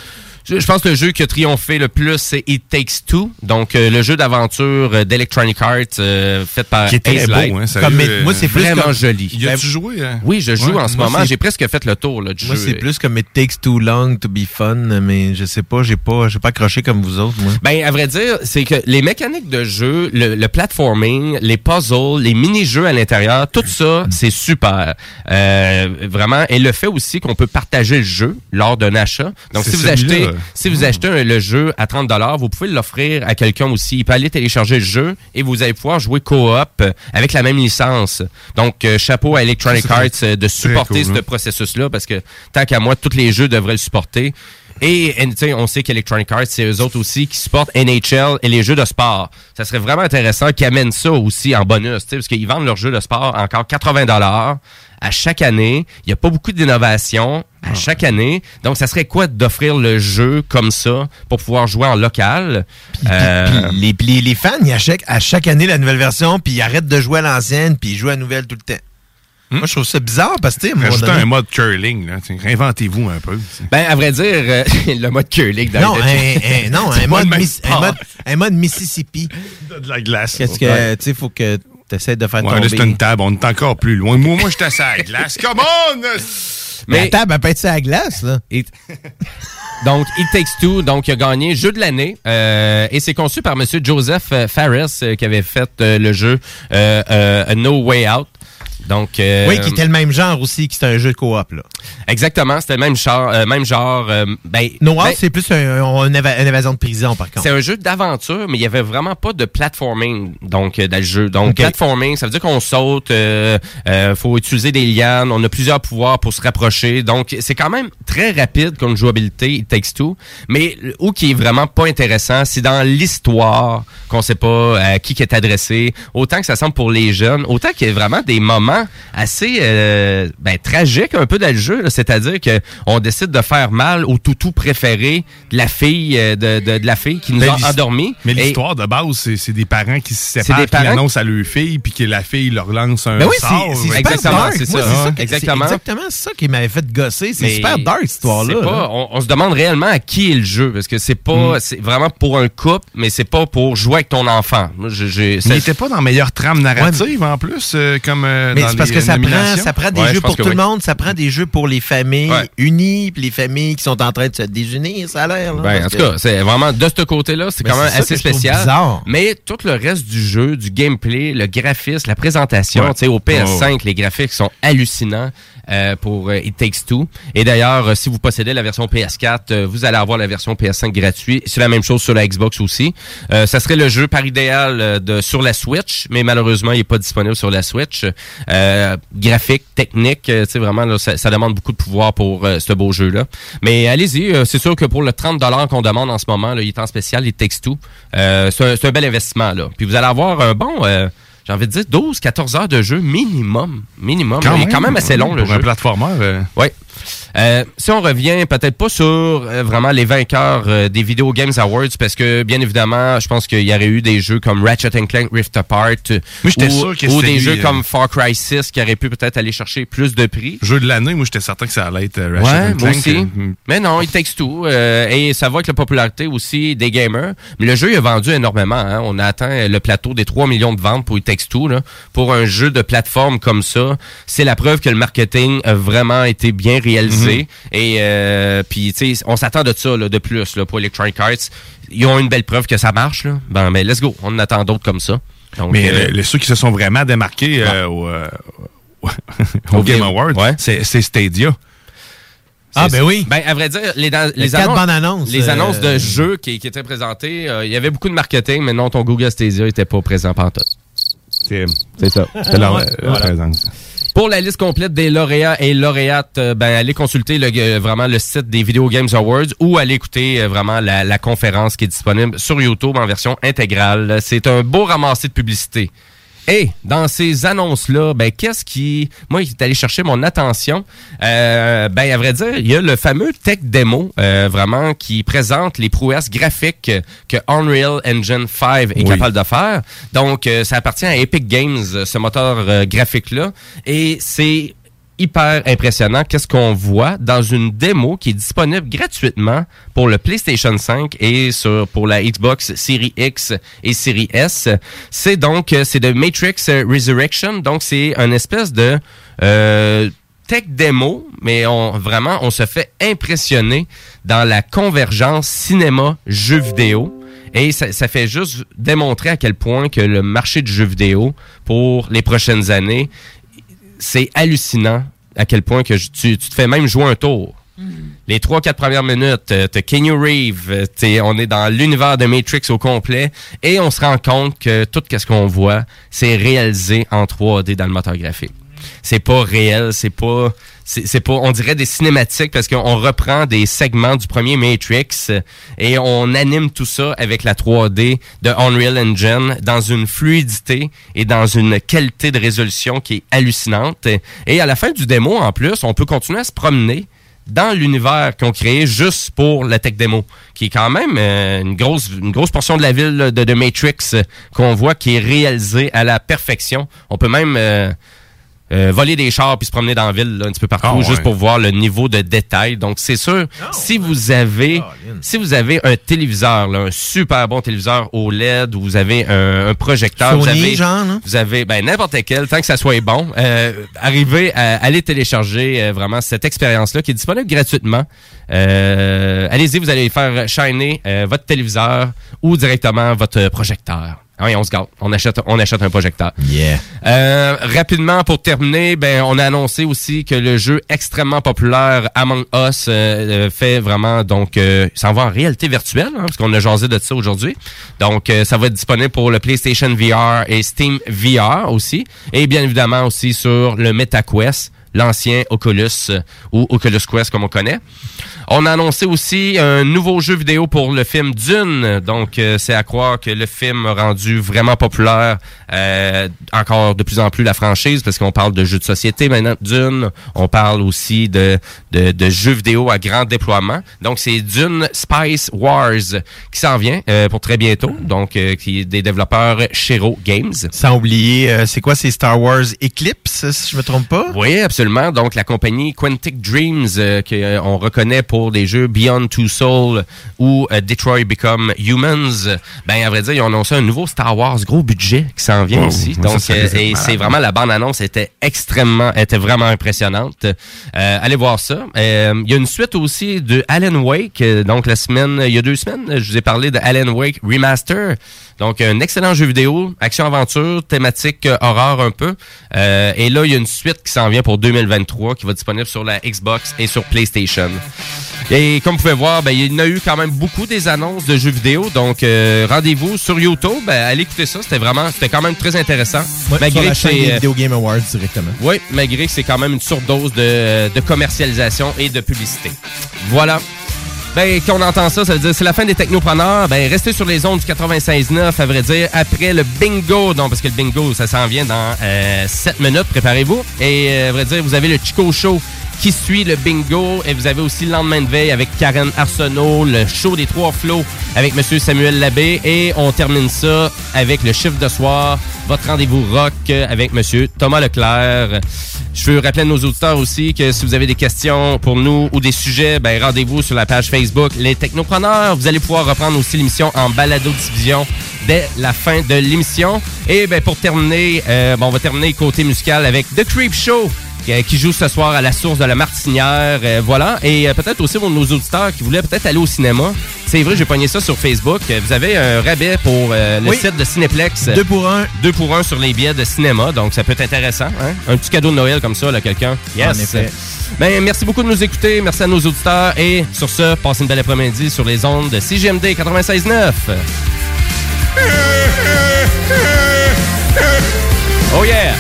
Je, je pense que le jeu qui a triomphé le plus, c'est It Takes Two. Donc, euh, le jeu d'aventure euh, d'Electronic Arts euh, fait par Qui est très Ace beau, Light. hein, sérieux. Comme, moi, c'est vraiment comme- joli. Y a-tu joué, hein? Oui, je joue Ouais, en ce moi, moment. J'ai presque fait le tour là, du Moi, jeu. c'est plus comme It Takes Too Long to be fun, mais je sais pas, j'ai pas, j'ai pas accroché comme vous autres, moi. Ben, à vrai dire, c'est que les mécaniques de jeu, le, le platforming, les puzzles, les mini-jeux à l'intérieur, tout ça, c'est super. Euh, vraiment. Et le fait aussi qu'on peut partager le jeu lors d'un achat. Donc, si vous achetez, si vous achetez un- le jeu à 30 vous pouvez l'offrir à quelqu'un aussi. Il peut aller télécharger le jeu et vous allez pouvoir jouer co-op avec la même licence. Donc, euh, chapeau à Electronic Arts euh, de supporter cool, ce hein. processus-là parce que tant qu'à moi, tous les jeux devraient le supporter. Et, on sait qu'Electronic Arts, c'est eux autres aussi qui supportent NHL et les jeux de sport. Ça serait vraiment intéressant qu'ils amènent ça aussi en bonus, parce qu'ils vendent leurs jeux de sport encore 80 dollars à chaque année. Il n'y a pas beaucoup d'innovation Ah. à chaque année. Donc, ça serait quoi d'offrir le jeu comme ça pour pouvoir jouer en local? Euh, les fans, ils achètent à chaque année la nouvelle version, puis ils arrêtent de jouer à l'ancienne, puis ils jouent à la nouvelle tout le temps. Moi, je trouve ça bizarre parce que, sais, à un moment Rajoutez donné- un mode curling, là. Réinventez-vous un peu. Ben, à vrai dire, euh, le mode curling dans Non, un, un- non, un, mode un, un Mississippi. De la glace. Qu'est-ce que, tu sais, faut que tu essaies de faire Ouais, tomber. là, c'est une table. On est encore plus loin. Moi, moi, j'étais à la glace. Come on! Mais la table, elle peut être sur la glace, là. Donc, It Takes Two, donc il a gagné jeu de l'année euh, et c'est conçu par Monsieur Joseph euh, euh, qui avait fait euh, le jeu euh, euh, No Way Out. Donc, euh, oui, qui était le même genre aussi, qui c'était un jeu de coop, là. Exactement, c'était le même genre. euh, même genre euh, ben, No ben, c'est plus un, un- une éva- une évasion de prison, par contre. c'est un jeu d'aventure, mais il y avait vraiment pas de platforming donc euh, dans le jeu. Donc platforming, ça veut dire qu'on saute, euh, euh, faut utiliser des lianes, on a plusieurs pouvoirs pour se rapprocher. Donc c'est quand même très rapide comme jouabilité, It Takes Two. Mais où qui est vraiment pas intéressant, c'est dans l'histoire qu'on sait pas à qui qui est adressé. Autant que ça semble pour les jeunes, autant qu'il y a vraiment des moments assez euh, ben, tragiques un peu dans le jeu. là. C'est-à-dire que on décide de faire mal au toutou préféré de la fille euh, de, de, de la fille qui nous Ben, a endormis. Mais l'histoire de base, c'est c'est des parents qui se séparent, des qui annoncent à leur fille, puis que la fille leur lance un Ben oui, c'est sort. c'est Exactement, c'est ça. c'est Hein, que- exactement. C'est exactement ça qui m'avait fait gosser. C'est super dark, cette histoire-là. c'est là. pas- on, on se demande réellement à qui est le jeu parce que c'est pas Mm. c'est vraiment pour un couple mais c'est pas pour jouer avec ton enfant. Moi, je- j'ai- Mais ça- il était pas dans la meilleure trame narrative, en plus, euh, comme euh, Mais c'est parce les, que ça prend, ça prend des Ouais, jeux pour tout oui. le monde, ça prend des jeux pour les familles Ouais. unies, puis les familles qui sont en train de se désunir, ça a l'air. Ben, en tout que- cas, c'est vraiment de ce côté-là, c'est Ben, quand même assez spécial. bizarre. Mais tout le reste du jeu, du gameplay, le graphisme, la présentation, Ouais. tu sais, au PS5, Ouais, les graphiques sont hallucinants euh, pour euh, It Takes Two. Et d'ailleurs, euh, si vous possédez la version PS4, euh, vous allez avoir la version PS5 gratuite. C'est la même chose sur la Xbox aussi. Euh, ça serait le jeu par idéal euh, de sur la Switch, mais malheureusement, il est pas disponible sur la Switch. Euh, graphique, technique, euh, tu sais, vraiment, là, ça, ça demande beaucoup de pouvoir pour euh, ce beau jeu-là. Mais allez-y, euh, c'est sûr que pour le 30 qu'on demande en ce moment, là, il est en spécial, il texte tout. C'est un, un bel investissement, là. Puis vous allez avoir un bon, j'ai envie de dire, 12, 14 heures de jeu minimum. Minimum. Quand il est même, quand même assez long, pour le un jeu. platformer. euh, Oui. Euh, si on revient peut-être pas sur euh, vraiment les vainqueurs euh, des Video Games Awards, parce que bien évidemment, je pense qu'il y aurait eu des jeux comme Ratchet Clank Rift Apart, Moi, ou, sûr que ou c'était des lui, jeux comme Far Cry 6 qui auraient pu peut-être aller chercher plus de prix. Jeu de l'année, moi, j'étais certain que ça allait être Ratchet Ouais, and moi Clank. aussi. Mais non, il texte tout. et ça va avec la popularité aussi des gamers. Mais le jeu il a vendu énormément. hein. On a atteint le plateau des 3 millions de ventes pour il texte tout. Là. Pour un jeu de plateforme comme ça, c'est la preuve que le marketing a vraiment été bien réalisé. Et euh, puis, tu sais, on s'attend de ça là, de plus là, pour Electronic Arts. Ils ont une belle preuve que ça marche. Là. Ben, mais let's go. On en attend d'autres comme ça. Donc, Mais euh, les- ceux qui se sont vraiment démarqués euh, au, euh, au Game Award, c'est c'est Stadia. Ah, ben oui. Ben, à vrai dire, les, annonces, bandes annonces, les euh, annonces de jeux qui, qui étaient présentées, euh, il y avait beaucoup de marketing, mais non, ton Google Stadia était pas présent pantoute. C'est ça. C'est présence. Pour la liste complète des lauréats et lauréates, euh, ben, allez consulter le, euh, vraiment le site des Video Games Awards ou allez écouter euh, vraiment la, la conférence qui est disponible sur YouTube en version intégrale. C'est un beau ramassé de publicité. Et dans ces annonces-là, ben qu'est-ce qui, moi, qui est allé chercher mon attention, euh, ben à vrai dire, il y a le fameux tech demo, euh, vraiment qui présente les prouesses graphiques que Unreal Engine 5 est Oui. capable de faire. Donc, euh, ça appartient à Epic Games, ce moteur euh, graphique-là, et c'est hyper impressionnant. Qu'est-ce qu'on voit dans une démo qui est disponible gratuitement pour le PlayStation 5 et sur, pour la Xbox Series X et Series S. C'est donc, euh, c'est de Matrix Resurrection. Donc, c'est une espèce de, euh, tech démo, mais on, vraiment, on se fait impressionner dans la convergence cinéma-jeu vidéo. Et ça, ça fait juste démontrer à quel point que le marché du jeu vidéo pour les prochaines années, c'est hallucinant à quel point que je- tu, tu te fais même jouer un tour. Les trois, quatre premières minutes, euh, t'as Kenny Reeve, euh, t'es- on est dans l'univers de Matrix au complet et on se rend compte que tout ce qu'on voit, c'est réalisé en 3D dans le moteur graphique. C'est pas réel, c'est pas, c'est pas, on dirait des cinématiques parce qu'on reprend des segments du premier Matrix euh, et on anime tout ça avec la 3D de Unreal Engine dans une fluidité et dans une qualité de résolution qui est hallucinante. Et à la fin du démo, en plus, on peut continuer à se promener dans l'univers qu'on créé juste pour la tech démo, qui est quand même euh, une grosse une grosse portion de la ville de, de Matrix euh, qu'on voit qui est réalisée à la perfection. On peut même euh, euh, voler des chars puis se promener dans la ville là, un petit peu partout Ah ouais. juste pour voir le niveau de détail. Donc c'est sûr, si vous avez si vous avez un téléviseur, là, un super bon téléviseur OLED ou vous avez un, un projecteur, vous avez genre, vous avez ben n'importe quel tant que ça soit bon, euh, arrivez à aller télécharger euh, vraiment cette expérience là qui est disponible gratuitement. Euh, allez-y, vous allez faire shiner euh, votre téléviseur ou directement votre projecteur. Ah Oui, on se garde. On achète, on achète un projecteur. Yeah. Euh, rapidement, pour terminer, ben, on a annoncé aussi que le jeu extrêmement populaire Among Us euh, euh, fait vraiment, donc, euh, s'en va en réalité virtuelle, hein, parce qu'on a jasé de ça aujourd'hui. Donc, euh, ça va être disponible pour le PlayStation VR et Steam VR aussi. Et bien évidemment aussi sur le MetaQuest l'ancien Oculus euh, ou Oculus Quest comme on connaît. On a annoncé aussi un nouveau jeu vidéo pour le film Dune. Donc, euh, c'est à croire que le film a rendu vraiment populaire euh, encore de plus en plus la franchise parce qu'on parle de jeux de société maintenant, Dune. On parle aussi de, de, de jeux vidéo à grand déploiement. Donc, c'est Dune Spice Wars qui s'en vient euh, pour très bientôt. Donc, euh, qui est des développeurs Shero Games. Sans oublier, euh, c'est quoi, c'est Star Wars Eclipse, si je me trompe pas? Oui, absolument. Donc, la compagnie Quantic Dreams, euh, qu'on reconnaît pour des jeux Beyond Two Souls ou euh, Detroit Become Humans, ben, à vrai dire, ils ont annoncé un nouveau Star Wars gros budget qui s'en vient Oh, aussi. ça, Donc, ça euh, et c'est vraiment, la bande-annonce était extrêmement, était vraiment impressionnante. Euh, allez voir ça. Il y a une suite aussi de Alan Wake. Donc, la semaine, il y a deux semaines, je vous ai parlé de Alan Wake Remaster. Donc, un excellent jeu vidéo, action-aventure, thématique euh, horreur un peu. Euh, et là, il y a une suite qui s'en vient pour 2023 qui va être disponible sur la Xbox et sur PlayStation. Et comme vous pouvez voir, ben, il y en a eu quand même beaucoup des annonces de jeux vidéo. Donc, euh, rendez-vous sur YouTube. Ben, allez écouter ça. C'était vraiment, c'était quand même très intéressant. Ouais, sur la que chaîne c'est, des Video Game Awards directement. oui, malgré que c'est quand même une surdose de, de commercialisation et de publicité. Voilà. Ben, quand on entend ça, ça veut dire c'est la fin des technopreneurs. Ben, restez sur les ondes du 96.9, à vrai dire, après le bingo. Non, parce que le bingo, ça s'en vient dans euh, 7 minutes, préparez-vous. Et, euh, à vrai dire, vous avez le Chico Show qui suit le bingo. Et vous avez aussi le lendemain de veille avec Karen Arsenault, le show des trois flots avec Monsieur Samuel Labbé. Et on termine ça avec le chiffre de soir, votre rendez-vous rock avec Monsieur Thomas Leclerc. Je veux rappeler à nos auditeurs aussi que si vous avez des questions pour nous ou des sujets, ben rendez-vous sur la page Facebook Les Technopreneurs. Vous allez pouvoir reprendre aussi l'émission en balado-diffusion dès la fin de l'émission. Et ben pour terminer, euh, bon, on va terminer côté musical avec The Creep Show qui joue ce soir à la source de la Martinière. euh, voilà. Et euh, peut-être aussi pour nos auditeurs qui voulaient peut-être aller au cinéma. C'est vrai, j'ai pogné ça sur Facebook. Euh, Vous avez un rabais pour euh, le Oui. site de Cinéplex. Deux pour un. Deux pour un sur les billets de cinéma. Donc, ça peut être intéressant. hein? Un petit cadeau de Noël comme ça, là, quelqu'un. Yes. En effet. Ben, merci beaucoup de nous écouter. Merci à nos auditeurs. Et sur ce, passez une belle après-midi sur les ondes de CGMD 96.9. Oh yeah!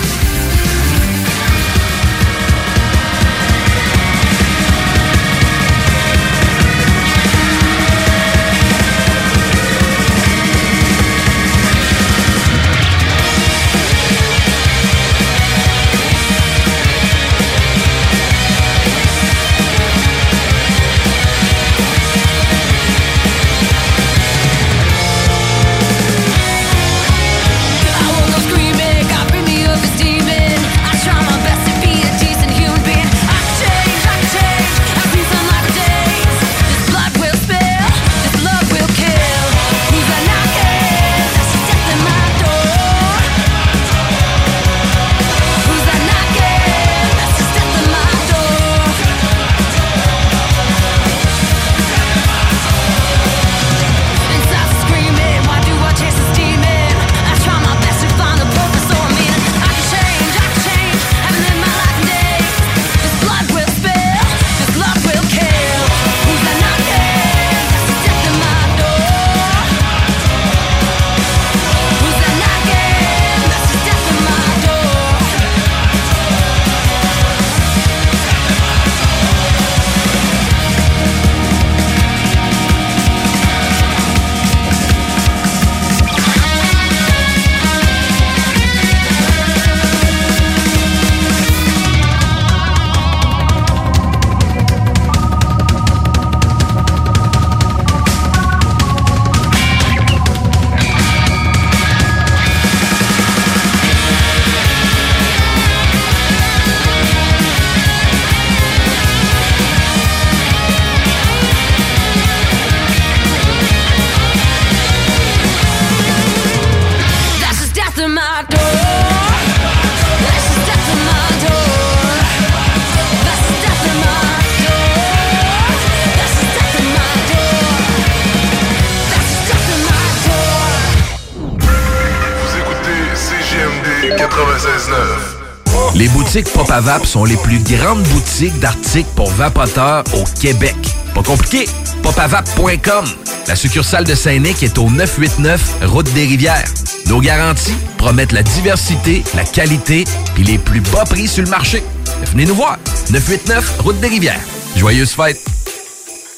Sont les plus grandes boutiques d'articles pour vapoteurs au Québec. Pas compliqué, popavape.com. La succursale de Saint-Nic est au 989 Route des Rivières. Nos garanties promettent la diversité, la qualité et les plus bas prix sur le marché. Venez nous voir. 989 Route des Rivières. Joyeuses fêtes.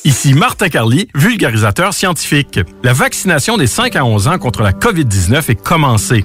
Ici Martin Carly, vulgarisateur scientifique. La vaccination des 5 à 11 ans contre la COVID-19 est commencée.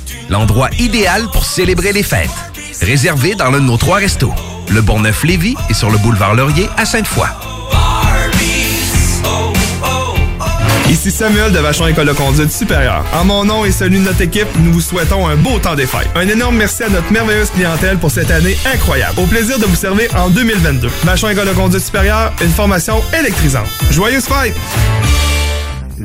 L'endroit idéal pour célébrer les fêtes. Réservé dans l'un de nos trois restos. Le Bonneuf-Lévis et sur le boulevard Laurier à Sainte-Foy. Ici Samuel de Vachon École de conduite supérieure. En mon nom et celui de notre équipe, nous vous souhaitons un beau temps des fêtes. Un énorme merci à notre merveilleuse clientèle pour cette année incroyable. Au plaisir de vous servir en 2022. Vachon École de conduite supérieure, une formation électrisante. Joyeuses fêtes!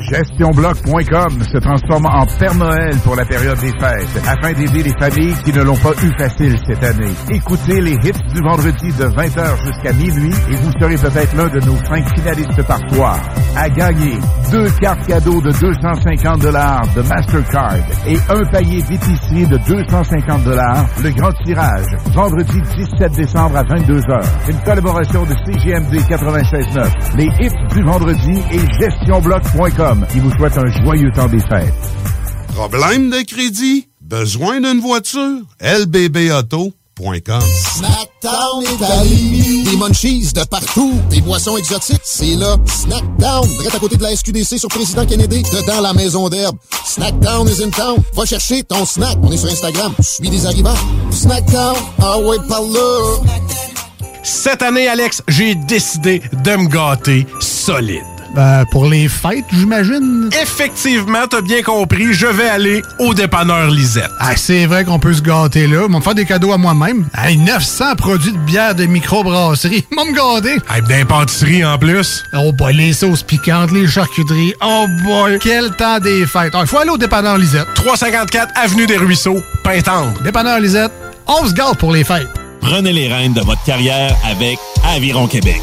GestionBloc.com se transforme en Père Noël pour la période des fêtes afin d'aider les familles qui ne l'ont pas eu facile cette année. Écoutez les hits du vendredi de 20h jusqu'à minuit et vous serez peut-être l'un de nos cinq finalistes par soir. À gagner deux cartes cadeaux de 250 dollars de Mastercard et un panier d'épicerie de 250 dollars. Le grand tirage vendredi 17 décembre à 22h. Une collaboration de CGMD 96.9. Les hits du vendredi et GestionBloc.com qui vous souhaite un joyeux temps des fêtes. Problème de crédit? Besoin d'une voiture? lbbauto.com Snackdown Italie. Des munchies de partout. Des boissons exotiques. C'est là. Snackdown. Direct à côté de la SQDC sur Président Kennedy. Dedans la maison d'herbe. Snackdown is in town. Va chercher ton snack. On est sur Instagram. Suis des arrivants. Snackdown. Ah ouais, par là. Cette année, Alex, j'ai décidé de me gâter solide. Ben, pour les fêtes, j'imagine. Effectivement, t'as bien compris, je vais aller au dépanneur Lisette. Ah, c'est vrai qu'on peut se gâter là. Me faire des cadeaux à moi-même. Hey, 900 produits de bière de microbrasserie. Vont me gâter. Hey, d'impantisserie en plus. Oh boy, les sauces piquantes, les charcuteries. Oh boy, quel temps des fêtes. Il faut aller au dépanneur Lisette. 354 Avenue des Ruisseaux, Pintendre. Dépanneur Lisette, on se gâte pour les fêtes. Prenez les rênes de votre carrière avec Aviron Québec.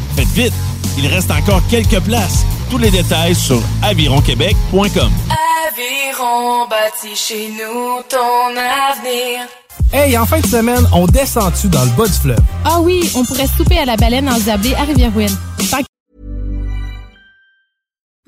Faites vite, il reste encore quelques places. Tous les détails sur avironquebec.com. Aviron bâti chez nous ton avenir. Hey, en fin de semaine, on descend-tu dans le bas du fleuve? Ah oui, on pourrait souper à la baleine en Zablé à Rivière-Ouelle.